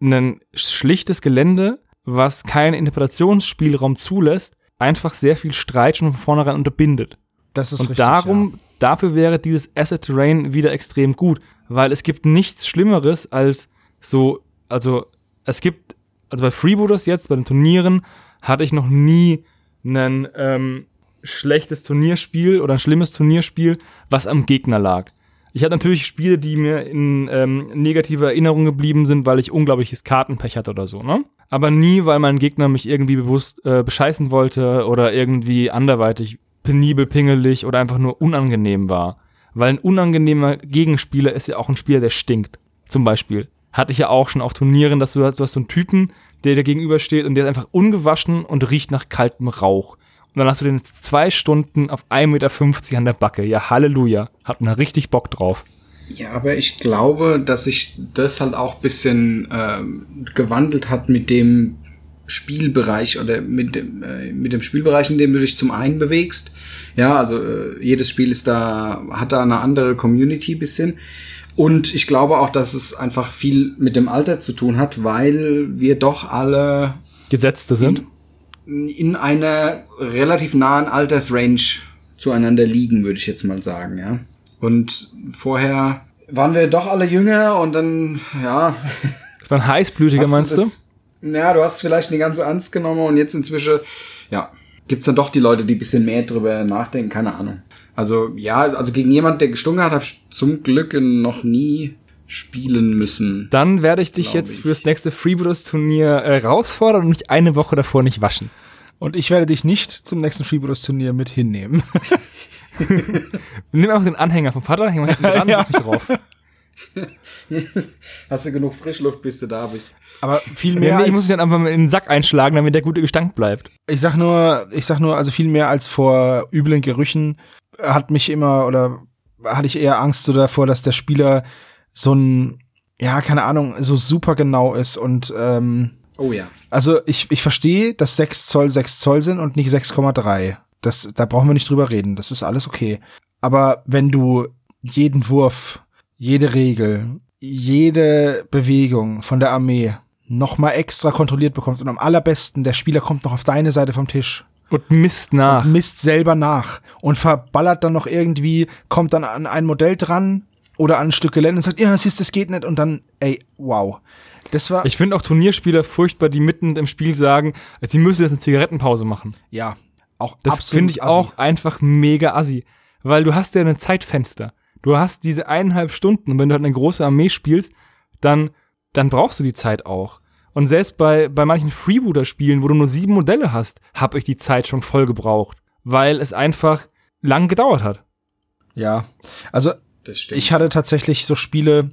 ein schlichtes Gelände, was keinen Interpretationsspielraum zulässt, einfach sehr viel Streit schon von vornherein unterbindet. Das ist Und richtig. darum, ja. Dafür wäre dieses Asset Terrain wieder extrem gut, weil es gibt nichts Schlimmeres als so, also es gibt, also bei Freebooters jetzt, bei den Turnieren, hatte ich noch nie ein ähm, schlechtes Turnierspiel oder ein schlimmes Turnierspiel, was am Gegner lag. Ich hatte natürlich Spiele, die mir in ähm, negative Erinnerung geblieben sind, weil ich unglaubliches Kartenpech hatte oder so, ne? Aber nie, weil mein Gegner mich irgendwie bewusst äh, bescheißen wollte oder irgendwie anderweitig penibel, pingelig oder einfach nur unangenehm war. Weil ein unangenehmer Gegenspieler ist ja auch ein Spieler, der stinkt. Zum Beispiel. Hatte ich ja auch schon auf Turnieren, dass du hast, du hast so einen Typen, der dir gegenübersteht und der ist einfach ungewaschen und riecht nach kaltem Rauch. Und dann hast du den zwei Stunden auf 1,50 Meter an der Backe. Ja, Halleluja. Hat man richtig Bock drauf. Ja, aber ich glaube, dass sich das halt auch bisschen ähm, gewandelt hat mit dem Spielbereich oder mit dem, äh, mit dem Spielbereich, in dem du dich zum einen bewegst. Ja, also äh, jedes Spiel ist da, hat da eine andere Community bisschen. Und ich glaube auch, dass es einfach viel mit dem Alter zu tun hat, weil wir doch alle Gesetzte sind. in einer relativ nahen Altersrange zueinander liegen, würde ich jetzt mal sagen, ja. Und vorher waren wir doch alle jünger und dann, ja. Das war ein heißblütiger, meinst du? das- Ja, du hast es vielleicht nicht ganz so ernst genommen und jetzt inzwischen, ja, gibt's dann doch die Leute, die ein bisschen mehr drüber nachdenken, keine Ahnung. Also, ja, also gegen jemand, der gestunken hat, habe ich zum Glück noch nie spielen müssen. Dann werde ich dich jetzt ich. fürs nächste Freebooters-Turnier äh, herausfordern und mich eine Woche davor nicht waschen. Und ich werde dich nicht zum nächsten Freebooters-Turnier mit hinnehmen. Nimm einfach den Anhänger vom Vater, häng mal hinten dran Ja. mich drauf. Hast du genug Frischluft, bis du da bist? Aber viel mehr nee, ich muss dann einfach mal in den Sack einschlagen, damit der gute Gestank bleibt. ich sag nur, ich sag nur, also viel mehr als vor üblen Gerüchen hat mich immer oder hatte ich eher Angst so davor, dass der Spieler so ein, ja, keine Ahnung, so super genau ist und ähm, Oh ja. also ich, ich verstehe, dass 6 Zoll 6 Zoll sind und nicht 6,3. Das, da brauchen wir nicht drüber reden. Das ist alles okay. Aber wenn du jeden Wurf, jede Regel, jede Bewegung von der Armee noch mal extra kontrolliert bekommst und am allerbesten der Spieler kommt noch auf deine Seite vom Tisch, Und misst nach. misst selber nach und verballert dann noch irgendwie, kommt dann an ein Modell dran oder an ein Stück Gelände und sagt, ja, siehst, das geht nicht und dann, ey, wow. Das war, Ich finde auch Turnierspieler furchtbar, die mitten im Spiel sagen, sie müssen jetzt eine Zigarettenpause machen. ja, auch Das finde ich assi. auch einfach mega assi. Weil du hast ja ein Zeitfenster. Du hast diese eineinhalb Stunden und wenn du halt eine große Armee spielst, dann, dann brauchst du die Zeit auch. Und selbst bei, bei manchen Freebooter-Spielen, wo du nur sieben Modelle hast, habe ich die Zeit schon voll gebraucht. Weil es einfach lang gedauert hat. Ja, also ich hatte tatsächlich so Spiele,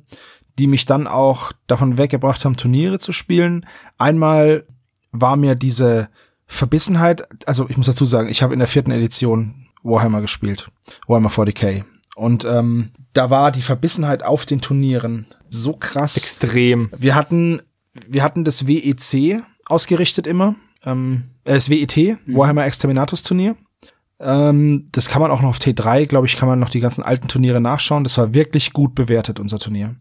die mich dann auch davon weggebracht haben, Turniere zu spielen. Einmal war mir diese Verbissenheit, also ich muss dazu sagen, ich habe in der vierten Edition Warhammer gespielt, Warhammer 40k. Und ähm, da war die Verbissenheit auf den Turnieren so krass. Extrem. Wir hatten, wir hatten das WEC ausgerichtet immer. Ähm, äh, das WET, Warhammer Exterminatus Turnier. Ähm, das kann man auch noch auf T3, glaube ich, kann man noch die ganzen alten Turniere nachschauen. Das war wirklich gut bewertet, unser Turnier.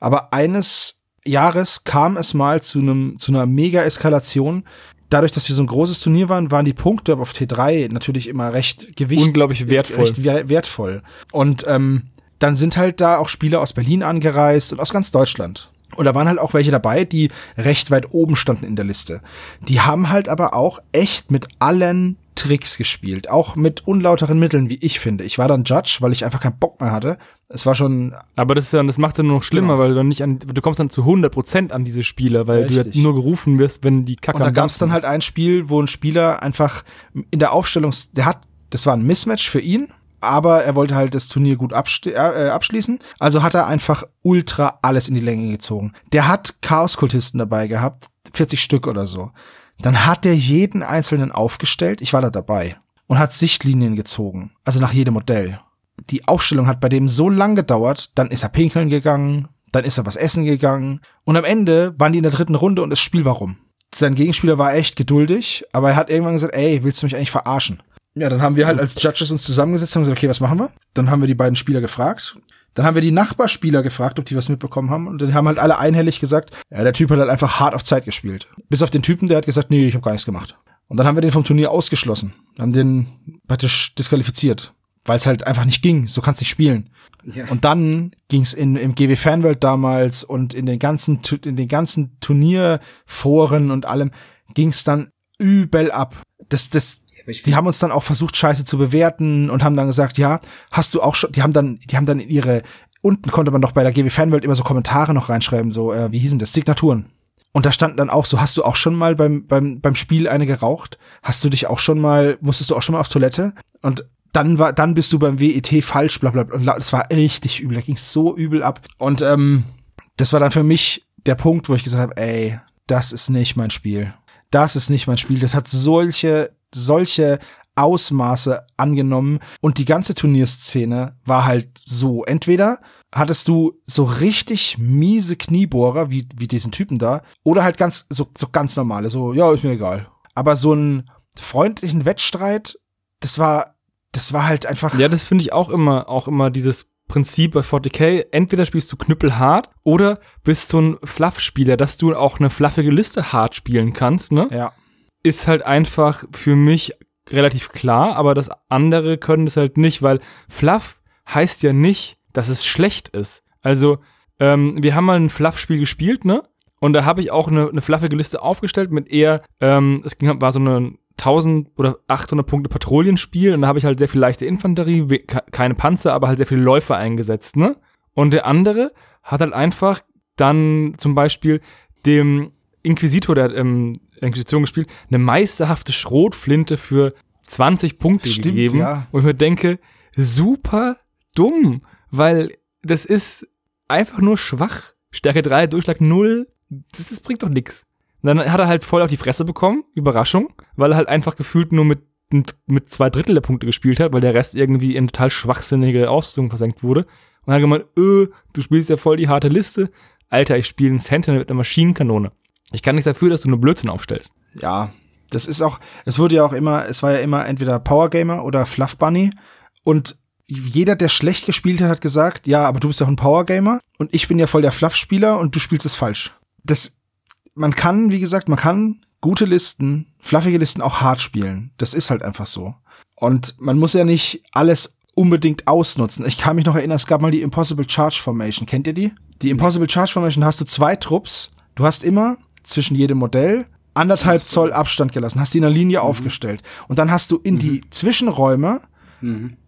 Aber eines Jahres kam es mal zu einem, zu einer Mega-Eskalation. Dadurch, dass wir so ein großes Turnier waren, waren die Punkte auf T3 natürlich immer recht gewichtig Unglaublich wertvoll. recht wer- wertvoll. Und ähm, dann sind halt da auch Spieler aus Berlin angereist und aus ganz Deutschland. Und da waren halt auch welche dabei, die recht weit oben standen in der Liste. Die haben halt aber auch echt mit allen Tricks gespielt, auch mit unlauteren Mitteln, wie ich finde. Ich war dann Judge, weil ich einfach keinen Bock mehr hatte. Es war schon Aber das, ist ja, das macht dann nur noch schlimmer, Genau. weil du dann nicht an, du kommst dann zu 100% an diese Spieler, weil du Richtig. ja nur gerufen wirst, wenn die Kacke Und da gab es dann halt ein Spiel, wo ein Spieler einfach in der Aufstellung, der hat, das war ein Mismatch für ihn, aber er wollte halt das Turnier gut abste- äh, abschließen. Also hat er einfach ultra alles in die Länge gezogen. Der hat Chaoskultisten dabei gehabt, 40 Stück oder so. Dann hat er jeden einzelnen aufgestellt, ich war da dabei, und hat Sichtlinien gezogen, also nach jedem Modell. Die Aufstellung hat bei dem so lang gedauert, dann ist er pinkeln gegangen, dann ist er was essen gegangen und am Ende waren die in der dritten Runde und das Spiel war rum. sein Gegenspieler war echt geduldig, aber er hat irgendwann gesagt, ey, willst du mich eigentlich verarschen? Ja, dann haben wir halt als Judges uns zusammengesetzt und gesagt, okay, was machen wir? Dann haben wir die beiden Spieler gefragt. Dann haben wir die Nachbarspieler gefragt, ob die was mitbekommen haben. Und dann haben halt alle einhellig gesagt, ja, der Typ hat halt einfach hart auf Zeit gespielt. Bis auf den Typen, der hat gesagt, nee, ich habe gar nichts gemacht. Und dann haben wir den vom Turnier ausgeschlossen. Haben den praktisch disqualifiziert. Weil es halt einfach nicht ging. So kannst du nicht spielen. Ja. Und dann ging's in im GW Fanworld damals und in den ganzen in den ganzen Turnierforen und allem ging's dann übel ab. Das das die haben uns dann auch versucht scheiße zu bewerten und haben dann gesagt, ja, hast du auch schon die haben dann die haben dann in ihre unten konnte man doch bei der GW Fanworld immer so Kommentare noch reinschreiben, so äh, wie hießen das Signaturen. Und da standen dann auch so, hast du auch schon mal beim, beim, beim Spiel eine geraucht? Hast du dich auch schon mal, musstest du auch schon mal auf Toilette? Und dann war, dann bist du beim WET falsch, bla bla bla. Und das war richtig übel, da ging so übel ab. Und ähm, das war dann für mich der Punkt, wo ich gesagt habe, ey, das ist nicht mein Spiel. Das ist nicht mein Spiel. Das hat solche, solche Ausmaße angenommen. Und die ganze Turnierszene war halt so. Entweder hattest du so richtig miese Kniebohrer, wie, wie diesen Typen da, oder halt ganz, so, so ganz normale, so, ja, ist mir egal. Aber so einen freundlichen Wettstreit, das war, das war halt einfach. Ja, das finde ich auch immer, auch immer dieses Prinzip bei 40k. Entweder spielst du knüppelhart oder bist so ein Fluff-Spieler, dass du auch eine fluffige Liste hart spielen kannst, ne? ja. Ist halt einfach für mich relativ klar, aber das andere können es halt nicht, weil Fluff heißt ja nicht, dass es schlecht ist. Also, ähm, wir haben mal ein Fluff-Spiel gespielt, ne? Und da habe ich auch eine, eine fluffige Liste aufgestellt mit eher, ähm, es ging, war so eine 1000 oder 800 Punkte Patrouillenspiel und da habe ich halt sehr viel leichte Infanterie, keine Panzer, aber halt sehr viele Läufer eingesetzt, ne? Und der andere hat halt einfach dann zum Beispiel dem Inquisitor, der hat ähm, Inquisition gespielt, eine meisterhafte Schrotflinte für 20 Punkte Stimmt, gegeben. ja. Und ich mir denke, super dumm, weil das ist einfach nur schwach. Stärke 3, Durchschlag 0, das, das bringt doch nix. Und dann hat er halt voll auf die Fresse bekommen, Überraschung, weil er halt einfach gefühlt nur mit, mit zwei Drittel der Punkte gespielt hat, weil der Rest irgendwie in total schwachsinnige Ausrüstung versenkt wurde. Und hat gemeint, öh, du spielst ja voll die harte Liste. Alter, ich spiele einen Sentinel mit einer Maschinenkanone. Ich kann nichts dafür, dass du nur Blödsinn aufstellst. ja, das ist auch, es wurde ja auch immer, es war ja immer entweder Power Gamer oder Fluff Bunny und jeder, der schlecht gespielt hat, hat gesagt, ja, aber du bist doch ein Power Gamer und ich bin ja voll der Fluff-Spieler und du spielst es falsch. Das, man kann, wie gesagt, man kann gute Listen, fluffige Listen auch hart spielen. Das ist halt einfach so. Und man muss ja nicht alles unbedingt ausnutzen. Ich kann mich noch erinnern, es gab mal die Impossible Charge Formation. Kennt ihr die? Die Impossible Charge Formation hast du zwei Trupps. Du hast immer zwischen jedem Modell anderthalb Zoll Abstand gelassen, hast die in einer Linie aufgestellt. Und dann hast du in die Zwischenräume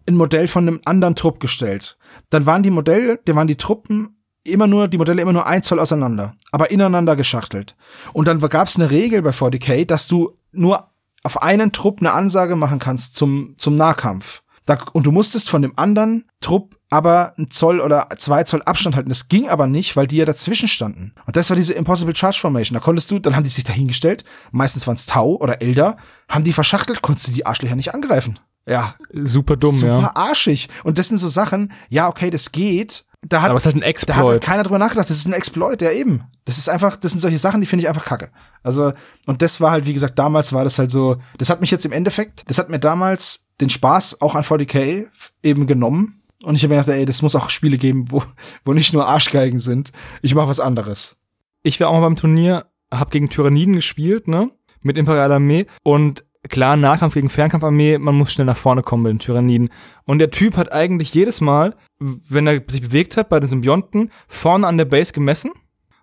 ein Modell von einem anderen Trupp gestellt. Dann waren die Modelle, da waren die Truppen immer nur, die Modelle immer nur ein Zoll auseinander, aber ineinander geschachtelt. Und dann gab es eine Regel bei 40k, dass du nur auf einen Trupp eine Ansage machen kannst zum, zum Nahkampf. Da, und du musstest von dem anderen Trupp aber ein Zoll oder zwei Zoll Abstand halten. Das ging aber nicht, weil die ja dazwischen standen. Und das war diese Impossible Charge Formation. Da konntest du, dann haben die sich dahingestellt, meistens waren es Tau oder Elder, haben die verschachtelt, konntest du die Arschlöcher nicht angreifen. Ja, Super dumm, super ja. arschig. Und das sind so Sachen, ja, okay, das geht. Da hat, Aber es ist halt ein da hat Exploit. halt keiner drüber nachgedacht. Das ist ein Exploit, ja eben. Das ist einfach, das sind solche Sachen, die finde ich einfach kacke. Also, und das war halt, wie gesagt, damals war das halt so, das hat mich jetzt im Endeffekt, das hat mir damals den Spaß auch an 40k eben genommen. Und ich habe mir gedacht, ey, das muss auch Spiele geben, wo, wo nicht nur Arschgeigen sind. Ich mache was anderes. ich war auch mal beim Turnier, hab gegen Tyranniden gespielt, ne? Mit Imperialer Armee. Und klar, Nahkampf gegen Fernkampfarmee, man muss schnell nach vorne kommen bei den Tyranniden. Und der Typ hat eigentlich jedes Mal, wenn er sich bewegt hat, bei den Symbionten, vorne an der Base gemessen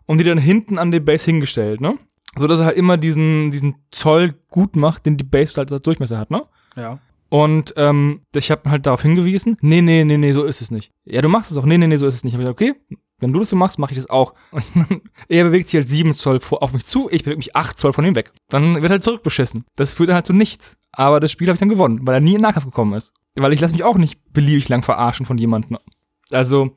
und die dann hinten an der Base hingestellt, ne? So dass er halt immer diesen, diesen Zoll gut macht, den die Base halt als Durchmesser hat, ne? Ja. Und ähm, ich habe halt darauf hingewiesen, nee, nee, nee, nee, so ist es nicht. Ja, du machst es auch, nee, nee, nee, so ist es nicht. Hab ich gesagt, okay, wenn du das so machst, mache ich das auch. Und er bewegt sich halt sieben Zoll vor, auf mich zu, ich bewege mich acht Zoll von ihm weg. Dann wird halt zurückbeschissen. Das führt dann halt zu nichts. Aber das Spiel habe ich dann gewonnen, weil er nie in Nahkampf gekommen ist. Weil ich lasse mich auch nicht beliebig lang verarschen von jemandem. Also,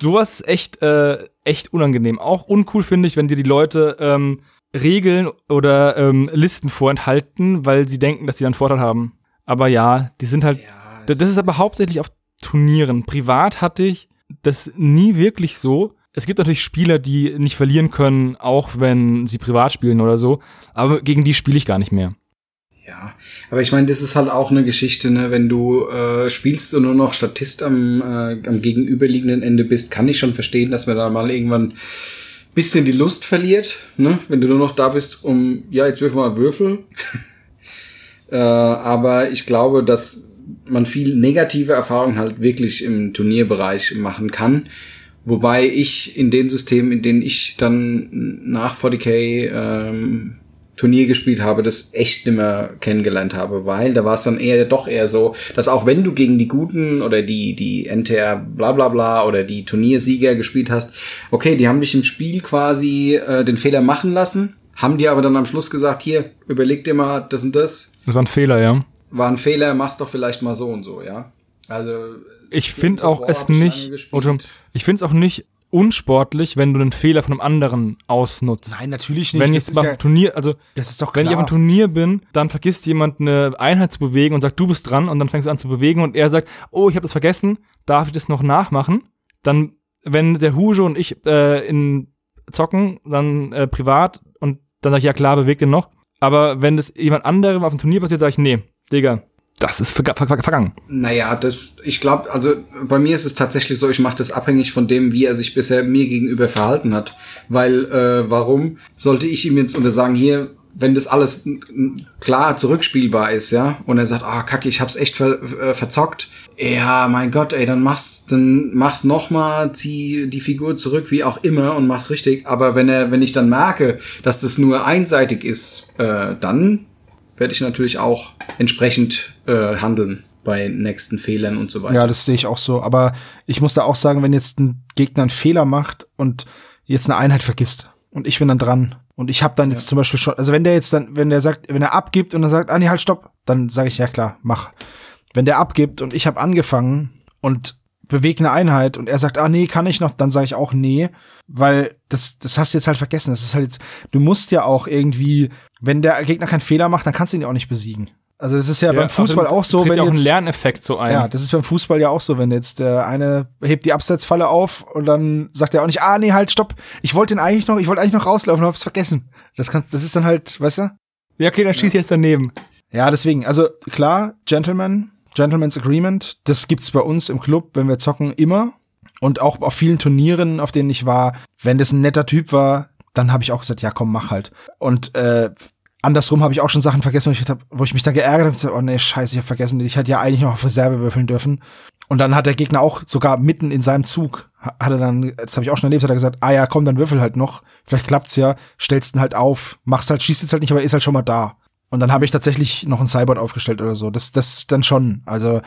sowas ist echt, äh, echt unangenehm. Auch uncool finde ich, wenn dir die Leute ähm, Regeln oder ähm, Listen vorenthalten, weil sie denken, dass sie dann Vorteil haben. Aber ja, die sind halt. Ja, das ist aber hauptsächlich auf Turnieren. Privat hatte ich das nie wirklich so, Es gibt natürlich Spieler, die nicht verlieren können, auch wenn sie privat spielen oder so. Aber gegen die spiele ich gar nicht mehr. Ja, aber ich meine, das ist halt auch eine Geschichte, ne? Wenn du äh, spielst und nur noch Statist am, äh, am gegenüberliegenden Ende bist, kann ich schon verstehen, dass man da mal irgendwann bisschen die Lust verliert, ne? Wenn du nur noch da bist, um ja, jetzt wirf mal Würfel. äh, aber ich glaube, dass man viel negative Erfahrungen halt wirklich im Turnierbereich machen kann. Wobei ich in den Systemen, in denen ich dann nach 40k ähm, Turnier gespielt habe, das echt nimmer kennengelernt habe, weil da war es dann eher doch eher so, dass auch wenn du gegen die Guten oder die, die NTR bla bla bla oder die Turniersieger gespielt hast, okay, die haben dich im Spiel quasi äh, den Fehler machen lassen, haben dir aber dann am Schluss gesagt, hier, überleg dir mal das und das. Das war ein Fehler, ja. War ein Fehler, mach's doch vielleicht mal so und so, ja. Also Ich finde auch es ich nicht, oder ich finde es auch nicht unsportlich, wenn du einen Fehler von einem anderen ausnutzt. Nein, natürlich nicht. wenn das, ist beim ja, Turnier, also das ist doch wenn klar. ich auf einem Turnier bin, dann vergisst jemand eine Einheit zu bewegen und sagt, du bist dran und dann fängst du an zu bewegen und er sagt, oh, ich habe das vergessen, darf ich das noch nachmachen? Dann, wenn der Hujo und ich äh, in zocken, dann äh, privat und dann sage ich, ja klar, bewegt den noch. Aber wenn das jemand anderem auf dem Turnier passiert, sage ich, nee, Digga, das ist verga ver ver vergangen. Naja, das, ich glaube, also bei mir ist es tatsächlich so, ich mache das abhängig von dem, wie er sich bisher mir gegenüber verhalten hat. Weil, äh, warum sollte ich ihm jetzt untersagen, hier, wenn das alles klar zurückspielbar ist, ja, und er sagt, ah, kacke, ich hab's echt ver äh, verzockt. Ja, mein Gott, ey, dann mach's, dann mach's nochmal, zieh die Figur zurück, wie auch immer, und mach's richtig. Aber wenn er, wenn ich dann merke, dass das nur einseitig ist, äh, dann werde ich natürlich auch entsprechend äh, handeln bei nächsten Fehlern und so weiter. Ja, das sehe ich auch so. Aber ich muss da auch sagen, wenn jetzt ein Gegner einen Fehler macht und jetzt eine Einheit vergisst und ich bin dann dran und ich habe dann jetzt zum Beispiel schon, also wenn der jetzt dann, wenn der sagt, wenn er abgibt und dann sagt, ah nee, halt stopp, dann sage ich ja klar, mach. Wenn der abgibt und ich habe angefangen und bewege eine Einheit und er sagt, ah nee, kann ich noch, dann sage ich auch nee, weil das, das hast du jetzt halt vergessen. Das ist halt jetzt, du musst ja auch irgendwie, wenn der Gegner keinen Fehler macht, dann kannst du ihn ja auch nicht besiegen. Also das ist ja, beim Fußball außerdem auch so, wenn ja auch ein jetzt, Lerneffekt so ein. ja, das ist beim Fußball ja auch so, wenn jetzt der eine hebt die Abseitsfalle auf und dann sagt er auch nicht, ah nee, halt, stopp, ich wollte den eigentlich noch, ich wollte eigentlich noch rauslaufen, hab's vergessen. Das kannst, das ist dann halt, weißt du? Ja, okay, dann schieß ich jetzt daneben. Ja, deswegen, also klar, Gentleman, Gentleman's Agreement, das gibt's bei uns im Club, wenn wir zocken, immer. Und auch auf vielen Turnieren, auf denen ich war, wenn das ein netter Typ war, dann habe ich auch gesagt, ja komm, mach halt. Und äh, andersrum habe ich auch schon Sachen vergessen, wo ich, wo ich mich dann geärgert habe, oh nee, scheiße, ich habe vergessen, ich hätte ja eigentlich noch auf Reserve würfeln dürfen. Und dann hat der Gegner auch sogar mitten in seinem Zug, ha- hat er dann, das habe ich auch schon erlebt, hat er gesagt, ah ja, komm, dann würfel halt noch, vielleicht klappt's ja, stellst ihn halt auf, machst halt, schießt jetzt halt nicht, aber ist halt schon mal da. Und dann habe ich tatsächlich noch ein Cyborg aufgestellt oder so. Das, das dann schon. Also,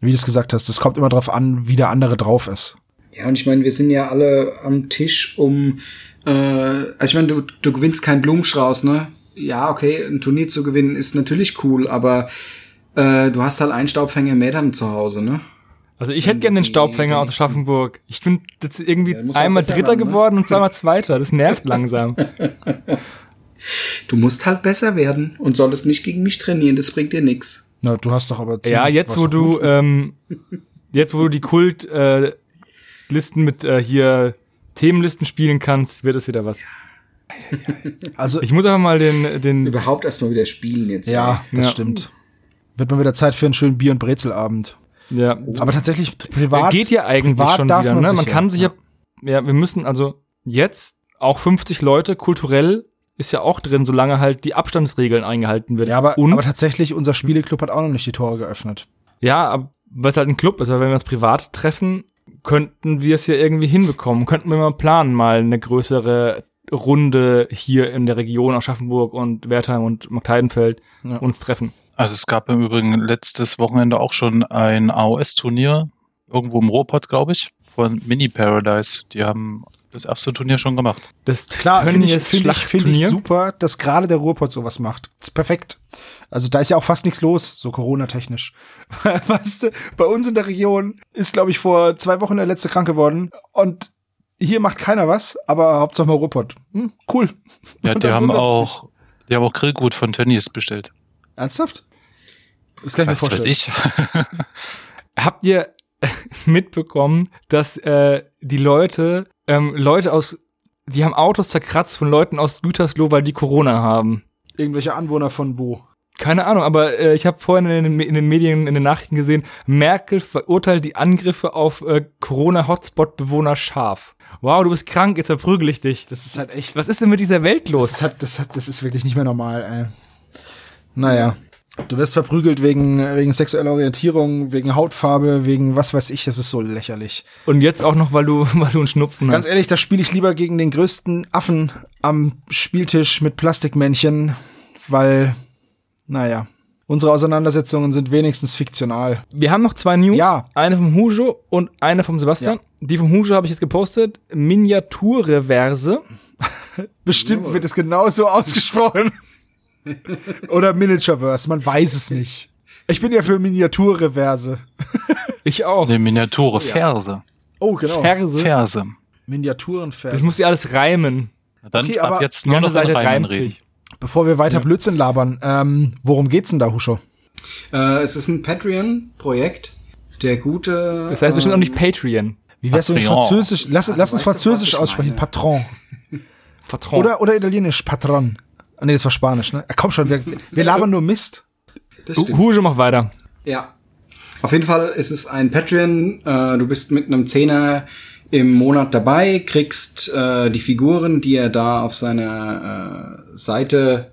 wie du es gesagt hast, das kommt immer drauf an, wie der andere drauf ist. Ja, und ich meine, wir sind ja alle am Tisch, um, äh, also ich meine, du, du gewinnst keinen Blumenstrauß, ne? Ja, okay, ein Turnier zu gewinnen ist natürlich cool, aber äh, du hast halt einen Staubfänger mehr dann zu Hause, ne? Also ich hätte gerne den Staubfänger aus Aschaffenburg. Ich bin jetzt irgendwie Ja, einmal Dritter werden, ne? geworden und zweimal Zweiter. Das nervt langsam. Du musst halt besser werden und solltest nicht gegen mich trainieren, das bringt dir nix. Na, du hast doch aber ja, jetzt wo du, Ruf. ähm, jetzt wo du die Kult äh, Listen mit äh, hier Themenlisten spielen kannst, wird es wieder was. Also, Ich muss einfach mal den, den Überhaupt erstmal wieder spielen jetzt. ja, das Ja. stimmt. Wird mal wieder Zeit für einen schönen Bier- und Brezelabend. ja, Aber tatsächlich, privat. geht ja eigentlich privat schon darf wieder. man ne? sich Man ja, kann sich ja. ja. ja, wir müssen also jetzt auch 50 Leute kulturell ist ja auch drin, solange halt die Abstandsregeln eingehalten werden. Ja, aber, und aber tatsächlich, unser Spieleclub hat auch noch nicht die Tore geöffnet. Ja, aber weil es halt ein Club ist, aber wenn wir uns privat treffen, könnten wir es ja irgendwie hinbekommen. Könnten wir mal planen, mal eine größere Runde hier in der Region Aschaffenburg und Wertheim und Markteidenfeld Ja. uns treffen. Also es gab im Übrigen letztes Wochenende auch schon ein AOS-Turnier, irgendwo im Ruhrpott, glaube ich, von Mini Paradise. Die haben das erste Turnier schon gemacht. Das Klar, finde ich, Tönnies finde ich, finde ich super, dass gerade der Ruhrpott sowas macht. Das ist perfekt. Also da ist ja auch fast nichts los, so Corona-technisch. weißt du, bei uns in der Region ist, glaube ich, vor zwei Wochen der letzte krank geworden und hier macht keiner was, aber Hauptsache mal Ruhrpott. Hm, cool. Ja, die haben auch, die haben auch Grillgut von Tönnies bestellt. Ernsthaft? Das kann ich mir Was weiß vorstellen. ich. Habt ihr mitbekommen, dass äh, die Leute ähm, Leute aus, die haben Autos zerkratzt von Leuten aus Gütersloh, weil die Corona haben. Irgendwelche Anwohner von wo? Keine Ahnung, aber äh, ich habe vorhin in den, in den Medien, in den Nachrichten gesehen, Merkel verurteilt die Angriffe auf äh, Corona-Hotspot-Bewohner scharf. Wow, du bist krank, jetzt verprügel ich dich. Das ist halt echt. Was ist denn mit dieser Welt Das, los? hat, das, hat, das ist wirklich nicht mehr normal, ey. Naja. Du wirst verprügelt wegen, wegen sexueller Orientierung, wegen Hautfarbe, wegen was weiß ich, das ist so lächerlich. Und jetzt auch noch, weil du, weil du einen Schnupfen Ganz hast. ehrlich, da spiele ich lieber gegen den größten Affen am Spieltisch mit Plastikmännchen, weil, naja, unsere Auseinandersetzungen sind wenigstens fiktional. Wir haben noch zwei News. Ja. Eine vom Hujo und eine vom Sebastian. Die vom Hujo habe ich jetzt gepostet. Miniaturreverse. Bestimmt wird es genauso ausgesprochen. Oder Miniatureverse, man weiß es nicht. Ich bin ja für Miniaturreverse. Ich auch. Eine Miniature Verse. Oh, genau. Verse. Verse. Miniaturenverse. Das muss ja alles reimen. Na Dann Okay, ab aber jetzt nur noch Seite Reimen reden. Bevor wir weiter Blödsinn labern, ähm, worum geht's denn da, Huscho? Äh, es ist ein Patreon-Projekt. Der gute. Das heißt bestimmt auch ähm, nicht Patreon. Wie wär's mit Patron. Französisch? Lass, du lass uns Französisch aussprechen. Patron. Vertrauen. Oder, oder Italienisch. Patron. Ah, nee, das war Spanisch, ne? Komm schon, wir, wir labern nur Mist. Das stimmt. Hujo, mach weiter. Ja. Auf jeden Fall ist es ein Patreon. Äh, du bist mit einem Zehner im Monat dabei, kriegst äh, die Figuren, die er da auf seiner äh, Seite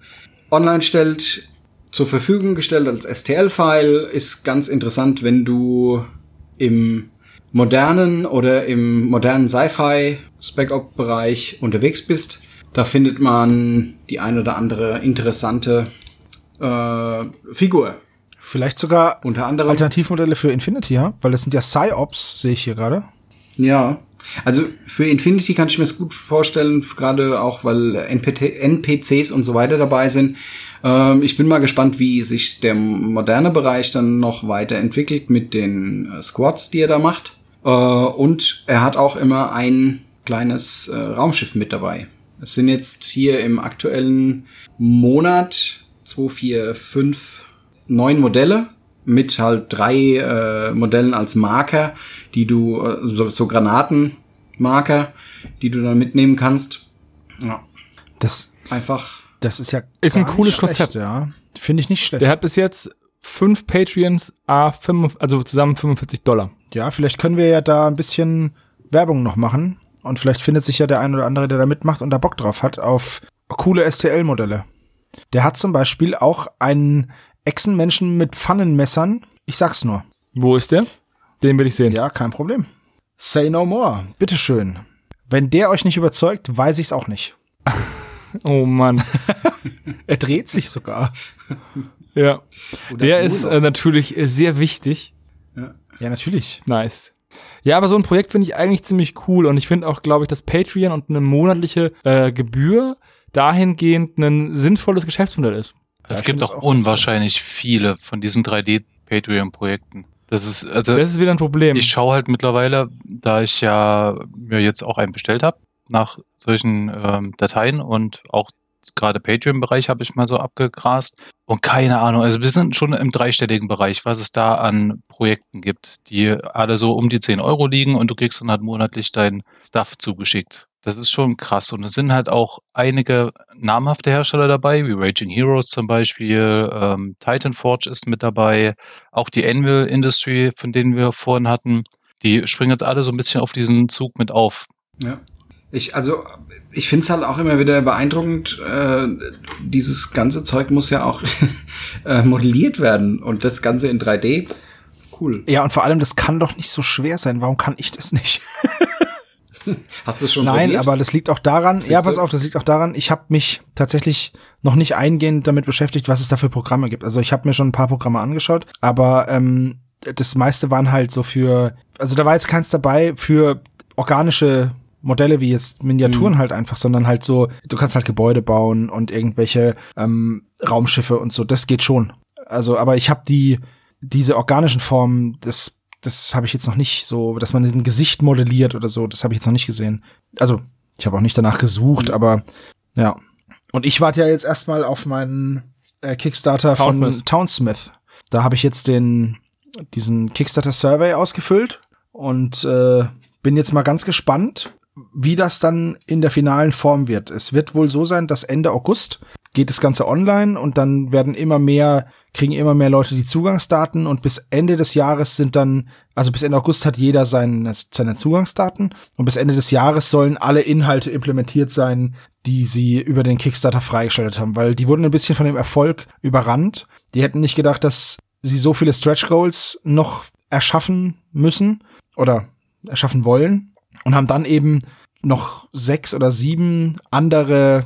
online stellt, zur Verfügung gestellt als STL-File. Ist ganz interessant, wenn du im modernen oder im modernen Sci-Fi Spec-Op-Bereich unterwegs bist. Da findet man die ein oder andere interessante äh, Figur. Vielleicht sogar Unter anderem. Alternativmodelle für Infinity, ja? Weil das sind ja Psy-Ops, sehe ich hier gerade. Ja. Also für Infinity kann ich mir das gut vorstellen, gerade auch weil NPCs und so weiter dabei sind. Ähm, ich bin mal gespannt, wie sich der moderne Bereich dann noch weiterentwickelt mit den äh, Squads, die er da macht. Äh, und er hat auch immer ein kleines äh, Raumschiff mit dabei. Es sind jetzt hier im aktuellen Monat 2, 4, 5, neun Modelle mit halt drei äh, Modellen als Marker, die du, äh, so, so Granatenmarker, die du dann mitnehmen kannst. Ja, Das, einfach. das ist ja Ist ein cooles schlecht, Konzept. Ja, finde ich nicht schlecht. Der hat bis jetzt fünf Patreons, a fünf, also zusammen 45 Dollar. Ja, vielleicht können wir ja da ein bisschen Werbung noch machen. Und vielleicht findet sich ja der ein oder andere, der da mitmacht und da Bock drauf hat, auf coole STL-Modelle. Der hat zum Beispiel auch einen Echsenmenschen mit Pfannenmessern. Ich sag's nur. Wo ist der? Den will ich sehen. Ja, kein Problem. Say no more. Bitteschön. Wenn der euch nicht überzeugt, weiß ich's auch nicht. Oh Mann. Er dreht sich sogar. ja. Der ist äh, natürlich sehr wichtig. Ja, natürlich. Nice. Ja, aber so ein Projekt finde ich eigentlich ziemlich cool und ich finde auch, glaube ich, dass Patreon und eine monatliche äh, Gebühr dahingehend ein sinnvolles Geschäftsmodell ist. Es ich gibt auch auch unwahrscheinlich viele von diesen 3D-Patreon-Projekten. Das ist, also Das ist wieder ein Problem. ich schaue halt mittlerweile, da ich ja mir jetzt auch einen bestellt habe, nach solchen ähm, Dateien und auch gerade Patreon-Bereich habe ich mal so abgegrast. Und keine Ahnung, also wir sind schon im dreistelligen Bereich, was es da an Projekten gibt, die alle so um die 10 Euro liegen und du kriegst dann halt monatlich dein Stuff zugeschickt. Das ist schon krass. Und es sind halt auch einige namhafte Hersteller dabei, wie Raging Heroes zum Beispiel, ähm, Titan Forge ist mit dabei, auch die Anvil Industry, von denen wir vorhin hatten. Die springen jetzt alle so ein bisschen auf diesen Zug mit auf. Ja. Ich, also, ich finde es halt auch immer wieder beeindruckend, äh, dieses ganze Zeug muss ja auch äh, modelliert werden und das Ganze in 3D. Cool. Ja, und vor allem, das kann doch nicht so schwer sein. Warum kann ich das nicht? Hast du es schon Nein, probiert? aber das liegt auch daran, ja, Siehste? pass auf, das liegt auch daran, ich habe mich tatsächlich noch nicht eingehend damit beschäftigt, was es da für Programme gibt. Also ich habe mir schon ein paar Programme angeschaut, aber ähm, das meiste waren halt so für, also da war jetzt keins dabei für organische Modelle wie jetzt Miniaturen halt einfach, sondern halt so, du kannst halt Gebäude bauen und irgendwelche ähm, Raumschiffe und so, das geht schon. Also, aber ich habe die, diese organischen Formen, das das habe ich jetzt noch nicht so, dass man ein Gesicht modelliert oder so, das habe ich jetzt noch nicht gesehen. Also, ich habe auch nicht danach gesucht, aber ja. Und ich warte ja jetzt erstmal auf meinen äh, Kickstarter Townsmith. von Townsmith. Da habe ich jetzt den diesen Kickstarter Survey ausgefüllt und äh, bin jetzt mal ganz gespannt, wie das dann in der finalen Form wird. Es wird wohl so sein, dass Ende August geht das Ganze online und dann werden immer mehr, kriegen immer mehr Leute die Zugangsdaten und bis Ende des Jahres sind dann, also bis Ende August hat jeder seine, seine Zugangsdaten und bis Ende des Jahres sollen alle Inhalte implementiert sein, die sie über den Kickstarter freigeschaltet haben, weil die wurden ein bisschen von dem Erfolg überrannt. Die hätten nicht gedacht, dass sie so viele Stretch Goals noch erschaffen müssen oder erschaffen wollen und haben dann eben noch sechs oder sieben andere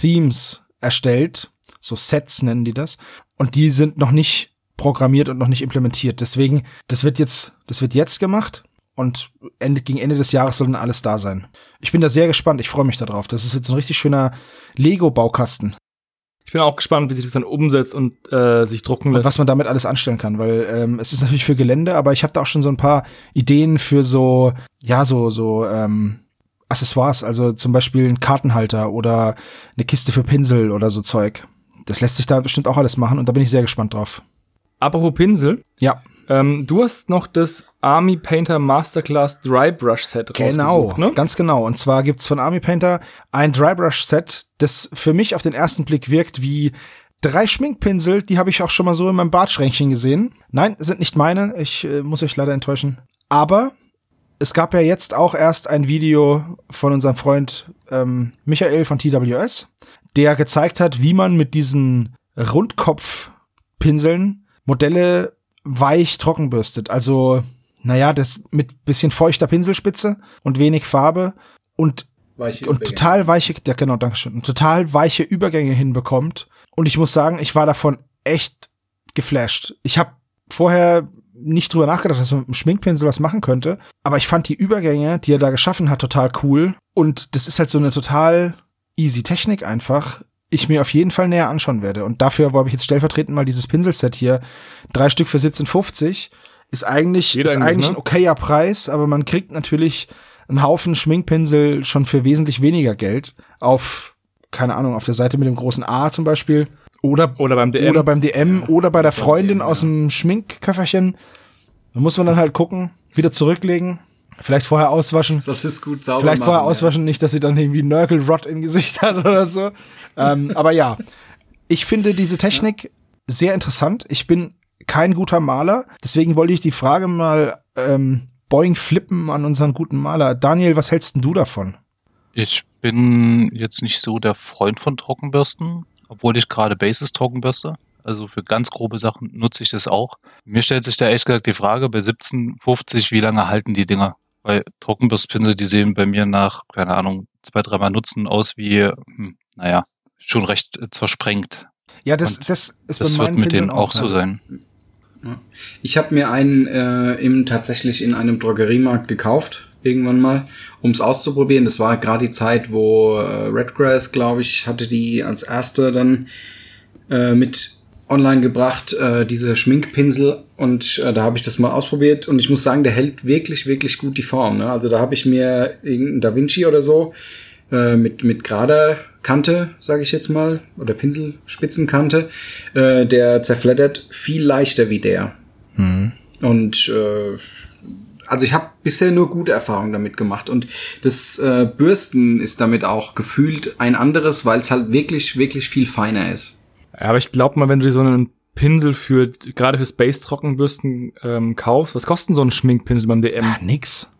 Themes erstellt. So Sets nennen die das. Und die sind noch nicht programmiert und noch nicht implementiert. Deswegen, das wird jetzt, das wird jetzt gemacht. Und Ende, gegen Ende des Jahres soll dann alles da sein. Ich bin da sehr gespannt. Ich freue mich darauf. Das ist jetzt ein richtig schöner Lego-Baukasten. Ich bin auch gespannt, wie sich das dann umsetzt und äh, sich drucken lässt. Und was man damit alles anstellen kann, weil ähm, es ist natürlich für Gelände, aber ich habe da auch schon so ein paar Ideen für so, ja, so, so ähm, Accessoires, also zum Beispiel ein Kartenhalter oder eine Kiste für Pinsel oder so Zeug. Das lässt sich da bestimmt auch alles machen und da bin ich sehr gespannt drauf. Apropos Pinsel, Ja, ähm, du hast noch das Army Painter Masterclass Dry Brush Set genau, ne? ganz genau. Und zwar gibt's von Army Painter ein Drybrush-Set, das für mich auf den ersten Blick wirkt wie drei Schminkpinsel, die habe ich auch schon mal so in meinem Bartschränkchen gesehen. Nein, sind nicht meine, ich äh, muss euch leider enttäuschen. Aber es gab ja jetzt auch erst ein Video von unserem Freund ähm, Michael von TWS, der gezeigt hat, wie man mit diesen Rundkopfpinseln Modelle weich trocken bürstet. Also, naja, das mit bisschen feuchter Pinselspitze und wenig Farbe und, Weiche und Übergänge. total weiche, ja genau, danke schön, und total weiche Übergänge hinbekommt. Und ich muss sagen, ich war davon echt geflasht. Ich habe vorher nicht drüber nachgedacht, dass man mit einem Schminkpinsel was machen könnte, aber ich fand die Übergänge, die er da geschaffen hat, total cool. Und das ist halt so eine total easy Technik einfach, ich mir auf jeden Fall näher anschauen werde. Und dafür habe ich jetzt stellvertretend mal dieses Pinselset hier, drei Stück für 17,50, ist eigentlich, ist eigentlich, eigentlich ne? ein okayer Preis, aber man kriegt natürlich einen Haufen Schminkpinsel schon für wesentlich weniger Geld auf, keine Ahnung, auf der Seite mit dem großen A zum Beispiel. Oder, Oder beim DM. oder beim DM oder bei der Freundin DM, aus ja. dem Schminkköfferchen. Da muss man dann halt gucken, wieder zurücklegen, vielleicht vorher auswaschen. Sollte es gut sauber Vielleicht machen. vorher ja. auswaschen, nicht, dass sie dann irgendwie Nörgelrot im Gesicht hat oder so. ähm, aber ja, ich finde diese Technik sehr interessant. Ich bin kein guter Maler, deswegen wollte ich die Frage mal ähm, Boing flippen an unseren guten Maler. Daniel, was hältst denn du davon? Ich bin jetzt nicht so der Freund von Trockenbürsten, obwohl ich gerade Bases trockenbürste. Also für ganz grobe Sachen nutze ich das auch. Mir stellt sich da echt gesagt die Frage, bei 1750, wie lange halten die Dinger? Weil Trockenbürstpinsel, die sehen bei mir nach, keine Ahnung, zwei, dreimal Nutzen aus wie, hm, naja, schon recht äh, zersprengt. Ja, das, Und das ist Das bei wird mit denen Pinseln auch so Also, sein. Ich habe mir einen äh, im, tatsächlich in einem Drogeriemarkt gekauft, irgendwann mal, um es auszuprobieren. Das war gerade die Zeit, wo äh, Redgrass, glaube ich, hatte die als erste dann äh, mit online gebracht, äh, diese Schminkpinsel. Und äh, da habe ich das mal ausprobiert. Und ich muss sagen, der hält wirklich, wirklich gut die Form. Ne? Also da habe ich mir irgendein Da Vinci oder so äh, mit, mit gerader Kante, sage ich jetzt mal, oder Pinselspitzenkante, äh, der zerfleddert viel leichter wie der. Und äh, also ich habe bisher nur gute Erfahrungen damit gemacht und das äh, Bürsten ist damit auch gefühlt ein anderes, weil es halt wirklich, wirklich viel feiner ist. Ja, aber ich glaube mal, wenn du dir so einen Pinsel für, gerade für Space-Trockenbürsten ähm, kaufst, was kostet denn so ein Schminkpinsel beim DM? Ah, nix.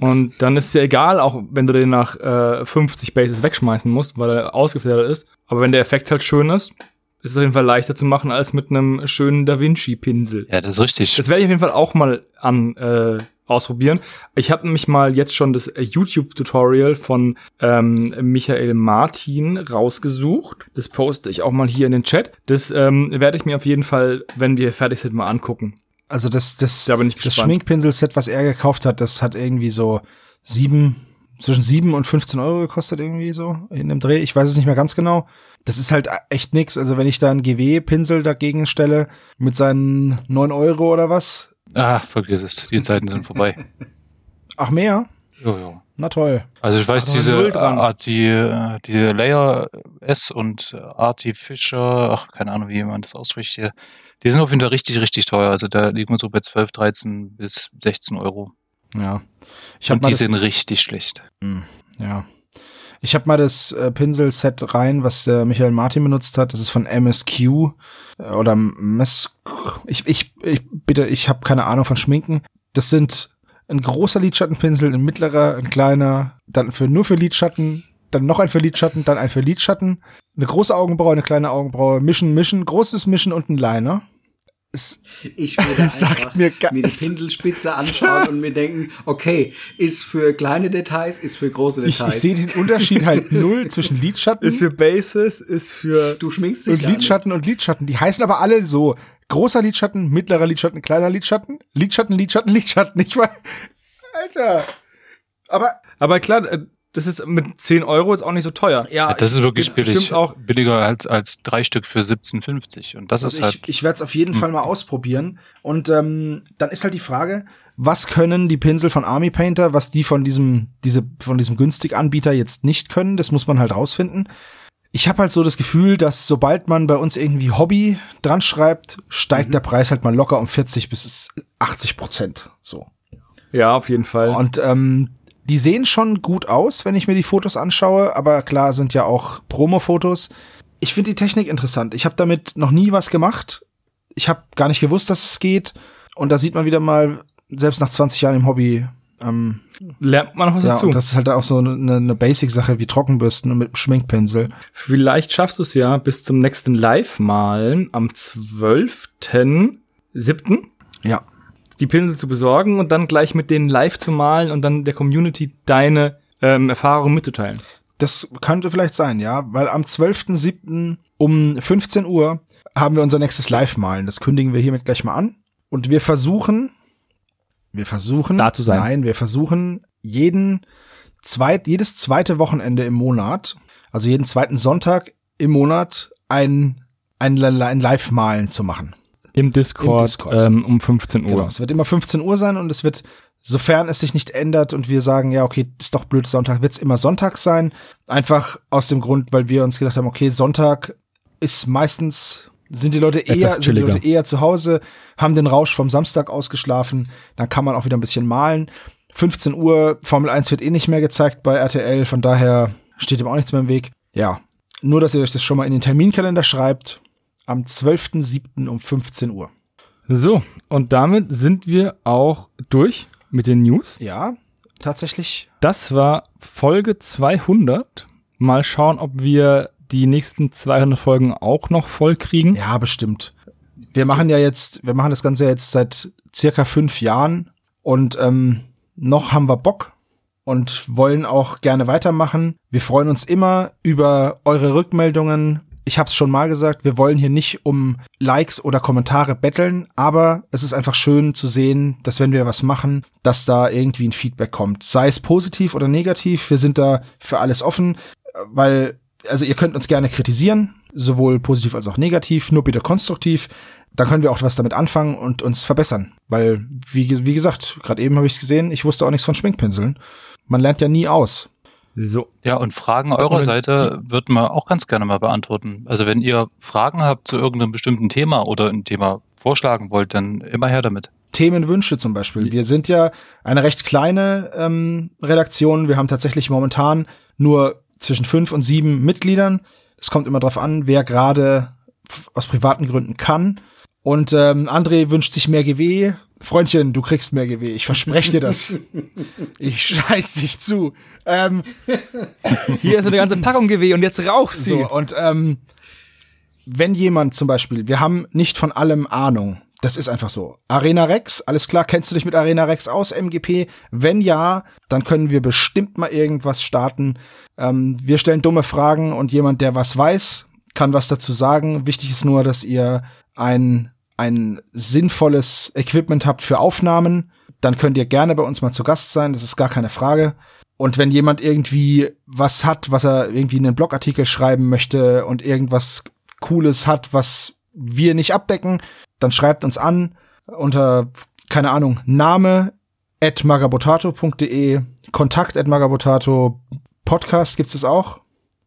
Und dann ist es ja egal, auch wenn du den nach äh, 50 Bases wegschmeißen musst, weil er ausgefedert ist. Aber wenn der Effekt halt schön ist, ist es auf jeden Fall leichter zu machen als mit einem schönen Da Vinci-Pinsel. Ja, das ist richtig. Das werde ich auf jeden Fall auch mal an äh, ausprobieren. Ich habe nämlich mal jetzt schon das äh, YouTube-Tutorial von ähm, Michael Martin rausgesucht. Das poste ich auch mal hier in den Chat. Das ähm, werde ich mir auf jeden Fall, wenn wir fertig sind, mal angucken. Also das, das, Da das. Schminkpinsel-Set, was er gekauft hat, das hat irgendwie so sieben, zwischen sieben und 15 Euro gekostet irgendwie so in dem Dreh. Ich weiß es nicht mehr ganz genau. Das ist halt echt nix. Also wenn ich da einen GW-Pinsel dagegen stelle mit seinen neun Euro oder was. Ah, vergiss es. Die Zeiten sind vorbei. Ach mehr? Jo, jo. Na toll. Also ich weiß, diese. Art, die, äh, diese Layer S und Artificial, ach, keine Ahnung, wie man das ausspricht hier, die sind auf jeden Fall richtig, richtig teuer. Also da liegen wir so bei 12, 13 bis 16 Euro. Ja. Ich Und die sind richtig schlecht. Ja. Ich habe mal das äh, Pinselset rein, was äh, Michael Martin benutzt hat. Das ist von MSQ äh, oder MS. Ich, ich, ich bitte, ich habe keine Ahnung von Schminken. Das sind ein großer Lidschattenpinsel, ein mittlerer, ein kleiner, dann für nur für Lidschatten, dann noch ein für Lidschatten, dann ein für Lidschatten, eine große Augenbraue, eine kleine Augenbraue, mischen, mischen, großes Mischen und ein Liner. Es, Ich würde Sagt mir mir, gar- die Pinselspitze anschauen und mir denken, okay, ist für kleine Details, ist für große ich, Details. ich sehe den Unterschied halt null zwischen Lidschatten Ist für Bases, ist für. du schminkst dich und. Lidschatten und Lidschatten. Die heißen aber alle so. Großer Lidschatten, mittlerer Lidschatten, kleiner Lidschatten, Lidschatten, Lidschatten, Lidschatten. Ich weiß. Alter. Aber Aber klar, äh, das ist mit 10 Euro jetzt auch nicht so teuer. ja, Ja, das ist wirklich das billig. auch- billiger als, als drei Stück für 17,50. Und das Also ist halt. ich, ich werde es auf jeden Fall mal ausprobieren. Und ähm, dann ist halt die Frage, was können die Pinsel von Army Painter, was die von diesem, diese, von diesem günstig Anbieter jetzt nicht können, das muss man halt rausfinden. Ich habe halt so das Gefühl, dass sobald man bei uns irgendwie Hobby dran schreibt, steigt der Preis halt mal locker um 40 bis 80 Prozent. So. Ja, auf jeden Fall. Und ähm, die sehen schon gut aus, wenn ich mir die Fotos anschaue, aber klar sind ja auch Promo-Fotos. Ich finde die Technik interessant. Ich habe damit noch nie was gemacht. Ich habe gar nicht gewusst, dass es geht. Und da sieht man wieder mal, selbst nach 20 Jahren im Hobby, ähm, Lernt man noch was ja, dazu. und das ist halt auch so eine, eine Basic-Sache wie Trockenbürsten und mit einem Schminkpinsel. Vielleicht schaffst du es ja bis zum nächsten Live-Malen am 12.07. Ja. Die Pinsel zu besorgen und dann gleich mit denen live zu malen und dann der Community deine ähm, Erfahrungen mitzuteilen. Das könnte vielleicht sein, ja, weil am 12.07. um 15 Uhr haben wir unser nächstes Live-Malen. Das kündigen wir hiermit gleich mal an. Und wir versuchen, wir versuchen, Da zu sein. nein, wir versuchen jeden zweit, jedes zweite Wochenende im Monat, also jeden zweiten Sonntag im Monat ein, ein, ein Live-Malen zu machen. Im Discord, Im Discord. Ähm, um 15 Uhr. Genau. Es wird immer 15 Uhr sein und es wird, sofern es sich nicht ändert und wir sagen, ja, okay, ist doch blöd, Sonntag, wird es immer Sonntag sein. Einfach aus dem Grund, weil wir uns gedacht haben, okay, Sonntag ist meistens, sind die Leute eher, sind die. Leute eher zu Hause, haben den Rausch vom Samstag ausgeschlafen, dann kann man auch wieder ein bisschen malen. 15 Uhr, Formel 1 wird eh nicht mehr gezeigt bei RTL, von daher steht ihm auch nichts mehr im Weg. Ja, nur, dass ihr euch das schon mal in den Terminkalender schreibt. Am 12.07. um 15 Uhr. So, und damit sind wir auch durch mit den News. Ja, tatsächlich Das war Folge 200. Mal schauen, ob wir die nächsten 200 Folgen auch noch voll kriegen. Ja, bestimmt. Wir machen ja jetzt, wir machen das Ganze jetzt seit circa fünf Jahren und ähm, noch haben wir Bock und wollen auch gerne weitermachen. Wir freuen uns immer über eure Rückmeldungen. Ich habe es schon mal gesagt, wir wollen hier nicht um Likes oder Kommentare betteln, aber es ist einfach schön zu sehen, dass wenn wir was machen, dass da irgendwie ein Feedback kommt. Sei es positiv oder negativ, wir sind da für alles offen, weil, also ihr könnt uns gerne kritisieren, sowohl positiv als auch negativ, nur bitte konstruktiv. Dann können wir auch was damit anfangen und uns verbessern. Weil, wie, wie gesagt, gerade eben habe ich es gesehen, ich wusste auch nichts von Schminkpinseln. Man lernt ja nie aus. So. Ja, und Fragen eurer Und- Seite würden wir auch ganz gerne mal beantworten. Also wenn ihr Fragen habt zu irgendeinem bestimmten Thema oder ein Thema vorschlagen wollt, dann immer her damit. Themenwünsche zum Beispiel. Wir sind ja eine recht kleine ähm, Redaktion. Wir haben tatsächlich momentan nur zwischen fünf und sieben Mitgliedern. Es kommt immer darauf an, wer gerade aus privaten Gründen kann. Und ähm, André wünscht sich mehr GW. Freundchen, du kriegst mehr GW. Ich verspreche dir das. ich scheiß dich zu. Ähm, Hier ist so eine ganze Packung GW und jetzt rauchst sie. so, und ähm, wenn jemand zum Beispiel, wir haben nicht von allem Ahnung, das ist einfach so. Arena Rex, alles klar, kennst du dich mit Arena Rex aus, MGP? Wenn ja, dann können wir bestimmt mal irgendwas starten. Ähm, wir stellen dumme Fragen und jemand, der was weiß, kann was dazu sagen. Wichtig ist nur, dass ihr ein, ein sinnvolles Equipment habt für Aufnahmen. Dann könnt ihr gerne bei uns mal zu Gast sein, das ist gar keine Frage. Und wenn jemand irgendwie was hat, was er irgendwie in einen Blogartikel schreiben möchte und irgendwas Cooles hat, was wir nicht abdecken, dann schreibt uns an unter, keine Ahnung, Name at magabotato.de, Kontakt at magabotato, Podcast gibt's es auch,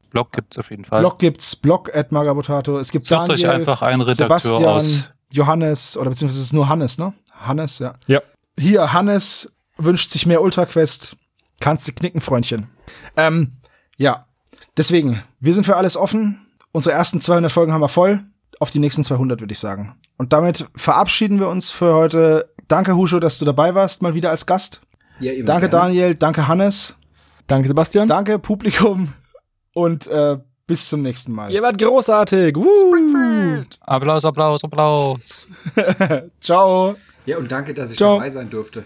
Blog gibt's auf jeden Fall. Blog gibt's, Blog at magabotato, es gibt Sucht euch Daniel, einfach einen Redakteur Sebastian, aus. Johannes, oder beziehungsweise es ist nur Hannes, ne? Hannes, ja. Ja. Hier, Hannes wünscht sich mehr Ultraquest. Kannst du knicken, Freundchen. Ähm, ja, deswegen, wir sind für alles offen. Unsere ersten 200 Folgen haben wir voll. Auf die nächsten 200 würde ich sagen. Und damit verabschieden wir uns für heute. Danke, Huscho, dass du dabei warst, mal wieder als Gast. Ja, immer Danke, gerne. Daniel. Danke, Hannes. Danke, Sebastian. Danke, Publikum. Und äh, bis zum nächsten Mal. Ihr wart großartig. Woo! Applaus, Applaus, Applaus. Ciao. Ja, und danke, dass ich Ciao. dabei sein durfte.